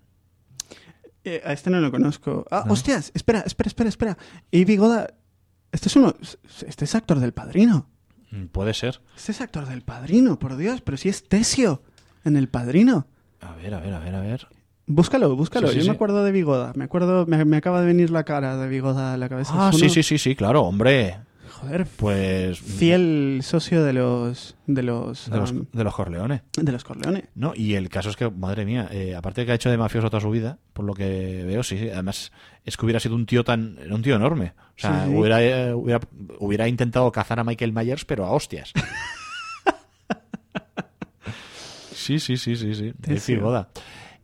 Eh, a este no lo conozco. Ah, No. hostias, espera, espera, espera, espera. Y Bigoda, este es uno, este es actor del Padrino. mm, puede ser. Este es actor del Padrino, por Dios, pero si es Tesio en el Padrino. A ver, a ver, a ver, a ver. Búscalo, búscalo. Sí, sí, Yo sí. me acuerdo de Bigoda. Me acuerdo, me, me acaba de venir la cara de Bigoda a la cabeza. Ah, Es sí, sí, sí, sí, claro, hombre. Joder, Pues... fiel socio de los de los De los, um, de los Corleones. de los Corleones. No, y el caso es que, madre mía, eh, aparte de que ha hecho de mafioso toda su vida, por lo que veo, sí, sí, además es que hubiera sido un tío tan, era un tío enorme. O sea, Sí, sí. Hubiera, eh, hubiera, hubiera intentado cazar a Michael Myers, pero a hostias. sí, sí, sí, sí, sí. Sí, De sí. boda.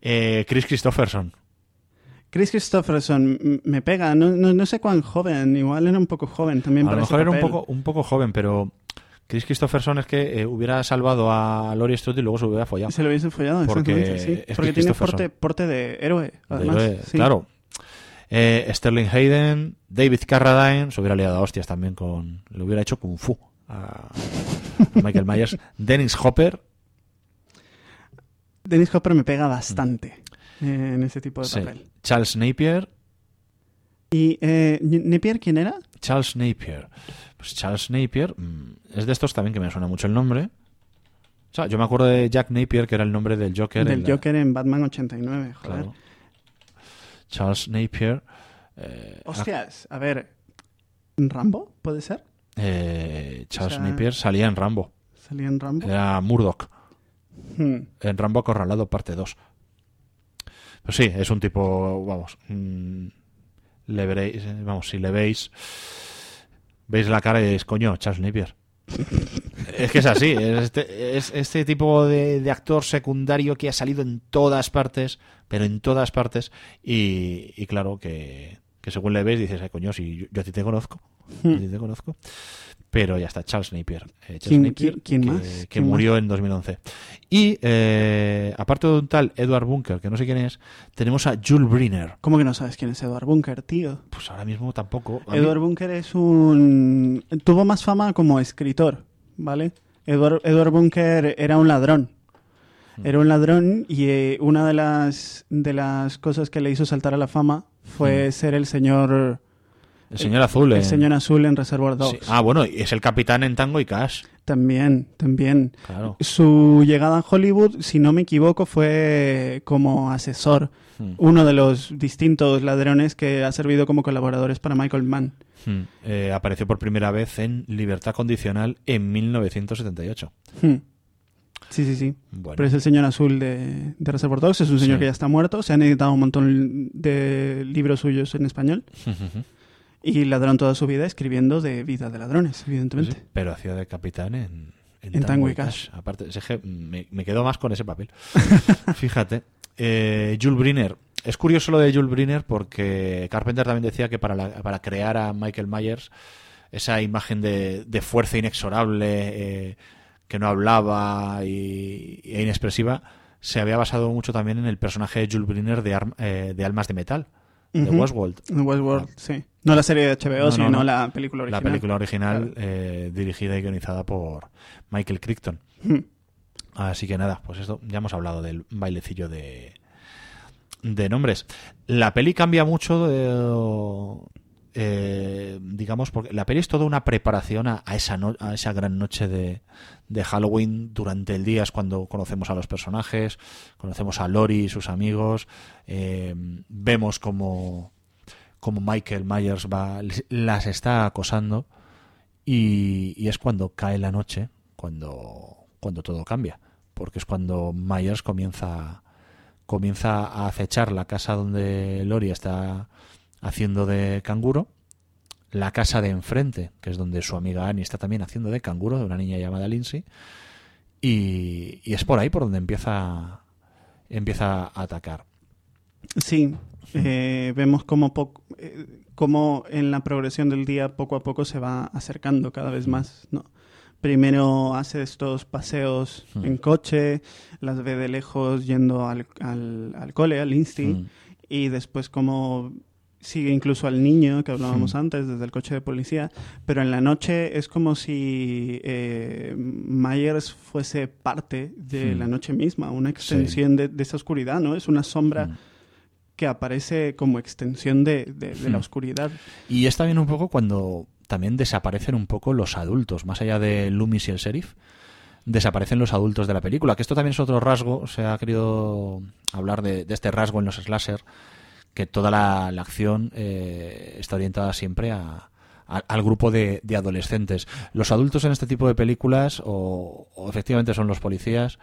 Eh, Chris Christopherson. Chris Christopherson me pega, no, no, no sé cuán joven, igual era un poco joven también A para lo ese mejor era un poco, un poco joven, pero Chris Christopherson es que eh, hubiera salvado a Laurie Strode y luego se hubiera follado. Se lo hubiese follado, Porque sí. es Porque tiene porte, porte de héroe, además. Sí. Claro. Eh, Sterling Hayden, David Carradine, se hubiera liado a hostias también con. Le hubiera hecho Kung Fu a, a Michael Myers. Dennis Hopper, Dennis Hopper me pega bastante eh, en ese tipo de sí. papel. Charles Napier. ¿Y eh, Napier quién era? Charles Napier. Pues Charles Napier mm, es de estos también que me suena mucho el nombre. O sea, yo me acuerdo de Jack Napier, que era el nombre del Joker. Del en la- Joker en Batman 89, joder. Claro. Charles Napier. eh, Hostias, a ver, ¿Rambo puede ser? eh, Charles O sea- Napier salía en Rambo. ¿Salía en Rambo? Era Murdoch. Hmm. en Rambo Acorralado parte 2. Pues sí, es un tipo, vamos, mm, le veréis, eh, vamos, si le veis, veis la cara y diréis, coño, Charles Napier. Es que es así, es este, es este tipo de, actor secundario que ha salido en todas partes, pero en todas partes, y, y claro que, que según le ves dices, ay coño, si yo, yo a ti te conozco, yo a ti te conozco. Pero ya está, Charles Napier. eh, Charles ¿Quién- Napier, quién- que, más? que ¿Quién murió en 2011. Y eh, aparte de un tal Edward Bunker, que no sé quién es, tenemos a Jules Briner. ¿Cómo que no sabes quién es Edward Bunker, tío? Pues ahora mismo tampoco. A mí- Edward Bunker es un... Tuvo más fama como escritor, ¿vale? Edward, Edward Bunker era un ladrón. Mm. Era un ladrón y eh, una de las, de las cosas que le hizo saltar a la fama fue ser el señor... el señor Azul. El en- señor azul en Reservoir Dogs. Sí. Ah, bueno, es el capitán en Tango y Cash. También, también. Claro. Su llegada a Hollywood, si no me equivoco, fue como asesor. Hmm. Uno de los distintos ladrones que ha servido como colaboradores para Michael Mann. Hmm. Eh, apareció por primera vez en Libertad Condicional en 1978. Hmm. Sí, sí, sí. Bueno. Pero es el señor azul de, de Reservoir Dogs. Es un señor Sí. que ya está muerto. Se han editado un montón de libros suyos en español. Y ladrón toda su vida escribiendo de vida de ladrones, evidentemente. Sí, pero hacía de capitán en, En Tango y Cash. Aparte, ese me, me quedo más con ese papel. Fíjate. Eh, Jules Briner. Es curioso lo de Jules Briner porque Carpenter también decía que para, la- para crear a Michael Myers, esa imagen de, de fuerza inexorable, eh, que no hablaba y, e inexpresiva, se había basado mucho también en el personaje de Jules Briner de, Arm- eh, de Almas de Metal, de. Westworld. En Westworld, sí. No la serie de HBO, No, no, sino no. la película original. La película original Claro. eh, dirigida y guionizada por Michael Crichton. Hmm. Así que nada, pues esto ya hemos hablado del bailecillo de, de nombres. La peli cambia mucho de, eh, digamos, porque la peli es toda una preparación a, esa, no- a esa gran noche de, de Halloween. Durante el día es cuando conocemos a los personajes, conocemos a Lori y sus amigos, eh, vemos como Michael Myers va, las está acosando y, y es cuando cae la noche, cuando, cuando todo cambia, porque es cuando Myers comienza, comienza a acechar la casa donde Lori está haciendo de canguro, la casa de enfrente, que es donde su amiga Annie está también haciendo de canguro, de una niña llamada Lindsay, y, y es por ahí por donde empieza, empieza a atacar. Sí, eh, vemos como, poco, eh, como en la progresión del día poco a poco se va acercando cada vez más, ¿no? Primero hace estos paseos Hmm. en coche, las ve de lejos yendo al, al, al cole, al Insti, Mm. y después como sigue incluso al niño que hablábamos Hmm. antes desde el coche de policía, pero en la noche es como si eh, Myers fuese parte de Hmm. la noche misma, una extensión de, de esa oscuridad, ¿no? Es una sombra Mm. que aparece como extensión de, de- de la Hmm. oscuridad. Y es también un poco cuando también desaparecen un poco los adultos, más allá de Loomis y el sheriff, desaparecen los adultos de la película, que esto también es otro rasgo, se ha querido hablar de, de este rasgo en los slasher, que toda la, la acción eh, está orientada siempre a, a- al grupo de, de adolescentes. Los adultos en este tipo de películas o, o efectivamente son los policías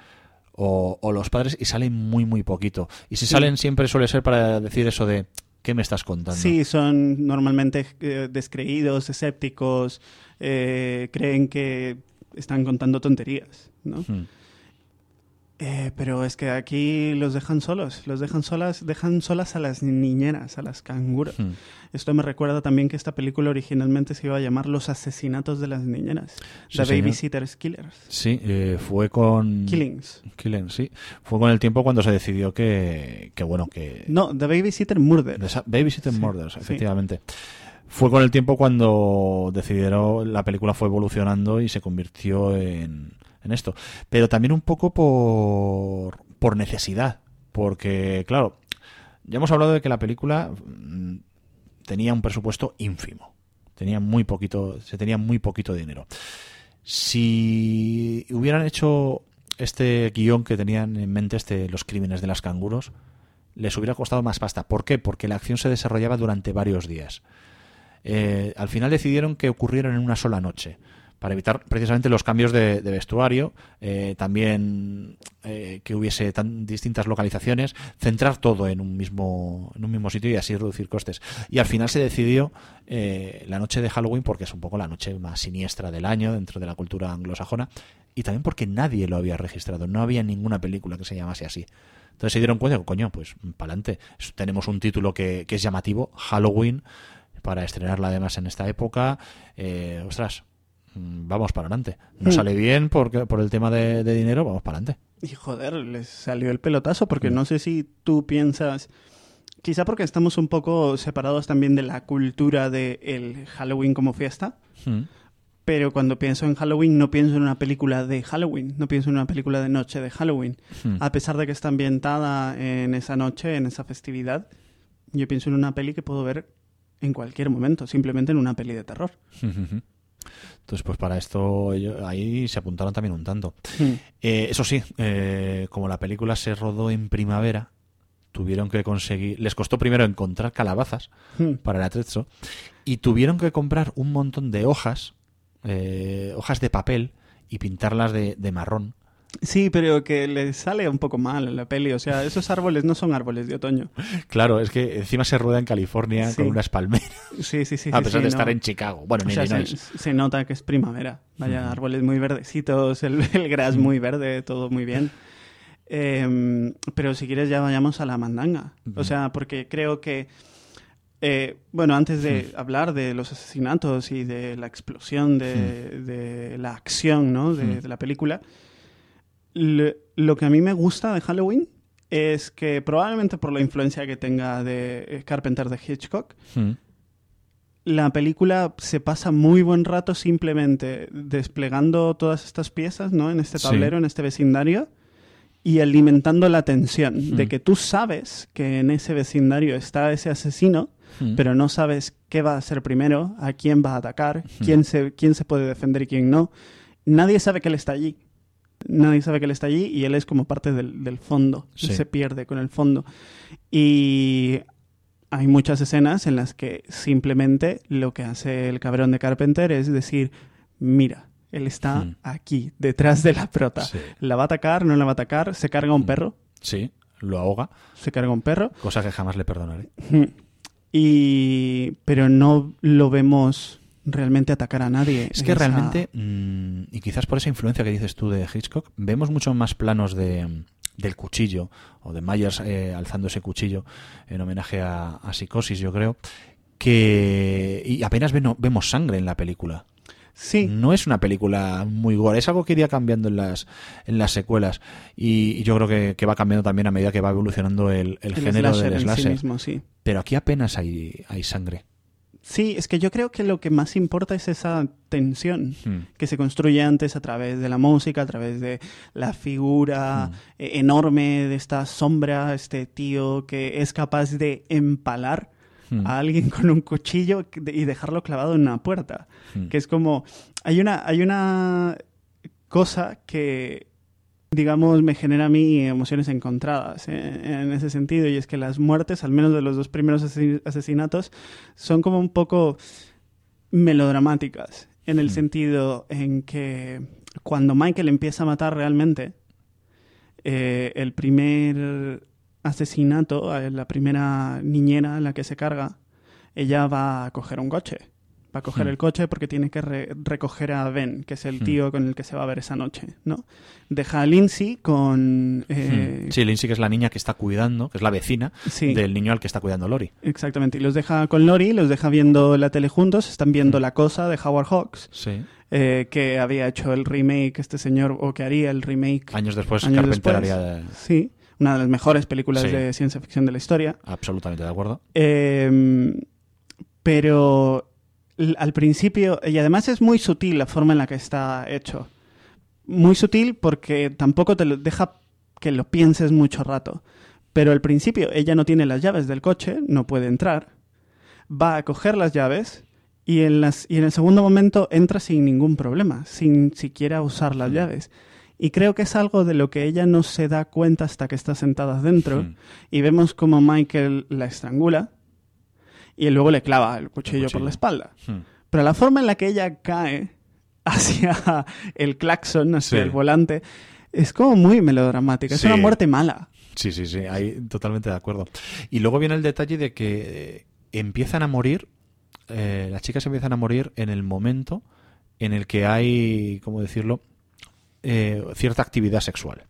o, o los padres y salen muy muy poquito. Y si Sí. salen siempre suele ser para decir eso de ¿qué me estás contando? Sí, son normalmente eh, descreídos, escépticos, eh, creen que están contando tonterías, ¿no? Hmm. Eh, pero es que aquí los dejan solos, los dejan solas, dejan solas a las niñeras, a las canguros. Hmm. Esto me recuerda también que esta película originalmente se iba a llamar Los asesinatos de las niñeras, Sí, The señor. Babysitter's Killers. Sí, eh, fue con... Killings. Killing, sí. Fue con el tiempo cuando se decidió que, que bueno, que... No, The Babysitter Murder. de esa- Babysitter Sí, Murders, sí. efectivamente. Fue con el tiempo cuando decidieron, la película fue evolucionando y se convirtió en, en esto. Pero también un poco por, por necesidad. Porque, claro, ya hemos hablado de que la película mm, tenía un presupuesto ínfimo. Tenía muy poquito, se tenía muy poquito dinero. Si hubieran hecho este guion que tenían en mente, este Los crímenes de las canguros, les hubiera costado más pasta. ¿Por qué? Porque la acción se desarrollaba durante varios días. Eh, al final decidieron que ocurrieran en una sola noche. Para evitar precisamente los cambios de, vestuario, eh, también eh, que hubiese tan distintas localizaciones, centrar todo en un mismo en un mismo sitio y así reducir costes. Y al final se decidió eh, la noche de Halloween porque es un poco la noche más siniestra del año dentro de la cultura anglosajona y también porque nadie lo había registrado, no había ninguna película que se llamase así. Entonces se dieron cuenta coño, pues para adelante. Tenemos un título que, que es llamativo, Halloween, para estrenarla además en esta época. Eh, ostras, vamos para adelante. No Hmm. sale bien porque, por el tema de, de dinero, vamos para adelante. Y joder, les salió el pelotazo porque Mm. no sé si tú piensas, quizá porque estamos un poco separados también de la cultura del Halloween como fiesta, Mm. pero cuando pienso en Halloween no pienso en una película de Halloween, no pienso en una película de noche de Halloween. Mm. A pesar de que está ambientada en esa noche, en esa festividad, yo pienso en una peli que puedo ver en cualquier momento, simplemente en una peli de terror. Entonces, pues para esto ahí se apuntaron también un tanto. Mm. Eh, eso sí, eh, como la película se rodó en primavera, tuvieron que conseguir. Les costó primero encontrar calabazas Mm. para el atrezzo y tuvieron que comprar un montón de hojas, eh, hojas de papel y pintarlas de, de marrón. Sí, pero que le sale un poco mal en la peli. O sea, esos árboles no son árboles de otoño. Claro, es que encima se rueda en California Sí. con unas palmeras, Sí, sí, sí. a pesar sí, de estar en Chicago. Bueno, en O sea, se, nota que es primavera. Vaya, árboles muy verdecitos, el, el gras muy verde, todo muy bien. Em, pero si quieres ya vayamos a la mandanga. O sea, porque creo que... eh, bueno, antes de hablar de los asesinatos y de la explosión de, de la acción ¿no? de, de la película, le- lo que a mí me gusta de Halloween es que probablemente por la influencia que tenga de eh, Carpenter de Hitchcock, Mm. la película se pasa muy buen rato simplemente desplegando todas estas piezas, ¿no? En este Sí. tablero, en este vecindario, y alimentando la tensión Hmm. de que tú sabes que en ese vecindario está ese asesino, Mm. pero no sabes qué va a hacer primero, a quién va a atacar, Hmm. quién se, quién se puede defender y quién no. Nadie sabe que él está allí. Nadie sabe que él está allí y él es como parte del, del fondo. Sí. se pierde con el fondo. Y hay muchas escenas en las que simplemente lo que hace el cabrón de Carpenter es decir, mira, él está Hmm. aquí, detrás de la prota. Sí. ¿La va a atacar? ¿No la va a atacar? ¿Se carga un Hmm. perro? Sí, lo ahoga, ¿Se carga un perro? cosa que jamás le perdonaré. Y... Pero no lo vemos realmente atacar a nadie. Es que Esa- realmente, mm, y quizás por esa influencia que dices tú de Hitchcock, vemos mucho más planos de, del cuchillo, o de Myers eh, alzando ese cuchillo en homenaje a, a Psicosis, yo creo, que y apenas veno- vemos sangre en la película. Sí, No es una película muy gore, es algo que iría cambiando en las, en las secuelas. Y, y yo creo que, que va cambiando también a medida que va evolucionando el, el el género slasher del en sí slasher. mismo, sí. Pero aquí apenas hay, hay sangre. Sí, es que yo creo que lo que más importa es esa tensión Hmm. que se construye antes a través de la música, a través de la figura Mm. eh, enorme de esta sombra, este tío que es capaz de empalar Hmm. a alguien con un cuchillo y dejarlo clavado en una puerta. Hmm. Que es como. Hay una, hay una cosa que, digamos, me genera a mí emociones encontradas eh, en ese sentido, y es que las muertes, al menos de los dos primeros asesin- asesinatos, son como un poco melodramáticas, en el Mm. sentido en que cuando Michael empieza a matar realmente, eh, el primer asesinato, eh, la primera niñera a la que se carga, ella va a coger un coche. Va a coger Hmm. el coche porque tiene que re- recoger a Ben, que es el Hmm. tío con el que se va a ver esa noche, ¿no? Deja a Lindsay con... eh, Hmm. Sí, Lindsay, que es la niña que está cuidando, que es la vecina sí, del niño al que está cuidando Lori. exactamente. Y los deja con Lori, los deja viendo la tele juntos, están viendo. La Cosa de Howard Hawks, Sí. eh, que había hecho el remake este señor, o que haría el remake Años después, años Carpenter después. haría. Sí, una de las mejores películas Sí. de ciencia ficción de la historia. Absolutamente de acuerdo. Eh, pero al principio, y además es muy sutil la forma en la que está hecho. Muy sutil porque tampoco te lo deja que lo pienses mucho rato. Pero al principio ella no tiene las llaves del coche, no puede entrar. Va a coger las llaves y en, las, y en el segundo momento entra sin ningún problema, sin siquiera usar las llaves. Y creo que es algo de lo que ella no se da cuenta hasta que está sentada dentro y vemos como Michael la estrangula y luego le clava el cuchillo, por cuchillo. la espalda. Hmm. Pero la forma en la que ella cae hacia el claxon, hacia Sí. el volante. Es como muy melodramática. Es Sí. una muerte mala. Sí, sí, sí, ahí totalmente de acuerdo. Y luego viene el detalle de que eh, empiezan a morir, eh, las chicas empiezan a morir en el momento en el que hay, ¿cómo decirlo?, Eh, cierta actividad sexual.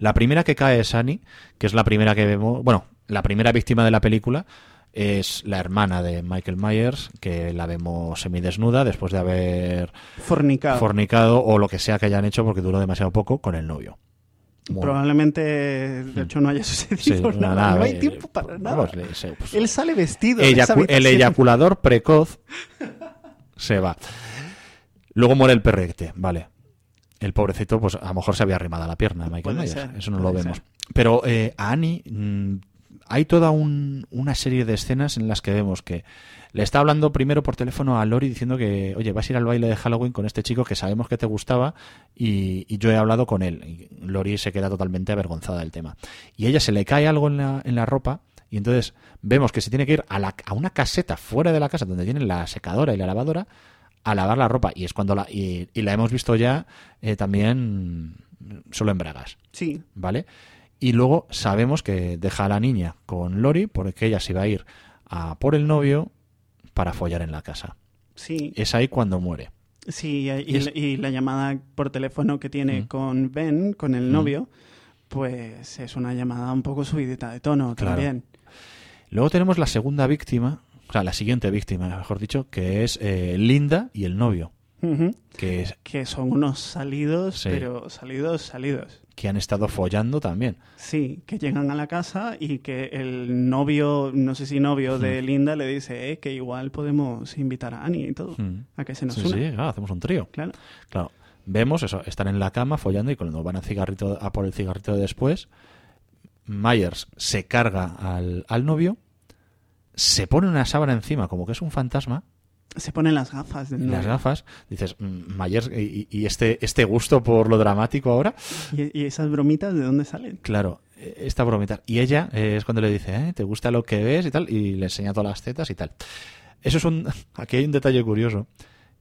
La primera que cae es Annie, que es la primera que vemos, bueno, la primera víctima de la película es la hermana de Michael Myers, que la vemos semidesnuda después de haber Fornicado. fornicado o lo que sea que hayan hecho porque duró demasiado poco con el novio. Probablemente, de hecho, no haya Sí, sucedido nada. nada, no hay eh, tiempo para nada. vamos, pues, Él sale vestido. eyacu- el eyaculador precoz se va. Luego muere el perrete, vale. El pobrecito, pues a lo mejor se había arrimado a la pierna de Michael Myers. ser, Eso no lo vemos. ser. Pero eh, a Annie mm, hay toda un- una serie de escenas en las que vemos que le está hablando primero por teléfono a Lori diciendo que, oye, vas a ir al baile de Halloween con este chico que sabemos que te gustaba y, y yo he hablado con él. Y Lori se queda totalmente avergonzada del tema. Y a ella se le cae algo en la, en la ropa y entonces vemos que se tiene que ir a, la- a una caseta fuera de la casa donde tienen la secadora y la lavadora a lavar la ropa. Y es cuando la, y, y la hemos visto ya eh, también solo en bragas. Sí, ¿vale? Y luego sabemos que deja a la niña con Lori porque ella se va a ir a por el novio para follar en la casa. sí. Es ahí cuando muere. Sí, y, Y es- y la llamada por teléfono que tiene Mm. con Ben, con el Mm. novio, pues es una llamada un poco subidita de tono Claro. también. Luego tenemos la segunda víctima, o sea, la siguiente víctima, mejor dicho, que es eh, Linda y el novio, que, es, Que son unos salidos, Sí. pero salidos, salidos. Que han estado follando también. Sí, que llegan a la casa y que el novio, no sé si novio de Linda, le dice eh, que igual podemos invitar a Annie y todo, Mm. a que se nos Sí, una. sí, claro, hacemos un trío. Claro. Claro, vemos eso, están en la cama follando y cuando van a, cigarrito, a por el cigarrito de después, Myers se carga al, al novio, se pone una sábana encima como que es un fantasma, Se ponen las gafas las gafas, dices, "Mm, Myers, y, y este, este gusto por lo dramático ahora, ¿Y, y esas bromitas de dónde salen? claro, eh, esta bromita. Y ella eh, es cuando le dice, "Eh, ¿te gusta lo que ves? y tal, y le enseña todas las tetas y tal. Eso es un... Aquí hay un detalle curioso,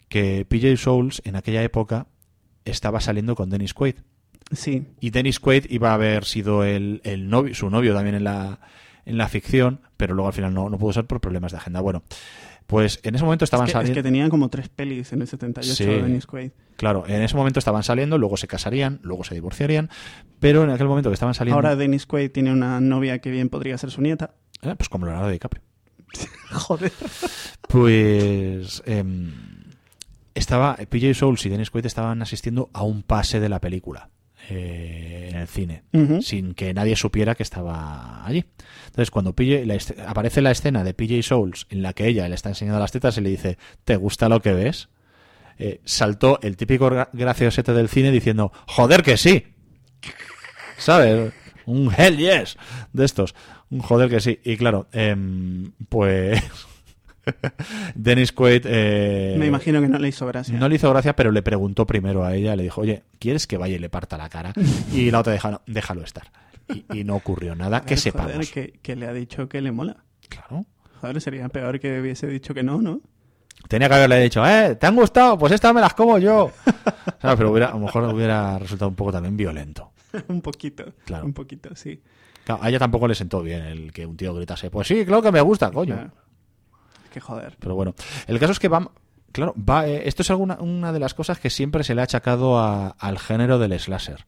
que PJ Souls en aquella época estaba saliendo con Dennis Quaid. Sí, Y Dennis Quaid iba a haber sido el, el novio, su novio también en la, en la ficción, pero luego al final no, no pudo ser por problemas de agenda. Bueno, pues en ese momento estaban es que, es saliendo. que tenían como tres pelis en el 78 Sí. de Dennis Quaid. Claro, en ese momento estaban saliendo, luego se casarían, luego se divorciarían, pero en aquel momento que estaban saliendo. Ahora Dennis Quaid tiene una novia que bien podría ser su nieta. eh, pues como Leonardo DiCaprio. Joder. Pues. em, estaba. PJ Souls y Dennis Quaid estaban asistiendo a un pase de la película eh, en el cine. Sin que nadie supiera que estaba allí. Entonces, cuando PJ, la aparece la escena de PJ Souls en la que ella le está enseñando las tetas y le dice, ¿te gusta lo que ves? Eh, saltó el típico gra- graciosete del cine diciendo, joder que sí. ¿Sabes? Un hell yes de estos. Un joder que sí. Y claro, em, pues... Dennis Quaid... eh, Me imagino que no le hizo gracia. no le hizo gracia, pero le preguntó primero a ella, le dijo, oye, ¿quieres que vaya y le parta la cara? Y la otra dijo, "No, déjalo estar. Y, y no ocurrió nada, que sepamos. joder, que, que le ha dicho que le mola. Claro. Joder, sería peor que hubiese dicho que no, ¿no? Tenía que haberle dicho, eh, ¿te han gustado? Pues estas me las como yo. ¿Sabes? Pero hubiera, a lo mejor hubiera resultado un poco también violento. un poquito. Claro. Un poquito, sí. Claro, a ella tampoco le sentó bien el que un tío gritase, pues sí, claro que me gusta, coño. Claro. Que joder. Pero bueno, el caso es que va, claro, va, eh, esto es alguna, una de las cosas que siempre se le ha achacado al género del slasher.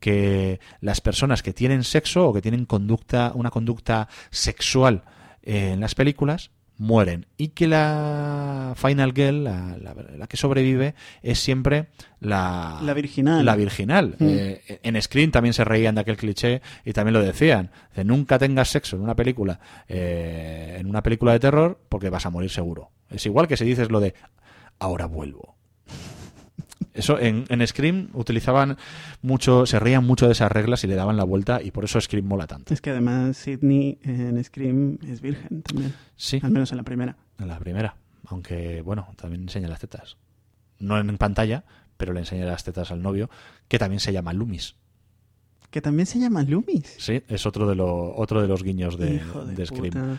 Que las personas que tienen sexo o que tienen conducta, una conducta sexual eh, en las películas mueren y que la final girl, la, la- la que sobrevive, es siempre la, La virginal. la virginal. Mm. Eh, en Screen también se reían de aquel cliché y también lo decían. Nunca tengas sexo en una película, eh, en una película de terror, porque vas a morir seguro. Es igual que si dices lo de ahora vuelvo. Eso en, en Scream utilizaban mucho, se reían mucho de esas reglas y le daban la vuelta y por eso Scream mola tanto. Es que además Sidney en Scream es virgen también. Sí, Al menos en la primera. en la primera. Aunque, bueno, también enseña las tetas. No en pantalla, pero le enseña las tetas al novio, que también se llama Loomis. Que también se llama Loomis. Sí, es otro de, lo, otro de los guiños de, Hijo de, de Scream. puta.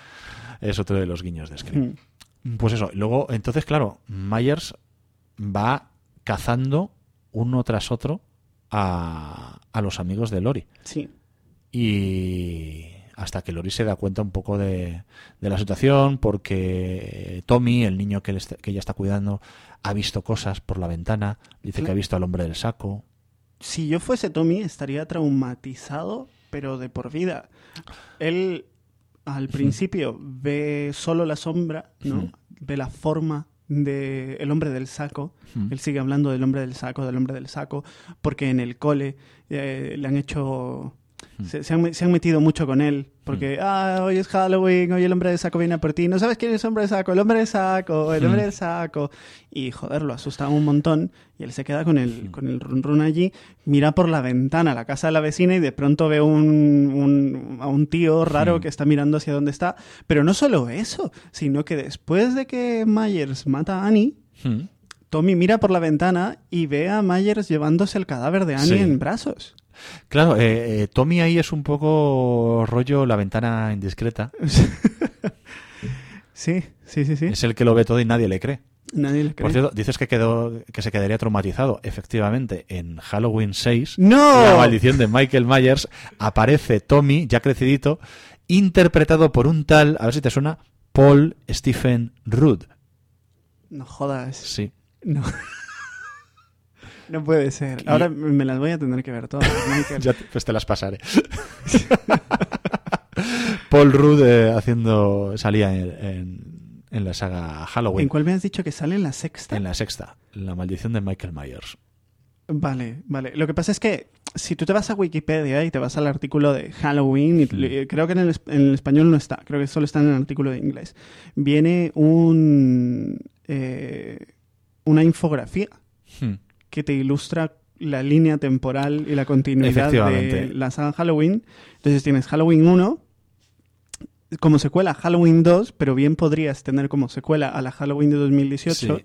Es otro de los guiños de Scream. Mm. Pues eso, luego, entonces, claro, Myers va cazando uno tras otro a, a los amigos de Lori. Sí. Y hasta que Lori se da cuenta un poco de, de la situación, porque Tommy, el niño que, está- que ella está cuidando, ha visto cosas por la ventana, dice que ha visto al hombre del saco. Si yo fuese Tommy, estaría traumatizado, pero de por vida. Él, al principio, ve solo la sombra, ¿no? Ve la forma del el hombre del saco. Él sigue hablando del hombre del saco, del hombre del saco, porque en el cole eh, le han hecho... Se, se han, se han metido mucho con él, porque, ah, hoy es Halloween, hoy el hombre del saco viene a por ti, no sabes quién es el hombre del saco, el hombre del saco, el hombre del saco. Y joder, lo asustaba un montón y él se queda con el, con el run run allí, mira por la ventana la casa de la vecina y de pronto ve un, un- a un tío raro que está mirando hacia donde está. Pero no solo eso, sino que después de que Myers mata a Annie. Tommy mira por la ventana y ve a Myers llevándose el cadáver de Annie Sí. en brazos. Claro, eh, eh, Tommy ahí es un poco rollo la ventana indiscreta. Sí, sí, sí, sí. Es el que lo ve todo y nadie le cree. Nadie le cree. Por cierto, dices que quedó que se quedaría traumatizado. Efectivamente, en Halloween 6, ¡No! la maldición de Michael Myers, aparece Tommy, ya crecidito, interpretado por un tal, a ver si te suena, Paul Stephen Rudd. No jodas. Sí. No. No puede ser. Ahora me las voy a tener que ver todas. Ya te- pues te las pasaré. Paul Rudd eh, haciendo salía en, en- en la saga Halloween. ¿En cuál me has dicho que sale en la sexta? En la sexta, la maldición de Michael Myers. Vale, vale. Lo que pasa es que si tú te vas a Wikipedia y te vas al artículo de Halloween, y le- creo que en el, en el español no está, creo que solo está en el artículo de inglés, viene un eh, una infografía Hmm. Que te ilustra la línea temporal y la continuidad de la saga Halloween. Entonces tienes Halloween 1 como secuela Halloween 2, pero bien podrías tener como secuela a la Halloween de 2018. Sí.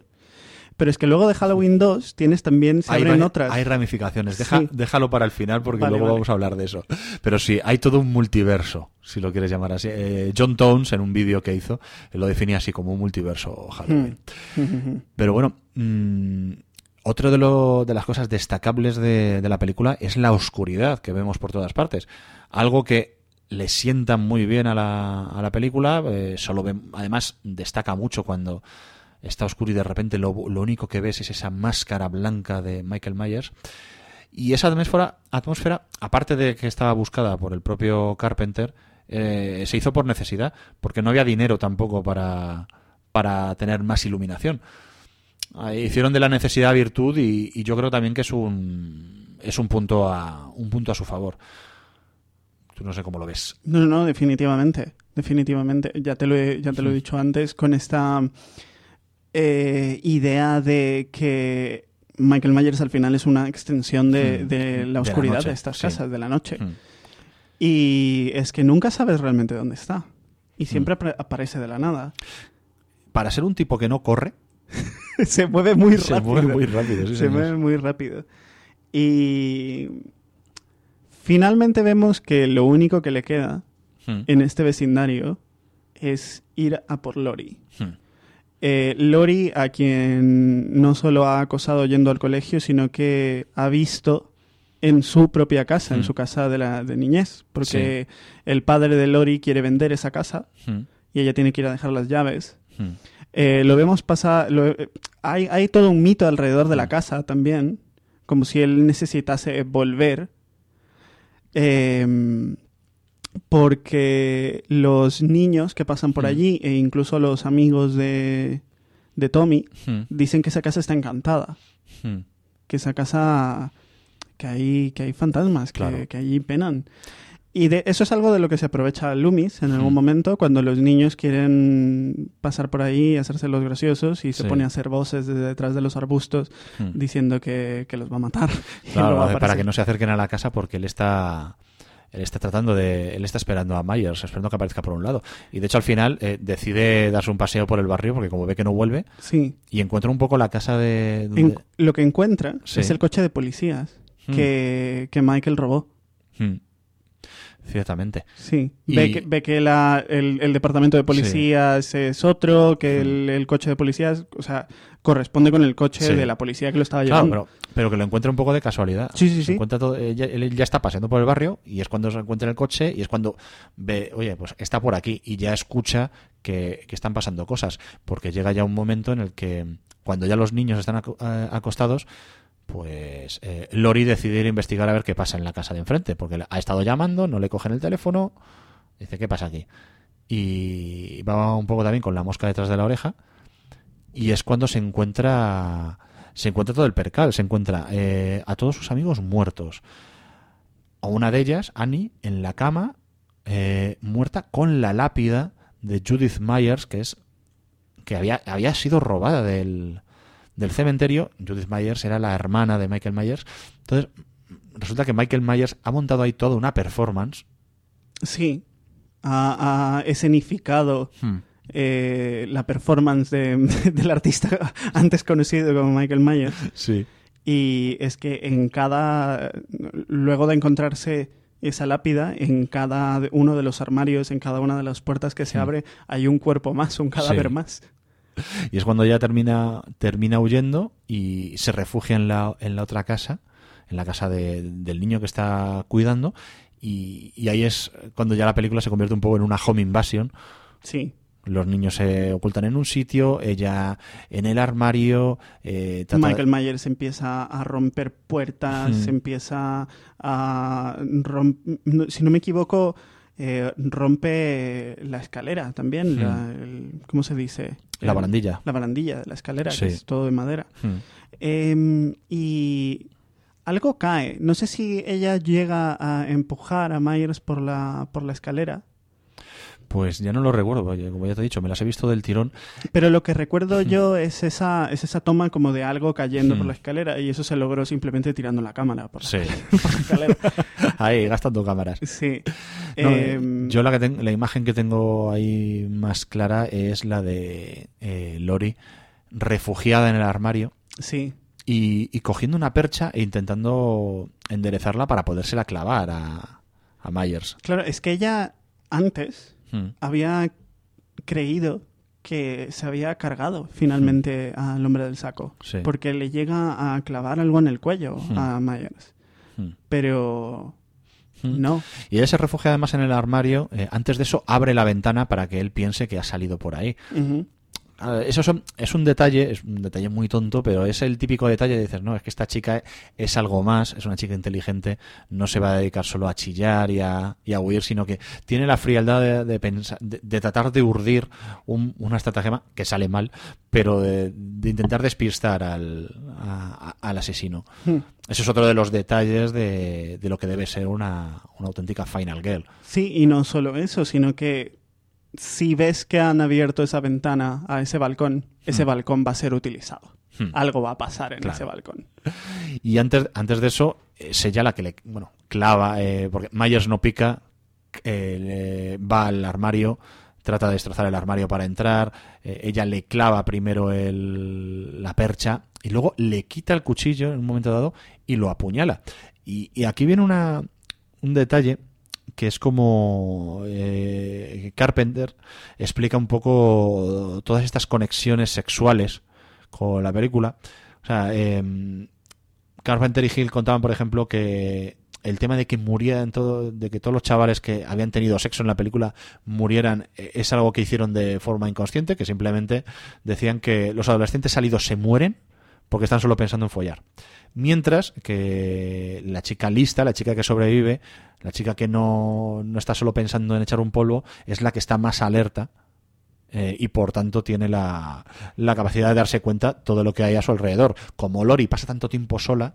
Pero es que luego de Halloween 2 tienes también, se Hay, abren otras. hay ramificaciones. Deja- Sí. Déjalo para el final porque Vale, luego vale. vamos a hablar de eso. Pero sí, hay todo un multiverso, si lo quieres llamar así. Eh, John Tones, en un vídeo que hizo, lo definía así como un multiverso Halloween. Hmm. Pero bueno, mm, otro de, lo- de las cosas destacables de, la película es la oscuridad que vemos por todas partes. Algo que le sienta muy bien a la, a la película. eh, solo ve- además, destaca mucho cuando está oscuro y de repente lo, lo único que ves es esa máscara blanca de Michael Myers. Y esa atmósfera, atmósfera aparte de que estaba buscada por el propio Carpenter, eh, se hizo por necesidad, porque no había dinero tampoco para tener más iluminación. Hicieron de la necesidad virtud y, y yo creo también que es un es un punto a un punto a su favor. Tú no sé cómo lo ves. No, no, definitivamente. Definitivamente. Ya te lo he, ya te lo he dicho antes con esta eh, idea de que Michael Myers al final es una extensión de, Mm. de De la oscuridad noche, de estas sí. casas, de la noche. Hmm. Y es que nunca sabes realmente dónde está. Y siempre apare- aparece de la nada. Para ser un tipo que no corre, Se mueve muy se rápido. mueve muy rápido. sí, se señor. mueve muy rápido. Y finalmente vemos que lo único que le queda Hmm. en este vecindario es ir a por Lori. Hmm. Eh, Lori, a quien no solo ha acosado yendo al colegio, sino que ha visto en su propia casa, en Hmm. su casa de la de niñez, porque el padre de Lori quiere vender esa casa y ella tiene que ir a dejar las llaves. Eh, lo vemos pasar. lo- eh, hay, hay todo un mito alrededor de la casa también, como si él necesitase volver. Em, porque los niños que pasan por Mm. allí, e incluso los amigos de, de Tommy, Hmm. dicen que esa casa está encantada. Que esa casa. que hay, que hay fantasmas, que, Claro. que allí penan. Y de, eso es algo de lo que se aprovecha Loomis en algún momento, cuando los niños quieren pasar por ahí y hacerse los graciosos y se Sí. pone a hacer voces desde detrás de los arbustos Hmm. diciendo que, que los va a matar. Claro, luego hace para que no se acerquen a la casa porque él está él está tratando de él está esperando a Myers esperando que aparezca por un lado y de hecho al final eh, decide darse un paseo por el barrio porque como ve que no vuelve Sí. y encuentra un poco la casa de En- lo que encuentra Sí. es el coche de policías Hmm. que, que Michael robó. Hmm. Ciertamente. Sí, Y- ve que, ve que la- el, el departamento de policías es otro, que el, el coche de policías, o sea, corresponde con el coche Sí. de la policía que lo estaba Claro, llevando. pero, pero que lo encuentra un poco de casualidad. Sí, sí, Se sí. encuentra todo- eh, ya- él ya está paseando por el barrio y es cuando se encuentra en el coche y es cuando ve, oye, pues está por aquí y ya escucha que, que están pasando cosas. Porque llega ya un momento en el que cuando ya los niños están aco- eh, acostados, pues eh, Lori decide ir a investigar a ver qué pasa en la casa de enfrente. Porque ha estado llamando, no le cogen el teléfono, dice, ¿qué pasa aquí? Y va un poco también con la mosca detrás de la oreja y es cuando se encuentra se encuentra todo el percal se encuentra eh, a todos sus amigos muertos a una de ellas Annie en la cama eh, muerta con la lápida de Judith Myers que es que había había sido robada del del cementerio Judith Myers era la hermana de Michael Myers entonces resulta que Michael Myers ha montado ahí toda una performance Sí, ha, ha escenificado Hmm. eh, la performance de- del artista antes conocido como Michael Myers. sí Y es que en cada. Luego de encontrarse esa lápida, en cada uno de los armarios, en cada una de las puertas que se Mm. abre, hay un cuerpo más, un cadáver Sí. más. Y es cuando ya termina, termina huyendo y se refugia en la, en la otra casa, en la casa de- del niño que está cuidando. Y, y ahí es cuando ya la película se convierte un poco en una home invasion. Sí. Los niños se ocultan en un sitio, ella en el armario. eh, Michael Myers empieza a romper puertas, Ujú. empieza a romper. Si no me equivoco, eh, rompe la escalera también. La- el- ¿Cómo se dice? La El- barandilla. La barandilla de la escalera, Sí. que es todo de madera. Hmm. Em, y algo cae. No sé si ella llega a empujar a Myers por la, por la escalera. Pues ya no lo recuerdo, porque como ya te he dicho, me las he visto del tirón. Pero lo que recuerdo yo es esa, es esa toma como de algo cayendo Hmm. por la escalera. Y eso se logró simplemente tirando la cámara por la, Sí. por la escalera. Ahí, gastando cámaras. Sí. No, Em, eh, yo la que tengo, la imagen que tengo ahí más clara es la de eh, Lori refugiada en el armario Sí. y, y cogiendo una percha e intentando enderezarla para podérsela clavar a, a Myers. Claro, es que ella antes Hmm. había creído que se había cargado finalmente al hombre del saco. Sí. Porque le llega a clavar algo en el cuello Hmm. a Myers. Hmm. Pero Hmm. no. Y ella se refugia además en el armario. eh, antes de eso, abre la ventana para que él piense que ha salido por ahí. Eso son- es un detalle, es un detalle muy tonto, pero es el típico detalle de dices, no, es que esta chica es algo más, es una chica inteligente, no se va a dedicar solo a chillar y a, y a huir, sino que tiene la frialdad de, de pensar, de, de tratar de urdir un- una estratagema que sale mal, pero de, intentar despistar al, a- a- al asesino. Hmm. Ese es otro de los detalles de, de lo que debe ser una, una auténtica Final Girl. Sí, y no solo eso, sino que si ves que han abierto esa ventana a ese balcón, ese Hmm. balcón va a ser utilizado. Hmm. Algo va a pasar en Claro. ese balcón. Y antes, antes de eso, es ella la que le bueno, clava, eh, porque Myers no pica, eh, le- va al armario, trata de destrozar el armario para entrar, eh, ella le clava primero el- la percha y luego le quita el cuchillo en un momento dado y lo apuñala. Y, y aquí viene una, un detalle que es como eh, Carpenter explica un poco todas estas conexiones sexuales con la película. O sea, em, Carpenter y Hill contaban, por ejemplo, que el tema de que murieran todo, de que todos los chavales que habían tenido sexo en la película murieran, eh, es algo que hicieron de forma inconsciente, que simplemente decían que los adolescentes salidos se mueren porque están solo pensando en follar. Mientras que la chica lista, la chica que sobrevive, la chica que no, no está solo pensando en echar un polvo, es la que está más alerta eh, y por tanto tiene la, la capacidad de darse cuenta todo lo que hay a su alrededor. Como Lori pasa tanto tiempo sola,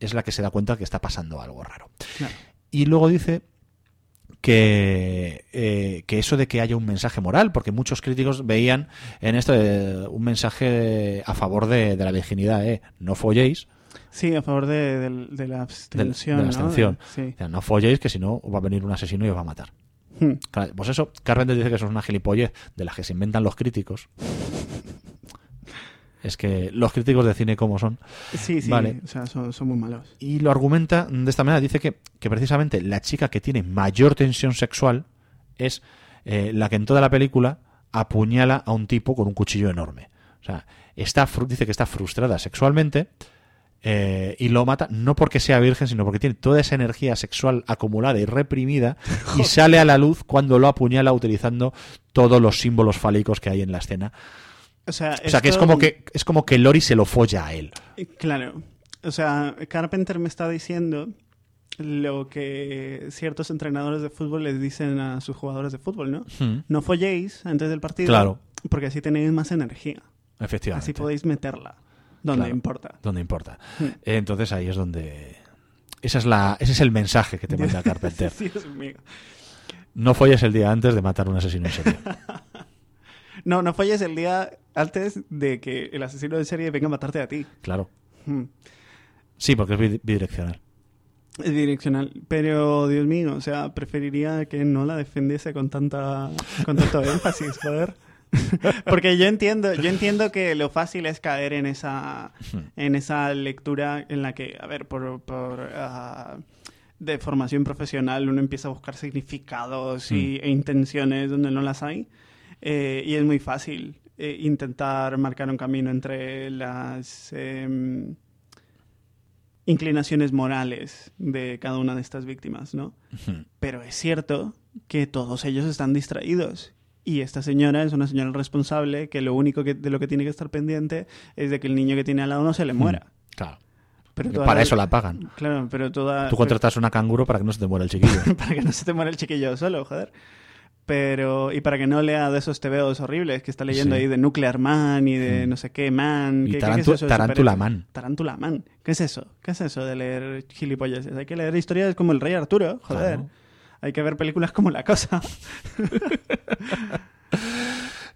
es la que se da cuenta que está pasando algo raro. Claro. Y luego dice que, eh, que eso de que haya un mensaje moral, porque muchos críticos veían en esto eh, un mensaje a favor de, de la virginidad, eh, no folléis, Sí, a favor de, de- de la abstención. de la ¿no? abstención. Sí. o sea, no folléis que si no va a venir un asesino y os va a matar. Hmm. Pues eso, Carpenter dice que eso es una gilipollez de las que se inventan los críticos. Es que los críticos de cine como son. Sí, sí, Vale. o sea, son, son muy malos. Y lo argumenta de esta manera. Dice que, que precisamente la chica que tiene mayor tensión sexual es eh, la que en toda la película apuñala a un tipo con un cuchillo enorme. O sea, está, dice que está frustrada sexualmente eh, y lo mata no porque sea virgen, sino porque tiene toda esa energía sexual acumulada y reprimida y sale a la luz cuando lo apuñala utilizando todos los símbolos fálicos que hay en la escena. O sea, O sea, que es como que es como que Lori se lo folla a él. Claro. O sea, Carpenter me está diciendo lo que ciertos entrenadores de fútbol les dicen a sus jugadores de fútbol, ¿no? No folléis antes del partido. Claro. Porque así tenéis más energía. Efectivamente. Así podéis meterla donde Claro. importa. donde importa. Hmm. Eh, Entonces ahí es donde... Esa es la, ese es el mensaje que te manda Carpenter. Dios mío. No folles el día antes de matar a un asesino en serie. No, no folles el día antes de que el asesino de serie venga a matarte a ti. Claro. Hmm. Sí, porque es bid- bidireccional. Es direccional. Pero, Dios mío, o sea, preferiría que no la defendiese con tanta con tanto énfasis, joder. Porque yo entiendo, yo entiendo que lo fácil es caer en esa en esa lectura en la que, a ver, por, por ah, de formación profesional uno empieza a buscar significados y, e intenciones donde no las hay. Eh, y es muy fácil eh, intentar marcar un camino entre las em, inclinaciones morales de cada una de estas víctimas, ¿no? Pero es cierto que todos ellos están distraídos. Y esta señora es una señora responsable que lo único que, de lo que tiene que estar pendiente es de que el niño que tiene al lado no se le muera. Claro. Pero para la- eso la pagan. Claro, pero toda... Tú contratas una canguro para que no se te muera el chiquillo. para que no se te muera el chiquillo solo, joder. Pero, y para que no lea de esos tebeos horribles que está leyendo Sí. ahí de Nuclear Man y de Mm. no sé qué Man. Y ¿Qué- Tarantu- qué es eso Tarántula? Man. Tarántula Man. ¿Qué es eso? ¿Qué es eso de leer gilipollas? Hay que leer historias como el Rey Arturo, joder. Claro. Hay que ver películas como La Cosa.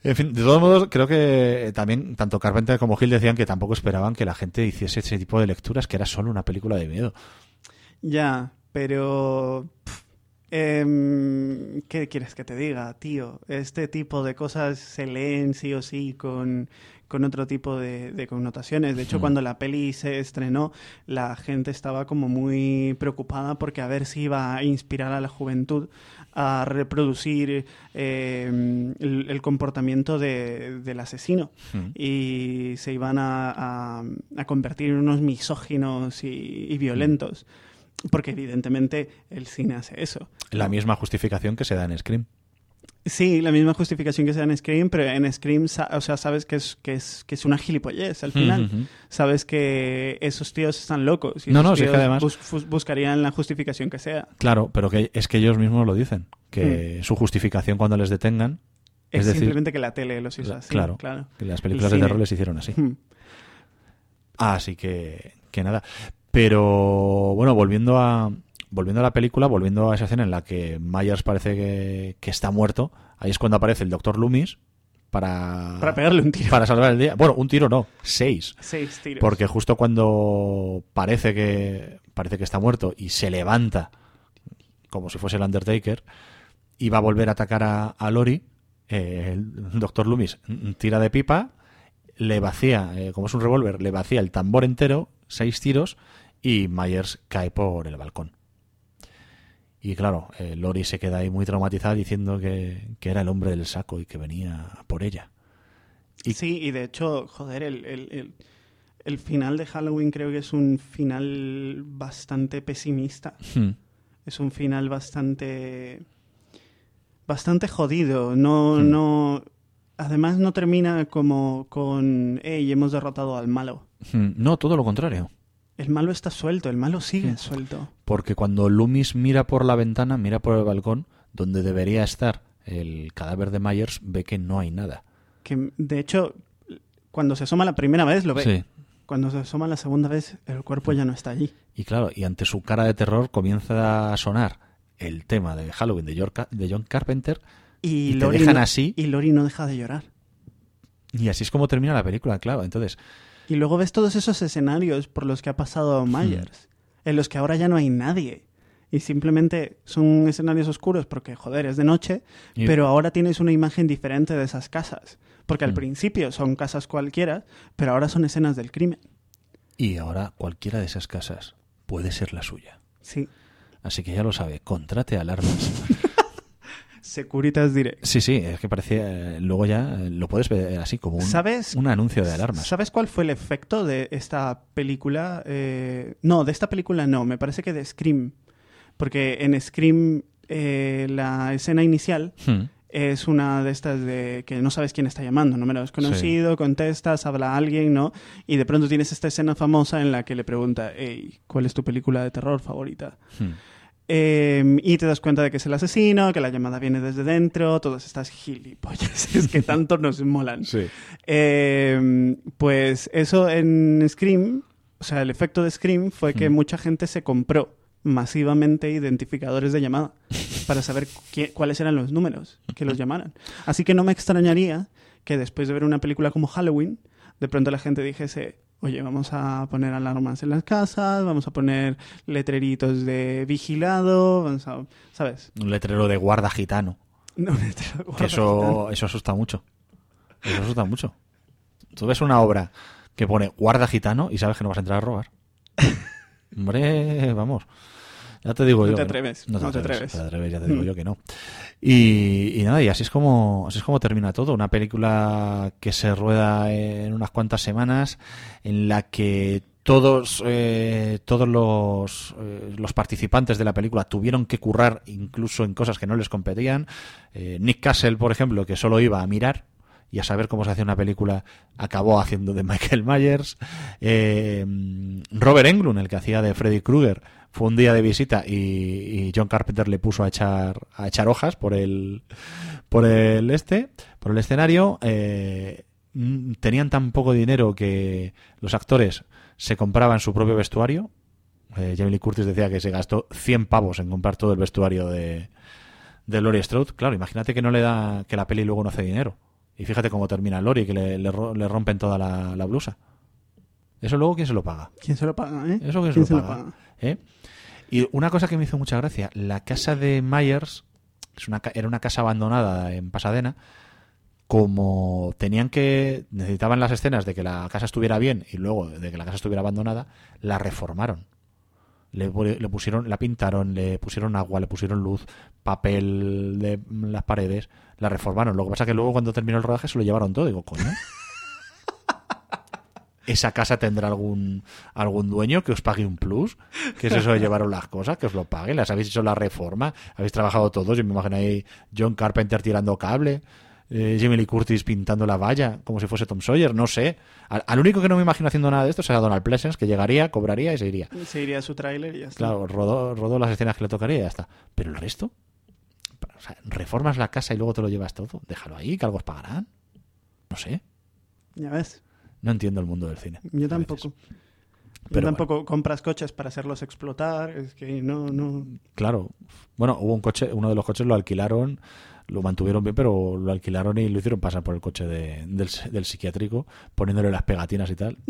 En fin, de todos modos, creo que también tanto Carpenter como Hill decían que tampoco esperaban que la gente hiciese ese tipo de lecturas, que era solo una película de miedo. Ya, pero... pff, em, ¿Qué quieres que te diga, tío? Este tipo de cosas se leen sí o sí con, con otro tipo de, de connotaciones. De hecho, cuando la peli se estrenó, la gente estaba como muy preocupada porque a ver si iba a inspirar a la juventud a reproducir eh, el, el comportamiento de- del asesino y se iban a, a- a convertir en unos misóginos y, y violentos. Porque evidentemente el cine hace eso. La misma justificación que se da en Scream. Sí, la misma justificación que se da en Scream, pero en Scream, o sea, sabes que es, que es, que es una gilipollez al final. Sabes que esos tíos están locos. Y No, no, si es que tíos además- bus- bus- buscarían la justificación que sea. Claro, pero que es que ellos mismos lo dicen, que su justificación cuando les detengan Es, es, decir, simplemente que la tele los hizo así. claro, claro. que las películas El de terror les hicieron así. Hmm. Así que, que nada. Pero bueno, volviendo a volviendo a la película, volviendo a esa escena en la que Myers parece que, que está muerto, ahí es cuando aparece el Doctor Loomis para Para pegarle un tiro. para salvar el día. Bueno, un tiro no, seis. Seis tiros. Porque justo cuando parece que parece que está muerto y se levanta como si fuese el Undertaker y va a volver a atacar a, a Lori, eh, el Doctor Loomis tira de pipa, le vacía, eh, como es un revólver, le vacía el tambor entero, seis tiros y Myers cae por el balcón. Y claro, eh, Lori se queda ahí muy traumatizada diciendo que, que era el hombre del saco y que venía por ella. y- Sí, y de hecho, joder, el, el, el, el final de Halloween creo que es un final bastante pesimista. Hmm. Es un final bastante. bastante jodido. No, Hmm. no. Además, no termina como con. Hey, hemos derrotado al malo. Hmm. No, todo lo contrario. El malo está suelto, el malo sigue suelto. Porque cuando Loomis mira por la ventana, mira por el balcón, donde debería estar el cadáver de Myers, ve que no hay nada. Que de hecho, cuando se asoma la primera vez lo ve. Sí. Cuando se asoma la segunda vez, el cuerpo ya no está allí. Y claro, y ante su cara de terror comienza a sonar el tema de Halloween de, York- de John Carpenter Y, Y te Lori dejan no- así. Y Lori no deja de llorar. y así es como termina la película, claro. Entonces, Y luego ves todos esos escenarios por los que ha pasado Myers, en los que ahora ya no hay nadie. Y simplemente son escenarios oscuros porque, joder, es de noche, Y- pero ahora tienes una imagen diferente de esas casas. Porque al Mm. principio son casas cualquiera, pero ahora son escenas del crimen. Y ahora cualquiera de esas casas puede ser la suya. Sí. Así que ya lo sabe, contrate alarmas. Securitas Direct. Sí, sí, es que parecía. eh, Luego ya eh, lo puedes ver así como un, ¿Sabes? un anuncio de alarmas. ¿Sabes cuál fue el efecto de esta película? Eh, no, de esta película no, me parece que de Scream. Porque en Scream eh, la escena inicial Hmm. es una de estas de que no sabes quién está llamando, número desconocido, contestas, habla alguien, ¿no? Y de pronto tienes esta escena famosa en la que le pregunta, hey, ¿cuál es tu película de terror favorita? Hmm. Eh, y te das cuenta de que es el asesino, que la llamada viene desde dentro, todas estas gilipollas que tanto nos molan. Sí. Eh, pues eso en Scream, o sea, el efecto de Scream fue que Mm. mucha gente se compró masivamente identificadores de llamada para saber qué- cuáles eran los números que los llamaran. Así que no me extrañaría que después de ver una película como Halloween, de pronto la gente dijese, oye, vamos a poner alarmas en las casas, vamos a poner letreritos de vigilado, vamos a, ¿sabes? Un letrero de guarda gitano. No, un letrero- Que eso, eso asusta mucho. Eso asusta mucho. Tú ves una obra que pone guarda gitano y sabes que no vas a entrar a robar. Hombre, vamos. Ya te digo No yo. te atreves, No te no te atreves. atreves. te atreves, ya te digo Mm. yo que no. Y, y nada, y así es como así es como termina todo. Una película que se rueda en unas cuantas semanas, en la que todos eh, todos los, eh, los participantes de la película tuvieron que currar incluso en cosas que no les competían. Eh, Nick Castle, por ejemplo, que solo iba a mirar y a saber cómo se hace una película, acabó haciendo de Michael Myers. Eh, Robert Englund, el que hacía de Freddy Krueger, fue un día de visita y, John Carpenter le puso a echar a echar hojas por el por el este por el escenario. Eh, tenían tan poco dinero que los actores se compraban su propio vestuario. Eh, Jamie Lee Curtis decía que se gastó 100 pavos en comprar todo el vestuario de, de Laurie Strode. Claro, imagínate que no le da que la peli luego no hace dinero. Y fíjate cómo termina Lori, que le, le le rompen toda la, la blusa. ¿Eso luego quién se lo paga? ¿Quién se lo paga, eh? ¿Eso quién, ¿Quién se lo paga? ¿Eh? Y una cosa que me hizo mucha gracia, la casa de Myers, es una, era una casa abandonada en Pasadena, como tenían que, necesitaban las escenas de que la casa estuviera bien y luego de que la casa estuviera abandonada, la reformaron. Le, le pusieron, la pintaron, le pusieron agua, le pusieron luz, papel de las paredes, la reformaron. Lo que pasa que luego cuando terminó el rodaje se lo llevaron todo. Digo, coño. ¿Esa casa tendrá algún algún dueño que os pague un plus? ¿Qué es eso de llevaros las cosas? Que os lo paguen. ¿Las habéis hecho la reforma? ¿Habéis trabajado todos? Yo me imagino ahí John Carpenter tirando cable, eh, Jamie Lee Curtis pintando la valla, como si fuese Tom Sawyer, no sé. Al, al único que no me imagino haciendo nada de esto será Donald Pleasence, que llegaría, cobraría y se iría. Se iría a su tráiler y ya está. Claro, rodó, rodó las escenas que le tocaría y ya está. Pero el resto, o sea, reformas la casa y luego te lo llevas todo. Déjalo ahí, que algo os pagarán. No sé. Ya ves. No entiendo el mundo del cine. Yo tampoco. Yo Pero tampoco compras coches para hacerlos explotar. Es que no, no. Claro. Bueno, hubo un coche, uno de los coches lo alquilaron, lo mantuvieron bien, pero lo alquilaron y lo hicieron pasar por el coche de- del, del psiquiátrico, poniéndole las pegatinas y tal.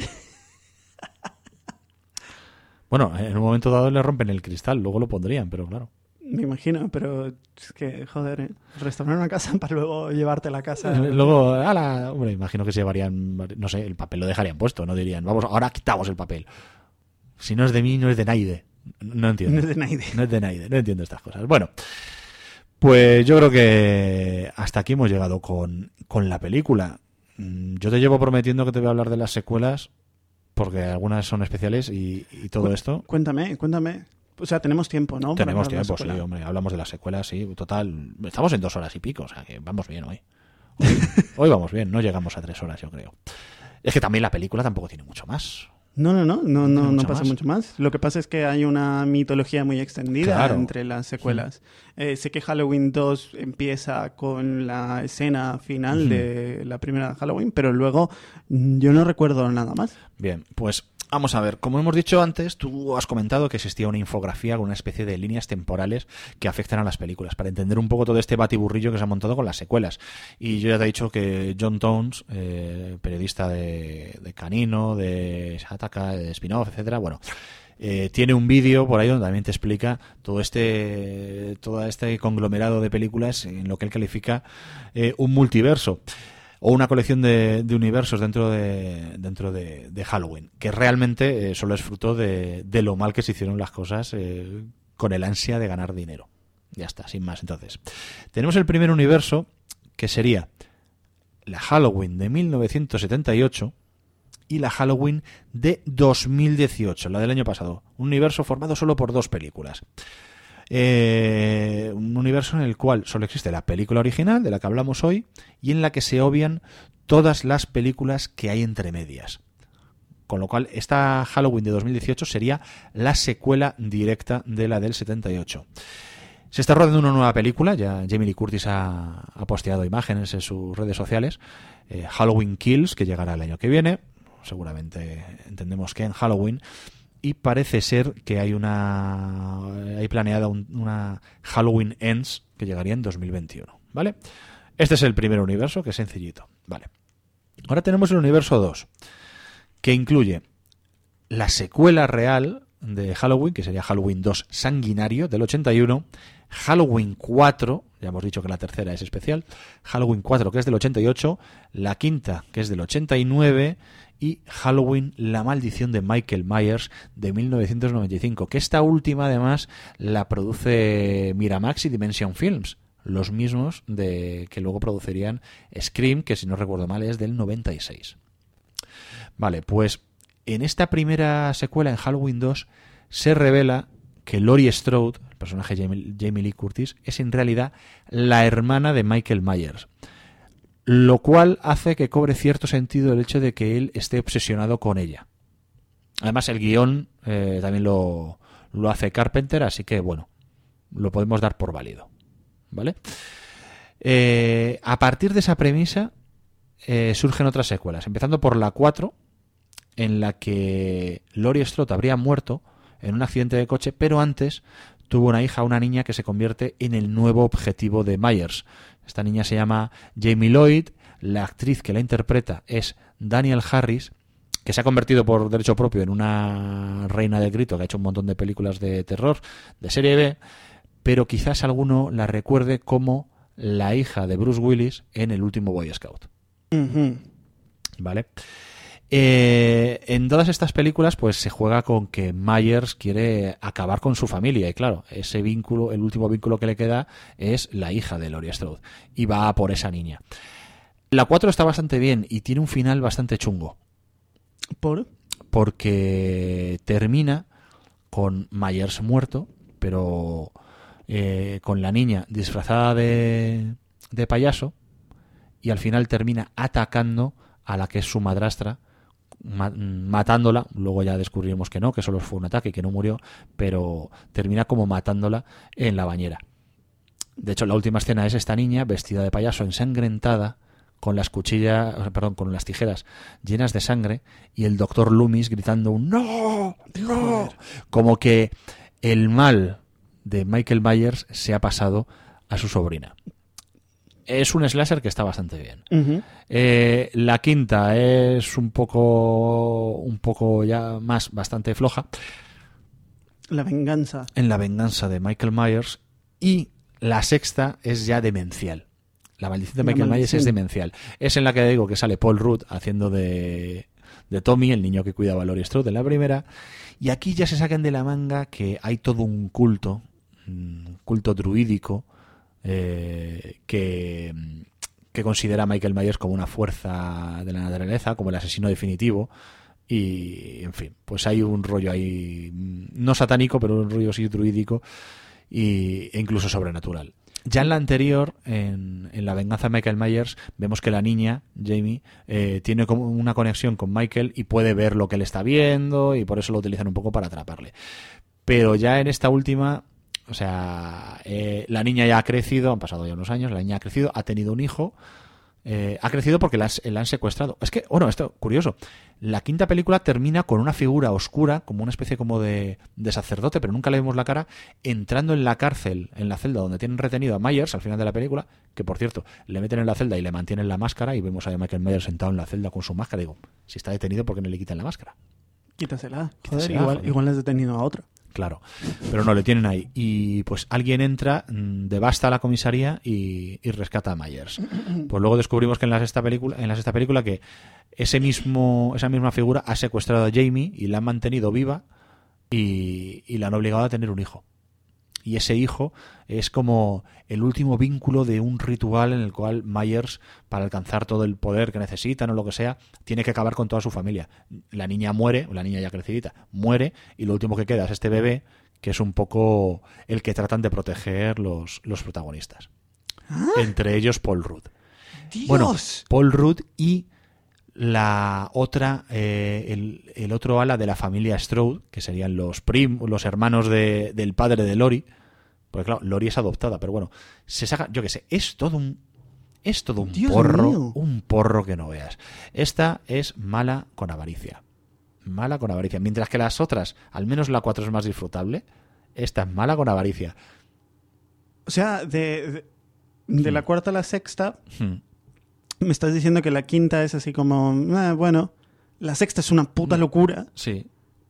Bueno, en un momento dado le rompen el cristal, luego lo pondrían, pero claro. Me imagino, pero es que, joder, ¿eh? restaurar una casa para luego llevarte la casa. Luego, ala, hombre, imagino que se llevarían, no sé, el papel lo dejarían puesto, no dirían, vamos, ahora quitamos el papel. Si no es de mí, no es de Naide. No entiendo. No es de nadie. No es de Naide, no entiendo estas cosas. Bueno, pues yo creo que hasta aquí hemos llegado con, con la película. Mm, Yo te llevo prometiendo que te voy a hablar de las secuelas, porque algunas son especiales y, y todo esto. Cuéntame, cuéntame. O sea, tenemos tiempo, ¿no? Tenemos de tiempo, sí, hombre. Hablamos de las secuelas, sí. Total, estamos en dos horas y pico, o sea que vamos bien hoy. Hoy, hoy vamos bien, no llegamos a tres horas, yo creo. Es que también la película tampoco tiene mucho más. No, no, no, no, no, no pasa más. mucho más. Lo que pasa es que hay una mitología muy extendida Claro. entre las secuelas. Eh, sé que Halloween 2 empieza con la escena final de la primera Halloween, pero luego mm, yo no recuerdo nada más. Bien, pues vamos a ver. Como hemos dicho antes, tú has comentado que existía una infografía con una especie de líneas temporales que afectan a las películas, para entender un poco todo este batiburrillo que se ha montado con las secuelas. Y yo ya te he dicho que John Tones, eh, periodista de, de Canino, de Shataka, de Spin-off, etcétera, bueno, eh, tiene un vídeo por ahí donde también te explica todo este todo este conglomerado de películas en lo que él califica eh, un multiverso. O una colección de, de universos dentro de dentro de, Halloween, que realmente eh, solo es fruto de, de lo mal que se hicieron las cosas eh, con el ansia de ganar dinero. Ya está, sin más. Entonces, tenemos el primer universo, que sería la Halloween de 1978 y la Halloween de 2018, la del año pasado. Un universo formado solo por dos películas. Eh, un universo en el cual solo existe la película original, de la que hablamos hoy, y en la que se obvian todas las películas que hay entre medias. Con lo cual, esta Halloween de 2018 sería la secuela directa de la del 78. Se está rodando una nueva película, ya Jamie Lee Curtis ha, posteado imágenes en sus redes sociales, eh, Halloween Kills, que llegará el año que viene, seguramente entendemos que en Halloween, y parece ser que hay una hay planeada un- una Halloween Ends que llegaría en 2021, ¿vale? Este es el primer universo, que es sencillito, ¿vale? Ahora tenemos el universo 2, que incluye la secuela real de Halloween, que sería Halloween 2 Sanguinario del 81, Halloween 4, ya hemos dicho que la tercera es especial, Halloween 4 que es del 88, la quinta que es del 89 y Halloween La maldición de Michael Myers de 1995, que esta última además la produce Miramax y Dimension Films, los mismos de que luego producirían Scream, que si no recuerdo mal es del 96. Vale, pues en esta primera secuela, en Halloween 2, se revela que Laurie Strode, el personaje de Jamie, Jamie Lee Curtis, es en realidad la hermana de Michael Myers. Lo cual hace que cobre cierto sentido el hecho de que él esté obsesionado con ella. Además, el guion eh, también lo, lo hace Carpenter, así que bueno, lo podemos dar por válido. ¿Vale? Eh, a partir de esa premisa eh, surgen otras secuelas, empezando por la 4, en la que Laurie Strode habría muerto en un accidente de coche, pero antes tuvo una hija, una niña que se convierte en el nuevo objetivo de Myers. Esta niña se llama Jamie Lloyd, la actriz que la interpreta es Daniel Harris, que se ha convertido por derecho propio en una reina del grito, que ha hecho un montón de películas de terror de serie B, pero quizás alguno la recuerde como la hija de Bruce Willis en el último Boy Scout. ¿Vale? Eh, en todas estas películas, pues se juega con que Myers quiere acabar con su familia. Y claro, ese vínculo, el último vínculo que le queda es la hija de Laurie Strode. Y va a por esa niña. La 4 está bastante bien y tiene un final bastante chungo. ¿Por? Porque termina con Myers muerto, pero eh, con la niña disfrazada de, de payaso. Y al final termina atacando a la que es su madrastra ma- matándola, luego ya descubrimos que no, que solo fue un ataque, que no murió, pero termina como matándola en la bañera. De hecho, la última escena es esta niña vestida de payaso, ensangrentada, con las cuchillas, perdón, con las tijeras llenas de sangre y el doctor Loomis gritando un no, no, como que el mal de Michael Myers se ha pasado a su sobrina. Es un slasher que está bastante bien. Eh, la quinta es un poco, un poco ya más bastante floja La venganza. en la venganza de Michael Myers y la sexta es ya demencial. La maldición de Michael Myers es demencial. Es en la que digo que sale Paul Rudd haciendo de, de Tommy, el niño que cuidaba a Laurie Strode en la primera. Y aquí ya se sacan de la manga que hay todo un culto, un culto druídico, eh, que, considera a Michael Myers como una fuerza de la naturaleza, como el asesino definitivo. Y, en fin, pues hay un rollo ahí, mm, no satánico, pero un rollo sí druídico y, e incluso sobrenatural. Ya en la anterior, en, en La venganza de Michael Myers, vemos que la niña, Jamie, eh, tiene como una conexión con Michael y puede ver lo que él está viendo y por eso lo utilizan un poco para atraparle. Pero ya en esta última, o sea, eh, la niña ya ha crecido, han pasado ya unos años, la niña ha crecido, ha tenido un hijo, eh, ha crecido porque la, han secuestrado. Es que, bueno, esto, curioso, la quinta película termina con una figura oscura, como una especie como de, de sacerdote, pero nunca le vemos la cara, entrando en la cárcel, en la celda donde tienen retenido a Myers al final de la película, que por cierto, le meten en la celda y le mantienen la máscara y vemos a Michael Myers sentado en la celda con su máscara. Digo, si está detenido, ¿por qué no le quitan la máscara? Quítasela. Joder, Quítasela, igual, joder. igual has detenido a otro. Claro, pero no, le tienen ahí. Y pues alguien entra, mm, devasta la comisaría y, rescata a Myers. Pues luego descubrimos que en la sexta película, en la sexta película que ese mismo, esa misma figura ha secuestrado a Jamie y la han mantenido viva y, y la han obligado a tener un hijo. Y ese hijo es como el último vínculo de un ritual en el cual Myers, para alcanzar todo el poder que necesitan o lo que sea, tiene que acabar con toda su familia. La niña muere, la niña ya crecidita, muere, y lo último que queda es este bebé, que es un poco el que tratan de proteger los, los protagonistas. Entre ellos Paul Rudd. Bueno, Paul Rudd y la otra, eh, el, el otro ala de la familia Strode, que serían los prim, los hermanos de- del padre de Lori, porque claro, Lori es adoptada, pero bueno, se saca, yo qué sé, es todo un es todo un Dios porro, mío. un porro que no veas. Esta es mala con avaricia. Mala con avaricia. Mientras que las otras, al menos la 4 es más disfrutable, esta es mala con avaricia. O sea, de, de, de la cuarta a la sexta, Hmm. me estás diciendo que la quinta es así como, ah, bueno, la sexta es una puta locura, Sí,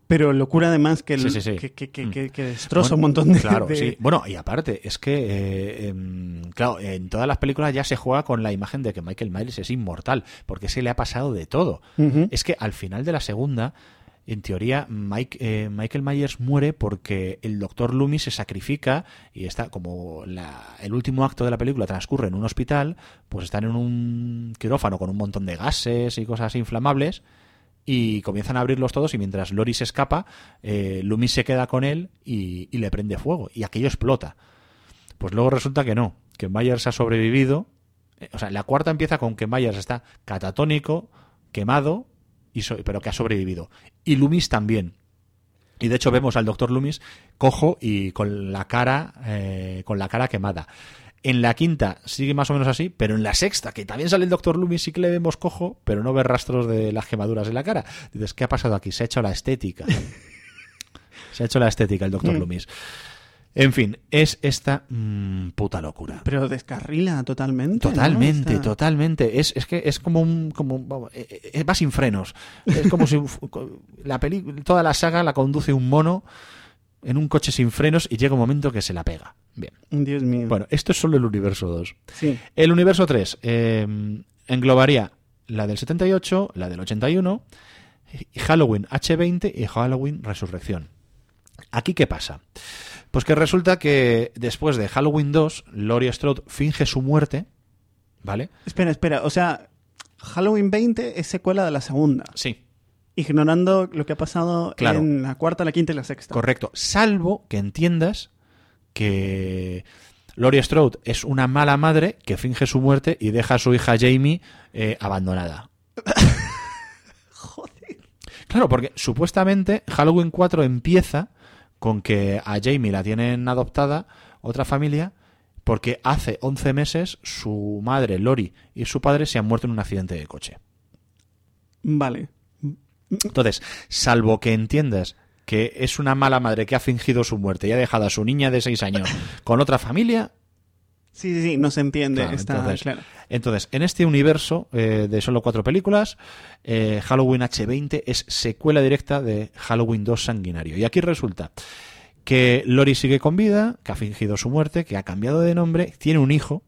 pero locura además que, el- Sí, sí, sí. que, que- que- Mm. que- destroza Bueno, un montón de... Claro, de- sí. Bueno, y aparte, es que, eh, em, claro, en todas las películas ya se juega con la imagen de que Michael Myers es inmortal, porque se le ha pasado de todo. Es que al final de la segunda, en teoría, Mike, eh, Michael Myers muere porque el doctor Loomis se sacrifica y está como la- el último acto de la película transcurre en un hospital, pues están en un quirófano con un montón de gases y cosas inflamables y comienzan a abrirlos todos y mientras Lori se escapa, eh, Loomis se queda con él y, y le prende fuego y aquello explota. Pues luego resulta que no, que Myers ha sobrevivido. Eh, O sea, la cuarta empieza con que Myers está catatónico, quemado, y so- pero que ha sobrevivido. Y Loomis también. Y de hecho vemos al doctor Loomis cojo y con la cara, eh, con la cara quemada. En la quinta sigue más o menos así, pero en la sexta, que también sale el doctor Loomis, sí que le vemos cojo, pero no ve rastros de las quemaduras en la cara. Dices, ¿qué ha pasado aquí? Se ha hecho la estética. Se ha hecho la estética el doctor Mm. Loomis. En fin, es esta mm, puta locura. Pero descarrila totalmente. ¿no? Totalmente, totalmente. Es, es que es como un. Como, eh, eh, va sin frenos. Es como si la peli, toda la saga la conduce un mono en un coche sin frenos y llega un momento que se la pega. Bien. Dios mío. Bueno, esto es solo el universo 2. Sí. El universo 3 eh, englobaría la del 78, la del 81, y Halloween H20 y Halloween Resurrección. ¿Aquí qué pasa? Pues que resulta que después de Halloween 2, Laurie Strode finge su muerte, ¿vale? Espera, espera. O sea, Halloween 20 es secuela de la segunda. Sí, Ignorando lo que ha pasado Claro. en la cuarta, la quinta y la sexta. correcto. Salvo que entiendas que Laurie Strode es una mala madre que finge su muerte y deja a su hija Jamie eh, abandonada. Claro, porque supuestamente Halloween 4 empieza con que a Jamie la tienen adoptada otra familia porque hace 11 meses su madre, Lori, y su padre se han muerto en un accidente de coche. Vale. Entonces, salvo que entiendas que es una mala madre que ha fingido su muerte y ha dejado a su niña de 6 años con otra familia, Sí, sí, sí, no se entiende. Claro, está entonces, claro. entonces, en este universo eh, de solo cuatro películas, eh, Halloween H20 es secuela directa de Halloween 2 Sanguinario. Y aquí resulta que Lori sigue con vida, que ha fingido su muerte, que ha cambiado de nombre, tiene un hijo,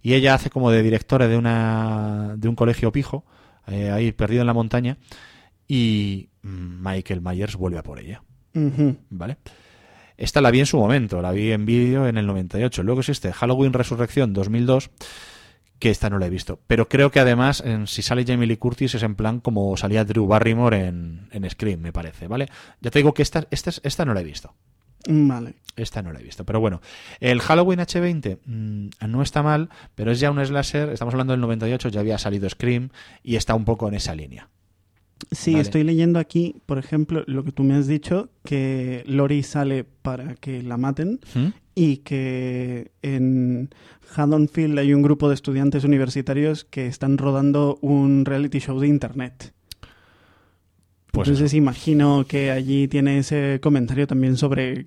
y ella hace como de directora de, una, de un colegio pijo, eh, ahí perdido en la montaña, y Michael Myers vuelve a por ella. ¿Vale? Esta la vi en su momento, la vi en vídeo en el 98. Luego existe Halloween Resurrección 2002, que esta no la he visto. Pero creo que además, en, si sale Jamie Lee Curtis, es en plan como salía Drew Barrymore en, en Scream, me parece, ¿vale? Ya te digo que esta, esta, es- esta no la he visto. Vale. Esta no la he visto. Pero bueno, el Halloween H20 mm, no está mal, pero es ya un slasher. Estamos hablando del 98, ya había salido Scream y está un poco en esa línea. Sí, Vale. estoy leyendo aquí, por ejemplo, lo que tú me has dicho, que Lori sale para que la maten ¿Mm? y que en Haddonfield hay un grupo de estudiantes universitarios que están rodando un reality show de internet. Pues Entonces imagino que allí tiene ese comentario también sobre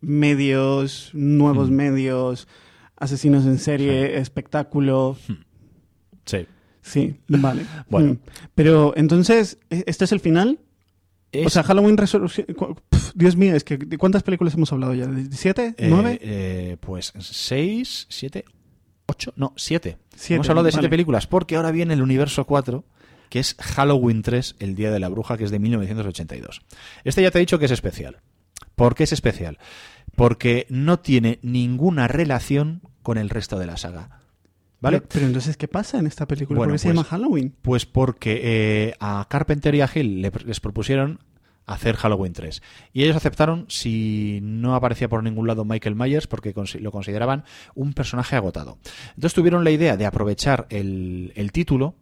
medios, nuevos Mm. medios, asesinos en serie, espectáculo. Sí. Sí, vale. Bueno. Mm. Pero entonces, ¿e- ¿este es el final? O sea, Halloween pf, Dios mío, es que ¿de cuántas películas hemos hablado ya? ¿De ¿Siete? Eh, ¿Nueve? eh, pues seis, siete, ocho, no, siete. Siete, Hemos hablado de siete películas porque ahora viene el universo 4, que es Halloween 3, El Día de la Bruja, que es de 1982. Este ya te he dicho que es especial. ¿Por qué es especial? Porque no tiene ninguna relación con el resto de la saga. ¿Vale? Pero, pero entonces, ¿qué pasa en esta película? Bueno, ¿Por qué se pues- llama Halloween? Pues porque eh, a Carpenter y a Hill le- les propusieron hacer Halloween 3. Y ellos aceptaron si no aparecía por ningún lado Michael Myers porque lo consideraban un personaje agotado. Entonces tuvieron la idea de aprovechar el, el título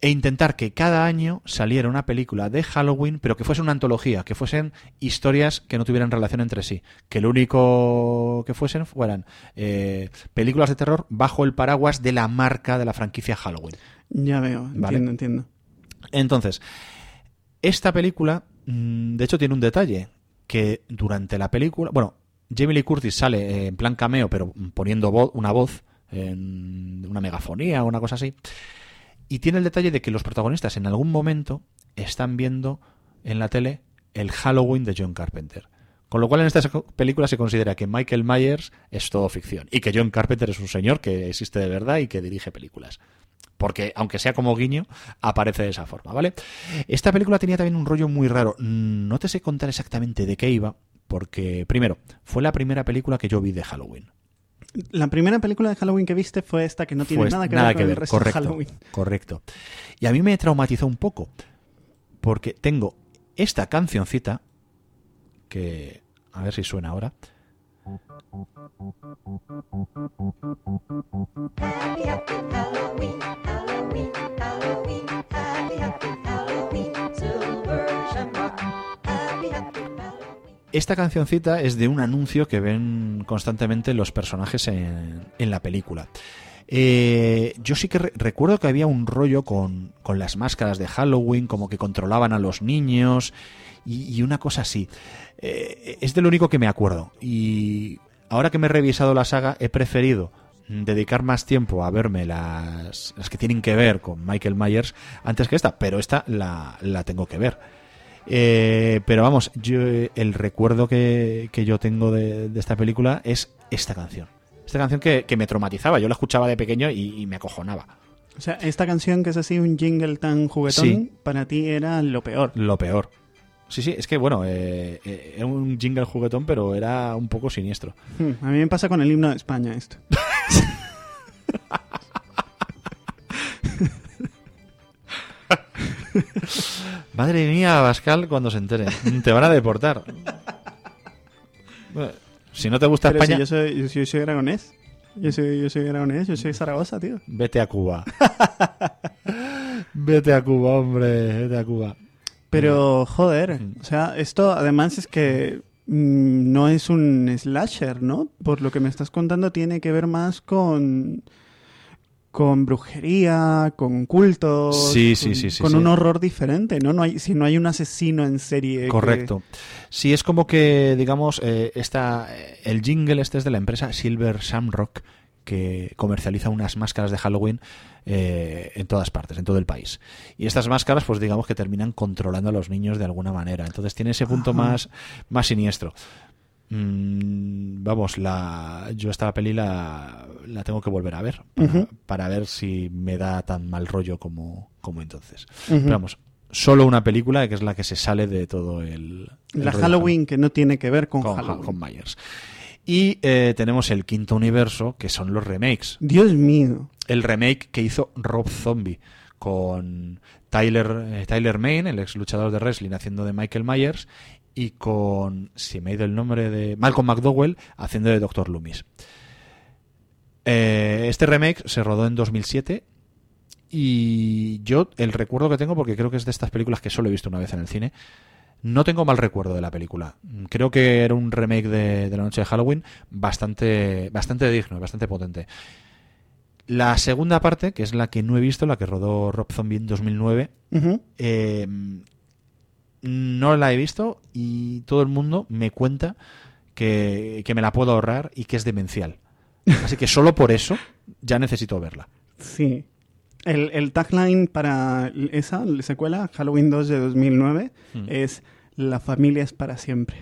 e intentar que cada año saliera una película de Halloween, pero que fuese una antología, que fuesen historias que no tuvieran relación entre sí, que lo único que fuesen fueran eh, películas de terror bajo el paraguas de la marca de la franquicia Halloween. Ya veo, entiendo, Vale. entiendo. Entonces, esta película, mm, de hecho, tiene un detalle que durante la película, bueno, Jamie Lee Curtis sale eh, en plan cameo, pero poniendo una voz en una megafonía o una cosa así, y tiene el detalle de que los protagonistas en algún momento están viendo en la tele el Halloween de John Carpenter. Con lo cual en esta película se considera que Michael Myers es todo ficción y que John Carpenter es un señor que existe de verdad y que dirige películas porque aunque sea como guiño, aparece de esa forma, ¿vale? Esta película tenía también un rollo muy raro. No te sé contar exactamente de qué iba, porque primero, fue la primera película que yo vi de Halloween. La primera película de Halloween que viste fue esta, que no tiene nada que nada ver con que el ver, resto correcto, de Halloween. correcto. Y a mí me traumatizó un poco, porque tengo esta cancioncita que a ver si suena ahora. Esta cancioncita es de un anuncio que ven constantemente los personajes en, en la película. Eh, yo sí que re- recuerdo que había un rollo con, con las máscaras de Halloween, como que controlaban a los niños y, y una cosa así. Eh, es de lo único que me acuerdo. Y ahora que me he revisado la saga, he preferido dedicar más tiempo a verme las, las que tienen que ver con Michael Myers antes que esta, pero esta la, la tengo que ver. Eh, pero vamos, yo el recuerdo que, que yo tengo de, de esta película es esta canción. Esta canción que, que me traumatizaba. Yo la escuchaba de pequeño y, y me acojonaba. O sea, esta canción que es así un jingle tan juguetón, Sí. para ti era lo peor. Lo peor. Sí, sí, es que bueno, eh, eh, era un jingle juguetón, pero era un poco siniestro. Hmm, A mí me pasa con el himno de España esto. Madre mía, Pascal, cuando se entere. Te van a deportar. Bueno, si no te gusta Pero si España, yo soy, yo, soy- yo soy aragonés. Yo soy, yo soy aragonés, yo soy Zaragoza, tío. vete a Cuba. vete a Cuba, hombre, vete a Cuba. Pero, joder, Mm. o sea, esto además es que mm, no es un slasher, ¿no? Por lo que me estás contando tiene que ver más con con brujería, con cultos, Sí, con, sí, sí, con un horror diferente, ¿no? No hay si no hay un asesino en serie. que- Correcto. Sí, es como que, digamos, eh, esta, eh, el jingle este es de la empresa Silver Shamrock, que comercializa unas máscaras de Halloween eh, en todas partes, en todo el país. Y estas máscaras, pues digamos que terminan controlando a los niños de alguna manera. Entonces tiene ese punto Ajá. más, más siniestro. Mm, vamos, la, yo esta peli la, la tengo que volver a ver para, para ver si me da tan mal rollo como, como entonces. Pero vamos, solo una película que es la que se sale de todo el... el La Halloween que no tiene que ver con, con, Halloween. con Myers. Y eh, tenemos el quinto universo, que son los remakes. Dios mío. El remake que hizo Rob Zombie con Tyler, eh, Tyler Main, el ex luchador de wrestling, haciendo de Michael Myers, y con, si me he ido el nombre de Malcolm McDowell, haciendo de Dr. Loomis. Eh, este remake se rodó en 2007 y yo el recuerdo que tengo, porque creo que es de estas películas que solo he visto una vez en el cine, no tengo mal recuerdo de la película. Creo que era un remake de, de la noche de Halloween bastante, bastante digno, bastante potente. La segunda parte, que es la que no he visto, la que rodó Rob Zombie en 2009, Ujú. eh, no la he visto y todo el mundo me cuenta que, que me la puedo ahorrar y que es demencial. Así que solo por eso ya necesito verla. Sí. El, el tagline para esa la secuela, Halloween 2 de 2009, Mm. es La familia es para siempre.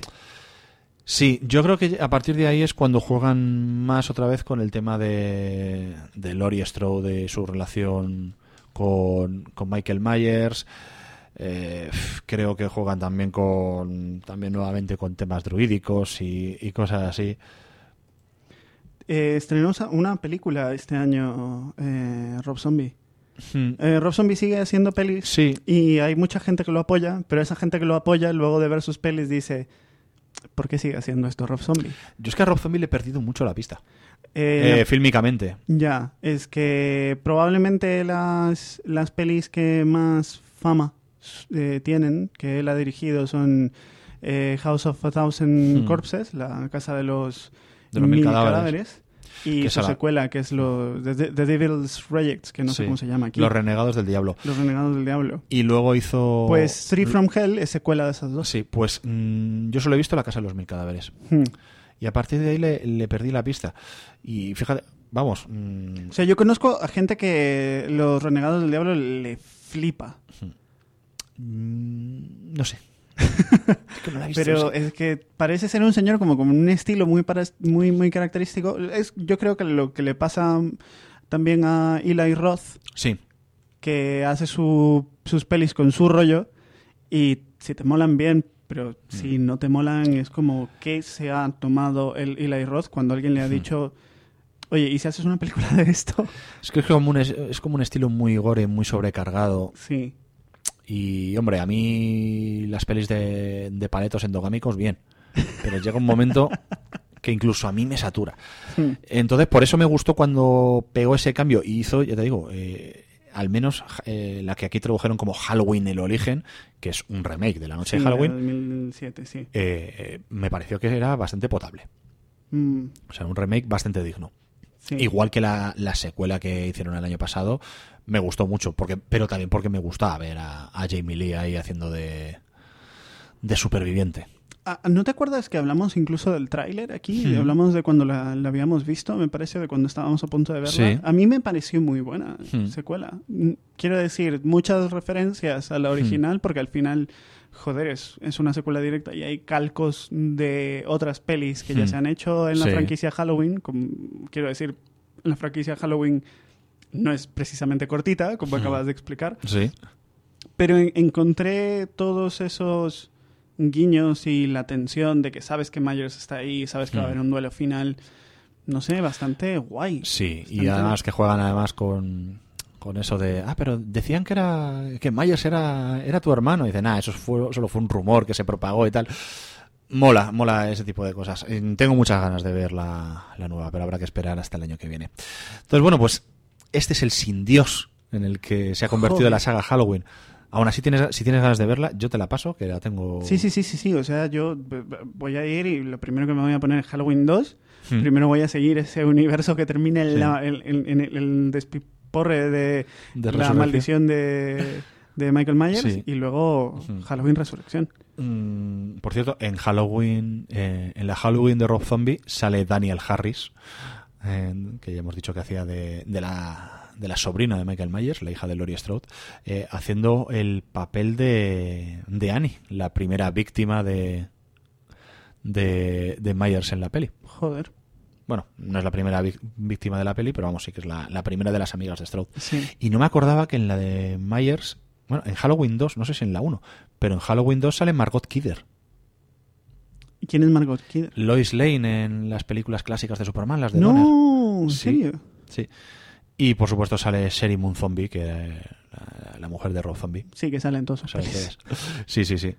Sí, yo creo que a partir de ahí es cuando juegan más otra vez con el tema de, de Laurie Strode, de su relación con, con Michael Myers. Eh, creo que juegan también con también nuevamente con temas druídicos y, y cosas así. Eh, estrenó una película este año, eh, Rob Zombie. Hmm. Eh, Rob Zombie sigue haciendo pelis Sí, y hay mucha gente que lo apoya, pero esa gente que lo apoya luego de ver sus pelis dice, ¿por qué sigue haciendo esto Rob Zombie? yo es que a Rob Zombie le he perdido mucho la pista. Eh, Eh, fílmicamente. Ya, es que probablemente las, las pelis que más fama eh, tienen, que él ha dirigido, son eh, House of a Thousand Hmm. Corpses, la casa de los, De los mil cadáveres. y su secuela, que es lo, The, The Devil's Rejects, que no sé cómo se llama aquí. Los renegados del diablo. Los Renegados del Diablo. Y luego hizo... Pues Three from Hell es secuela de esas dos. Sí, pues mm, yo solo he visto La Casa de los Mil Cadáveres. Hmm. Y a partir de ahí le, le perdí la pista. Y fíjate, vamos, mm, O sea, yo conozco a gente que Los Renegados del Diablo le flipa. Mm, no sé. Es que no la he visto Pero es que parece ser un señor como con un estilo muy para- muy muy característico. Es, yo creo que lo que le pasa también a Eli Roth, Sí, que hace su- sus pelis con su rollo y si te molan bien, pero si Mm. no te molan es como que se ha tomado el Eli Roth cuando alguien le ha dicho, oye, ¿y si haces una película de esto? es que es como, un, es como un estilo muy gore, muy sobrecargado. Sí. Y, hombre, a mí las pelis de, de paletos endogámicos, bien. Pero llega un momento que incluso a mí me satura. Entonces, por eso me gustó cuando pegó ese cambio y hizo, ya te digo, eh, al menos eh, la que aquí tradujeron como Halloween el origen, que es un remake de la noche Sí, de Halloween, 2007, sí. eh, me pareció que era bastante potable. Mm, O sea, un remake bastante digno. Sí. Igual que la, la secuela que hicieron el año pasado, me gustó mucho, porque, pero también porque me gustaba ver a, a Jamie Lee ahí haciendo de, de superviviente. Ah, ¿No te acuerdas que hablamos incluso del tráiler aquí? Hablamos de cuando la, la habíamos visto, me parece, de cuando estábamos a punto de verla. Sí. A mí me pareció muy buena Hmm. secuela. Mm, Quiero decir, muchas referencias a la original, porque al final, joder, es, es una secuela directa y hay calcos de otras pelis que ya Hmm. se han hecho en la Sí. franquicia Halloween. quiero decir, la franquicia Halloween no es precisamente cortita, como Hmm. acabas de explicar. Sí. Pero en- encontré todos esos guiños y la tensión de que sabes que Myers está ahí, sabes que va a Mm. haber un duelo final. No sé, bastante guay. Sí, y además que juegan además con, con eso de, ah, pero decían que era que Myers era, era tu hermano. Y dicen, ah, eso fue, solo fue un rumor que se propagó y tal. Mola, mola ese tipo de cosas. Tengo muchas ganas de ver la, la nueva, pero habrá que esperar hasta el año que viene. Entonces, bueno, pues este es el sin Dios en el que se ha convertido Joder. la saga Halloween. Aún así, tienes, si tienes ganas de verla, yo te la paso, que la tengo... Sí, sí, sí, sí, sí. O sea, yo voy a ir y lo primero que me voy a poner es Halloween 2. Hmm. Primero voy a seguir ese universo que termine en, Sí. la- en- en- en el, el despiporre de, De la maldición de, de Michael Myers Sí. y luego. Halloween Resurrección. Mm, por cierto, en Halloween, eh, en la Halloween de Rob Zombie sale Daniel Harris, eh, que ya hemos dicho que hacía de, de la, de la sobrina de Michael Myers, la hija de Laurie Strode, eh, haciendo el papel de, de Annie, la primera víctima de, de, de Myers en la peli. Joder. Bueno, no es la primera víctima de la peli, pero vamos, sí que es la, la primera de las amigas de Strode. Sí. Y no me acordaba que en la de Myers, bueno, en Halloween 2, no sé si en la 1, pero en Halloween 2 sale Margot Kidder. ¿Y quién es Margot Kidder? Lois Lane en las películas clásicas de Superman, las de Donner. No, ¿en Sí. serio? Sí. Y por supuesto sale Sherry Moon Zombie, que la, la mujer de Rob Zombie. Sí, que salen todos sus ¿Sabes qué pelis. es? Sí, sí, sí.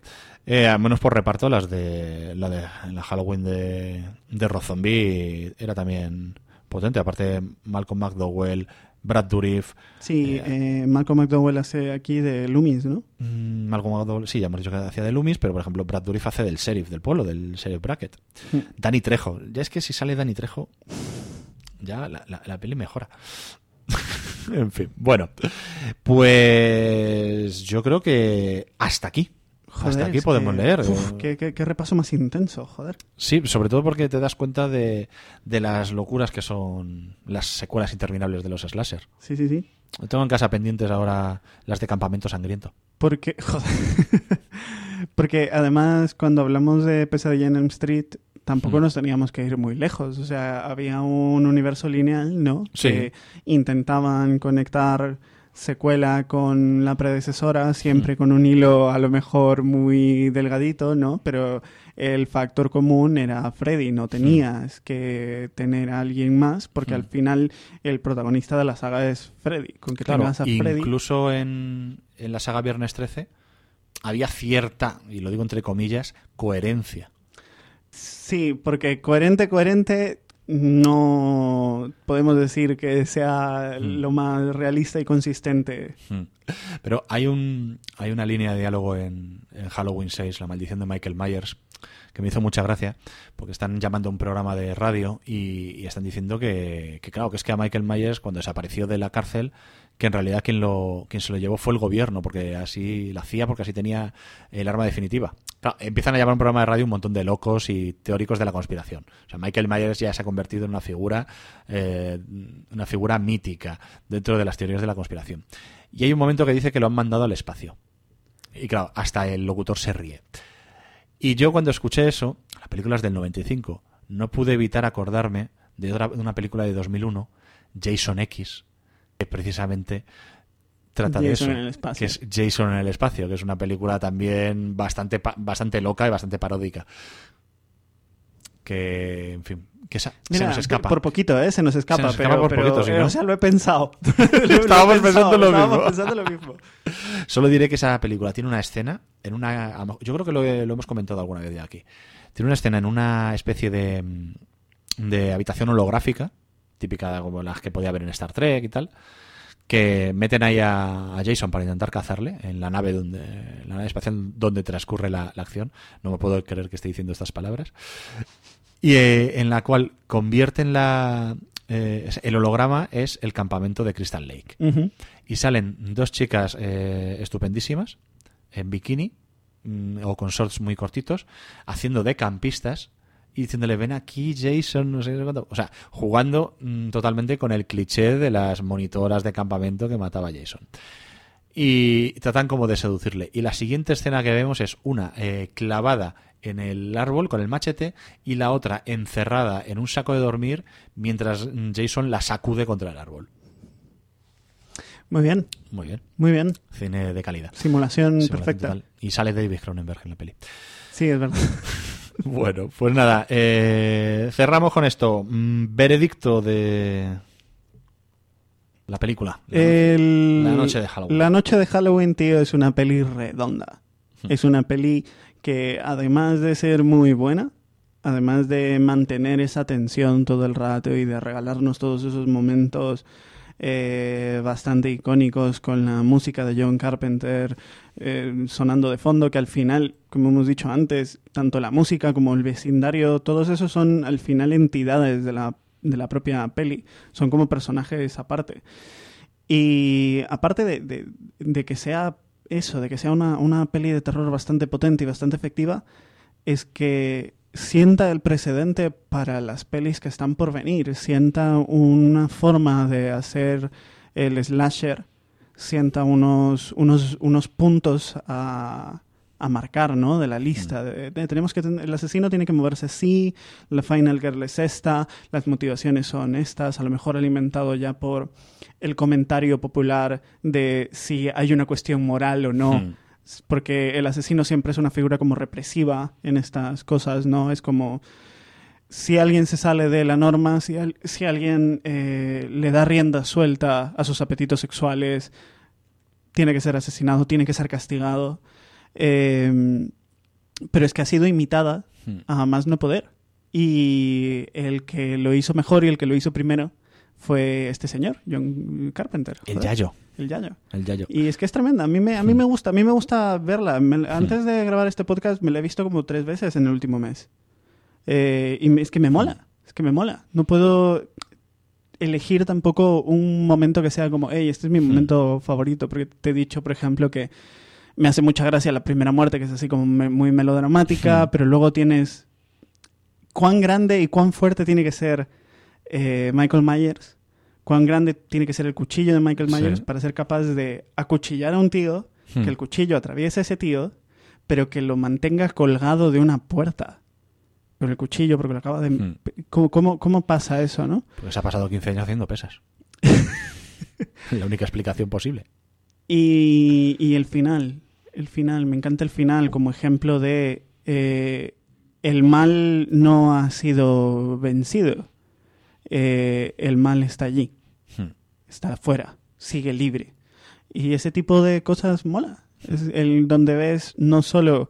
Eh, al menos por reparto, las de la de la Halloween de, de Rob Zombie era también potente. Aparte, Malcolm McDowell, Brad Dourif, Sí, Eh, eh, Malcolm McDowell hace aquí de Loomis, ¿no? Mm, Malcolm McDowell, sí, ya hemos dicho que hacía de Loomis, pero por ejemplo Brad Dourif hace del sheriff del pueblo, del sheriff Brackett. Mm. Danny Trejo, ya es que si sale Danny Trejo, ya la, la- la peli mejora. en fin, bueno, pues yo creo que hasta aquí. hasta aquí podemos que- leer. uf, qué, qué- qué repaso más intenso, joder. Sí, sobre todo porque te das cuenta de, de las locuras que son las secuelas interminables de los slasher. Sí, sí, sí. Tengo en casa pendientes ahora las de Campamento Sangriento. Porque, joder. Porque además, cuando hablamos de Pesadilla en Elm Street, tampoco Mm. nos teníamos que ir muy lejos. O sea, había un universo lineal, ¿no? Sí. Que intentaban conectar secuela con la predecesora, siempre Mm. con un hilo a lo mejor muy delgadito, ¿no? Pero el factor común era Freddy, no tenías que tener a alguien más, porque Mm. al final el protagonista de la saga es Freddy. Con que Claro, tengas a Freddy. incluso en, en la saga Viernes 13 había cierta, y lo digo entre comillas, coherencia. Sí, porque coherente, coherente, no podemos decir que sea Mm. lo más realista y consistente. Hmm. Pero hay un hay una línea de diálogo en, en Halloween 6, La maldición de Michael Myers, que me hizo mucha gracia, porque están llamando a un programa de radio y, y están diciendo que, que, claro, que es que a Michael Myers, cuando desapareció de la cárcel, que en realidad quien, lo, quien se lo llevó fue el gobierno, porque así la hacía, porque así tenía el arma definitiva. Claro, empiezan a llamar un programa de radio un montón de locos y teóricos de la conspiración. O sea, Michael Myers ya se ha convertido en una figura, eh, una figura mítica dentro de las teorías de la conspiración. Y hay un momento que dice que lo han mandado al espacio. Y claro, hasta el locutor se ríe. Y yo cuando escuché eso, la película es del 95, no pude evitar acordarme de, otra, de una película de 2001, Jason X, que precisamente trata de eso, en el espacio. que es Jason en el espacio, que es una película también bastante bastante loca y bastante paródica. Que, en fin, que se Mira, nos escapa. Por poquito, ¿eh? Se nos escapa. Se nos pero, escapa por pero, poquito, eh, ¿no? O sea, lo he pensado. Lo he Estábamos pensado, pensando lo estábamos mismo. pensando lo mismo. Solo diré que esa película tiene una escena en una. Yo creo que lo hemos comentado alguna vez ya aquí. Tiene una escena en una especie de, mm, de habitación holográfica, típica como las que podía haber en Star Trek y tal, que meten ahí a, a Jason para intentar cazarle en la nave donde en la nave espacial donde transcurre la, la acción. No me puedo creer que esté diciendo estas palabras. Y eh, en la cual convierten la. eh, el holograma es el campamento de Crystal Lake y salen dos chicas eh, estupendísimas en bikini mm, o con shorts muy cortitos haciendo de campistas y diciéndole ven aquí Jason no sé qué cuánto". o sea jugando mm, totalmente con el cliché de las monitoras de campamento que mataba Jason y tratan como de seducirle y la siguiente escena que vemos es una eh, clavada en el árbol con el machete y la otra encerrada en un saco de dormir mientras mm, Jason la sacude contra el árbol Muy bien, muy bien muy bien. Cine de calidad. Simulación Simulación perfecta. total. Y sale David Cronenberg en la peli. Sí, es verdad. Bueno, pues nada, eh, cerramos con esto. Mm, veredicto de la película. La El- La noche de Halloween. La noche de Halloween, tío, es una peli redonda. Hmm. Es una peli que, además de ser muy buena, además de mantener esa tensión todo el rato y de regalarnos todos esos momentos eh, bastante icónicos con la música de John Carpenter eh, sonando de fondo, que al final, como hemos dicho antes, tanto la música como el vecindario, todos esos son al final entidades de la, de la propia peli, son como personajes aparte. Y aparte de, de- de que sea eso, de que sea una, una peli de terror bastante potente y bastante efectiva, es que sienta el precedente para las pelis que están por venir, sienta una forma de hacer el slasher, sienta unos, unos, unos puntos a, a marcar, ¿no? De la lista. De- de- tenemos que ten- el asesino tiene que moverse así, la final girl es esta, las motivaciones son estas, a lo mejor alimentado ya por el comentario popular de si hay una cuestión moral o no. Hmm. Porque el asesino siempre es una figura como represiva en estas cosas, ¿no? Es como si alguien se sale de la norma, si, al- si alguien eh, le da rienda suelta a sus apetitos sexuales, tiene que ser asesinado, tiene que ser castigado. Eh, pero es que ha sido imitada Hmm. a más no poder. Y el que lo hizo mejor y el que lo hizo primero fue este señor, John Carpenter. El Yayo. El Yayo. El Yayo. Y es que es tremenda. A mí me, a mí me gusta, a mí me gusta verla. Me- antes de grabar este podcast me la he visto como tres veces en el último mes. Eh, y es que me mola. Es que me mola. No puedo elegir tampoco un momento que sea como, hey, este es mi momento favorito. Porque te he dicho, por ejemplo, que me hace mucha gracia la primera muerte, que es así como me- muy melodramática, Hmm. pero luego tienes cuán grande y cuán fuerte tiene que ser eh, Michael Myers cuán grande tiene que ser el cuchillo de Michael Sí. Myers para ser capaz de acuchillar a un tío, Hmm. que el cuchillo atraviese a ese tío, pero que lo mantenga colgado de una puerta. Con el cuchillo, porque lo acaba de... Hmm. ¿Cómo, cómo, cómo pasa eso, no? Pues ha pasado 15 años haciendo pesas. La única explicación posible. Y, y el final, el final, me encanta el final como ejemplo de eh, el mal no ha sido vencido, Eh, el mal está allí, Hmm. Está afuera, sigue libre. Y ese tipo de cosas mola, es el donde ves no solo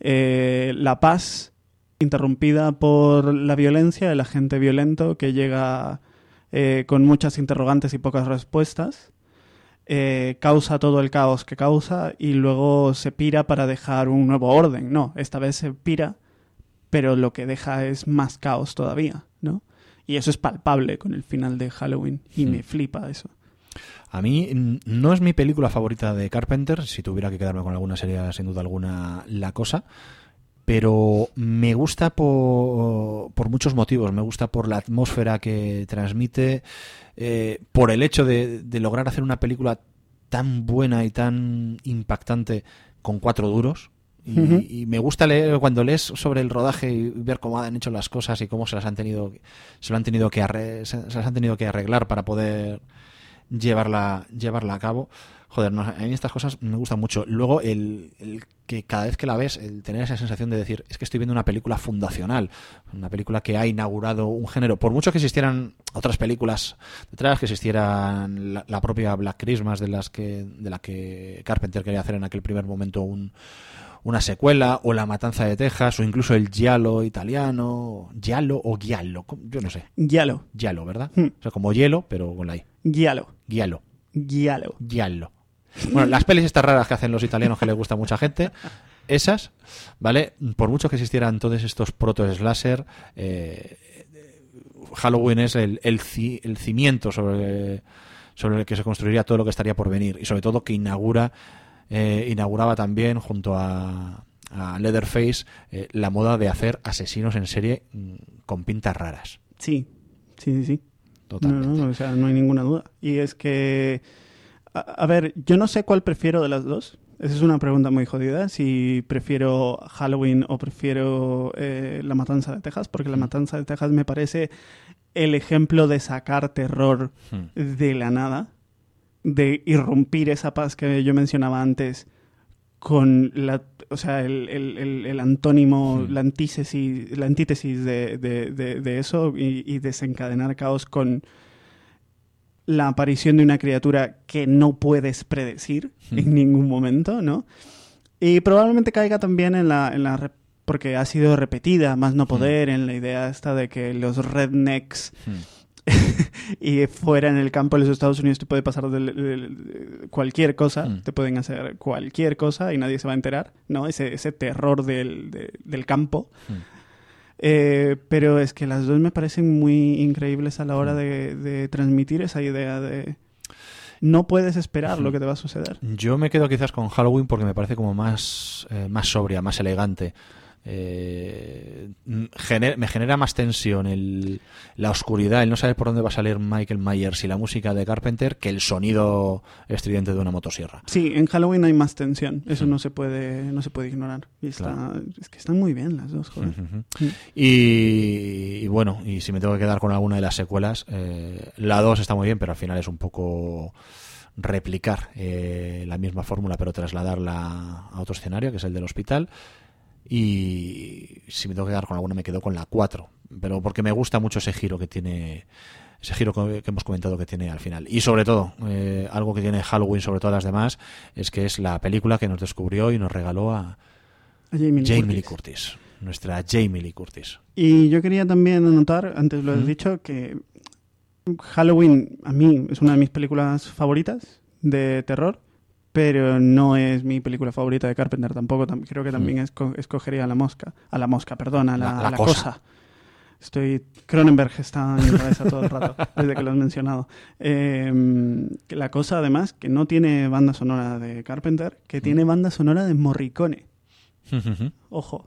eh, la paz interrumpida por la violencia, el agente violento que llega eh, con muchas interrogantes y pocas respuestas, eh, causa todo el caos que causa y luego se pira para dejar un nuevo orden. No, esta vez se pira, pero lo que deja es más caos todavía. Y eso es palpable con el final de Halloween y Hmm. me flipa eso. A mí mm, no es mi película favorita de Carpenter, si tuviera que quedarme con alguna sería sin duda alguna La Cosa, pero me gusta por, por muchos motivos. Me gusta por la atmósfera que transmite, eh, por el hecho de, de lograr hacer una película tan buena y tan impactante con cuatro duros. Y, y me gusta leer cuando lees sobre el rodaje y ver cómo han hecho las cosas y cómo se las han tenido se lo han tenido que arre- se se las han tenido que arreglar para poder llevarla, llevarla a cabo. Joder, no, a mí estas cosas me gustan mucho. Luego, el, el que cada vez que la ves, el tener esa sensación de decir, es que estoy viendo una película fundacional, una película que ha inaugurado un género. Por mucho que existieran otras películas detrás, que existieran la, la propia Black Christmas de las que, de la que Carpenter quería hacer en aquel primer momento un, una secuela, o La Matanza de Texas, o incluso el Giallo italiano, Giallo o Giallo, yo no sé, Giallo, Giallo, ¿verdad? Hmm. O sea, como hielo, pero con la I. Giallo, Giallo. Giallo. Giallo. Bueno, las pelis estas raras que hacen los italianos que les gusta a mucha gente, esas, ¿vale? Por mucho que existieran todos estos proto-slasher, eh, Halloween es el, el, ci- el cimiento sobre, sobre el que se construiría todo lo que estaría por venir y sobre todo que inaugura eh, inauguraba también junto a, a Leatherface eh, la moda de hacer asesinos en serie mm, con pintas raras. Sí, sí, sí, sí. No, Totalmente. no, o sea, no hay ninguna duda. Y es que, a, a ver, yo no sé cuál prefiero de las dos. Esa es una pregunta muy jodida. Si prefiero Halloween o prefiero eh, La Matanza de Texas, porque La Matanza de Texas me parece el ejemplo de sacar terror Hmm. de la nada, de irrumpir esa paz que yo mencionaba antes con la, o sea, el, el- el- el antónimo, la antítesis, la antítesis de, de- de- de eso y, y desencadenar caos con la aparición de una criatura que no puedes predecir en ningún momento, ¿no? Y probablemente caiga también en la, en la porque ha sido repetida, más no poder, en la idea esta de que los rednecks. y fuera en el campo de los Estados Unidos te puede pasar cualquier cosa, Mm. te pueden hacer cualquier cosa y nadie se va a enterar, ¿no? Ese, ese terror del, de- del campo. Mm. Eh, pero es que las dos me parecen muy increíbles a la hora Mm. de, de transmitir esa idea de no puedes esperar lo que te va a suceder. Yo me quedo quizás con Halloween porque me parece como más, eh, más sobria, más elegante. Eh, gener- me genera más tensión el, la oscuridad, el no saber por dónde va a salir Michael Myers y la música de Carpenter que el sonido estridente de una motosierra. Sí, en Halloween hay más tensión, eso Mm. no se puede no se puede ignorar. Y está, Claro. es que están muy bien las dos, joder. Ujú. Mm. Y, y bueno, y si me tengo que quedar con alguna de las secuelas, eh, la 2 está muy bien, pero al final es un poco replicar eh, la misma fórmula, pero trasladarla a otro escenario, que es el del hospital. Y si me tengo que quedar con alguna, me quedo con la 4, pero porque me gusta mucho ese giro que tiene. Ese giro que hemos comentado que tiene al final. Y sobre todo, eh, algo que tiene Halloween sobre todas las demás, es que es la película que nos descubrió y nos regaló a A Jamie Lee Jamie Lee Curtis. Curtis. Nuestra Jamie Lee Curtis. Y yo quería también anotar, antes lo has dicho, que Halloween a mí es una de mis películas favoritas de terror, pero no es mi película favorita de Carpenter tampoco. Tam- creo que también esco- escogería a la mosca, a la mosca, perdón, a la. La- a la la cosa. cosa. Estoy Cronenberg está en mi cabeza todo el rato desde que lo has mencionado. Eh, que la cosa además que no tiene banda sonora de Carpenter, que tiene banda sonora de Morricone. Ojo.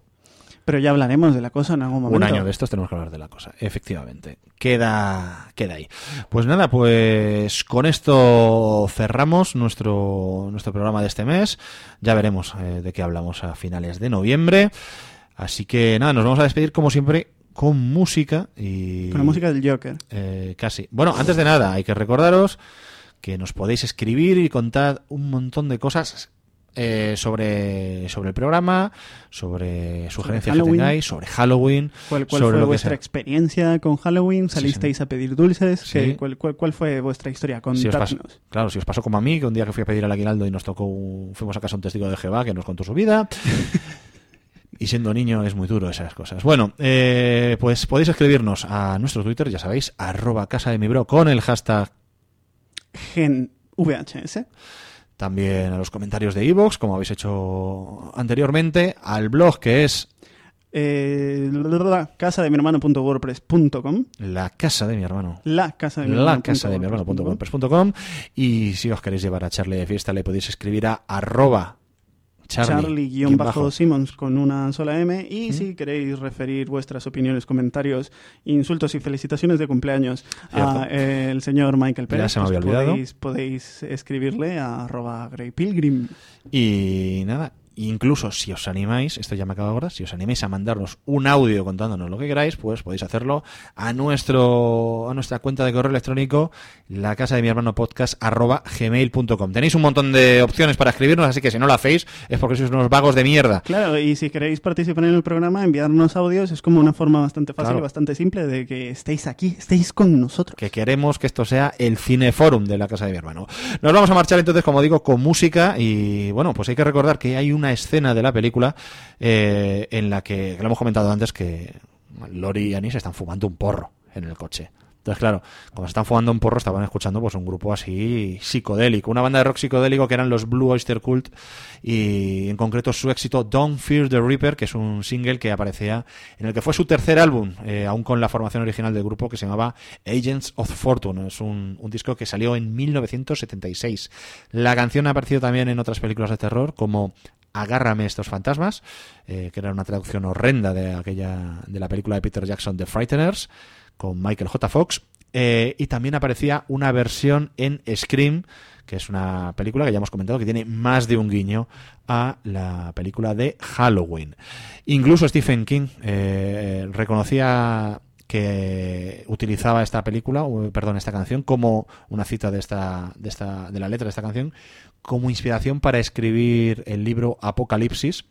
Pero ya hablaremos de la cosa en algún momento. Un año de estos tenemos que hablar de la cosa, efectivamente. Queda, queda ahí. Pues nada, pues con esto cerramos nuestro, nuestro programa de este mes. Ya veremos eh, de qué hablamos a finales de noviembre. Así que nada, nos vamos a despedir como siempre con música y... Con la música del Joker. Eh, casi. Bueno, antes de nada, hay que recordaros que nos podéis escribir y contar un montón de cosas eh, sobre, sobre el programa, sobre sugerencias que tengáis, sobre Halloween, ¿Cuál, cuál sobre fue vuestra sea. experiencia con Halloween? ¿Salisteis a pedir dulces? Sí. ¿Qué- cuál, cuál- cuál fue vuestra historia? Si os Contadnos. pasó, claro, si os pasó como a mí, que un día que fui a pedir al aguinaldo y nos tocó, un- fuimos a casa un testigo de Jehová que nos contó su vida. Y siendo niño es muy duro esas cosas. Bueno, eh, pues podéis escribirnos a nuestro Twitter, ya sabéis, arroba casa de mi bro con el hashtag Gen VHS. También a los comentarios de iVoox, como habéis hecho anteriormente, al blog que es Eh, casa de mi hermano.wordpress.com la casa de mi hermano. La casa de mi La hermano casa de mi hermano punto wordpress.com. y si os queréis llevar a Charlie de fiesta le podéis escribir a arroba Charlie-Simmons con una sola M. Y si queréis referir vuestras opiniones, comentarios, insultos y felicitaciones de cumpleaños a Cierto. eh, señor Michael Pérez, Ya se me había pues olvidado. Podéis, podéis escribirle a arroba Grey Pilgrim. Y nada, incluso si os animáis, esto ya me acabo de acordar, si os animáis a mandarnos un audio contándonos lo que queráis, pues podéis hacerlo a nuestro a nuestra cuenta de correo electrónico, la casa de mi hermano podcast arroba gmail.com. Tenéis un montón de opciones para escribirnos, así que si no lo hacéis es porque sois unos vagos de mierda. Claro, y si queréis participar en el programa, enviarnos audios es como una forma bastante fácil Claro. y bastante simple de que estéis aquí, estéis con nosotros. que queremos que esto sea el cineforum de la casa de mi hermano. Nos vamos a marchar entonces, como digo, con música y bueno, pues hay que recordar que hay una escena de la película eh, en la que, que lo hemos comentado antes, que Lori y Annie se están fumando un porro en el coche. Entonces, claro, cuando se están fumando un porro estaban escuchando pues un grupo así psicodélico, una banda de rock psicodélico que eran los Blue Oyster Cult y en concreto su éxito Don't Fear the Reaper, que es un single que aparecía en el que fue su tercer álbum, eh, aún con la formación original del grupo que se llamaba Agents of Fortune. Es un, un disco que salió en 1976. La canción ha aparecido también en otras películas de terror como Agárrame estos fantasmas, eh, que era una traducción horrenda de aquella de la película de Peter Jackson The Frighteners con Michael J. Fox. Eh, y también aparecía una versión en Scream, que es una película que ya hemos comentado que tiene más de un guiño a la película de Halloween. Incluso Stephen King eh, reconocía que utilizaba esta película, perdón, esta canción como una cita de esta, de esta, de la letra de esta canción, como inspiración para escribir el libro Apocalipsis,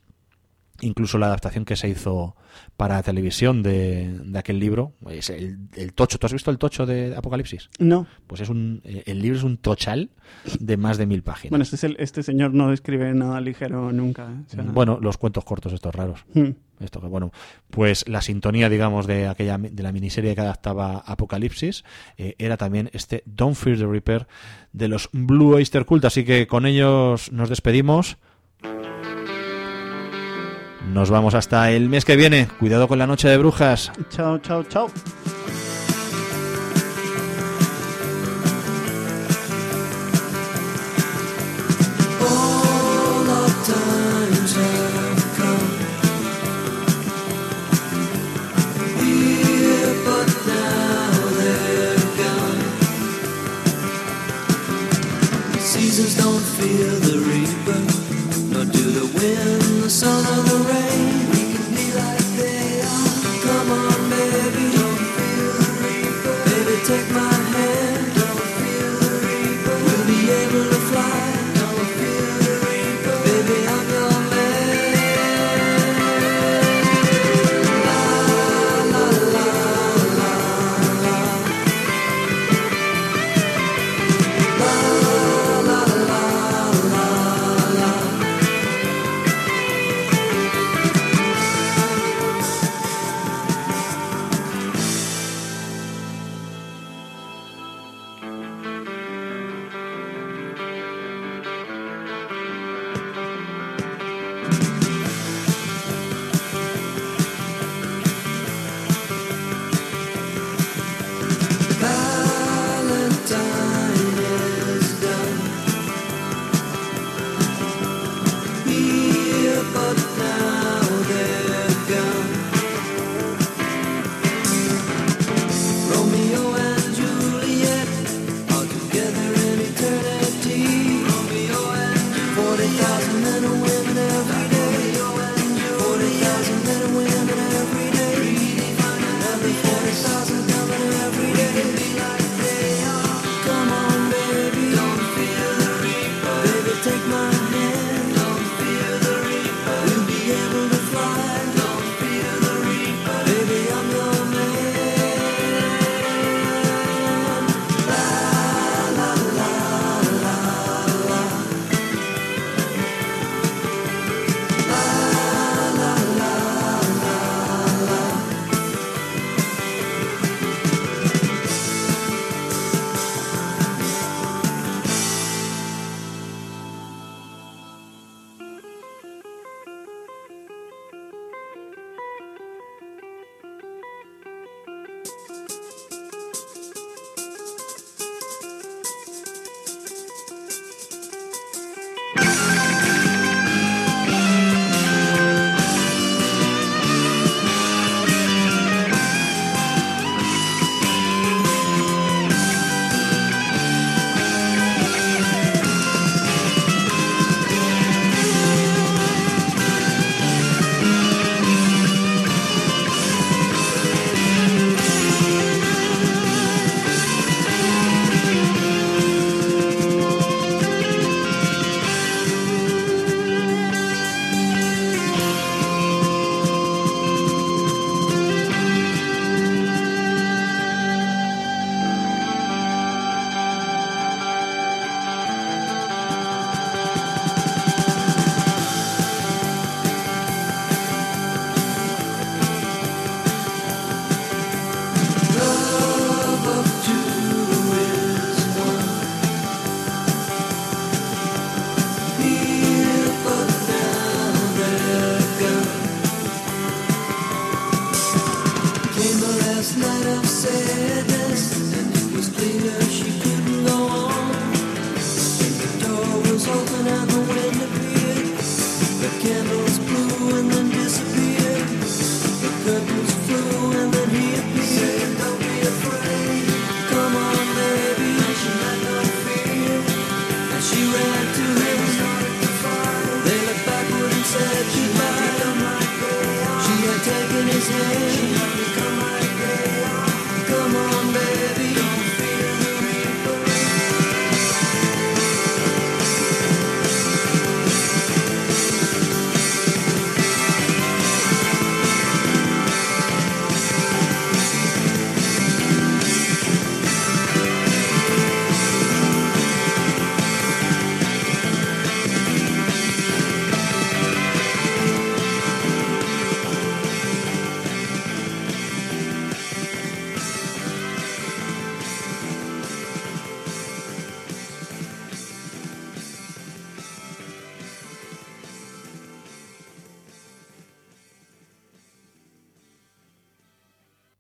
incluso la adaptación que se hizo para televisión de, de aquel libro, es el, el tocho. ¿Tú has visto el tocho de Apocalipsis? No. Pues es un, eh, el libro es un tochal de más de mil páginas. Bueno, este, es el- este señor no escribe nada ligero nunca. ¿eh? Sea, Bueno, los cuentos cortos estos raros. hmm. Esto que bueno, pues la sintonía, digamos, de aquella de la miniserie que adaptaba Apocalipsis eh, era también este Don't Fear the Reaper de los Blue Oyster Cult. Así que con ellos nos despedimos. Nos vamos hasta el mes que viene. Cuidado con la noche de brujas. Chao, chao, chao. Wind, the sun, or the rain.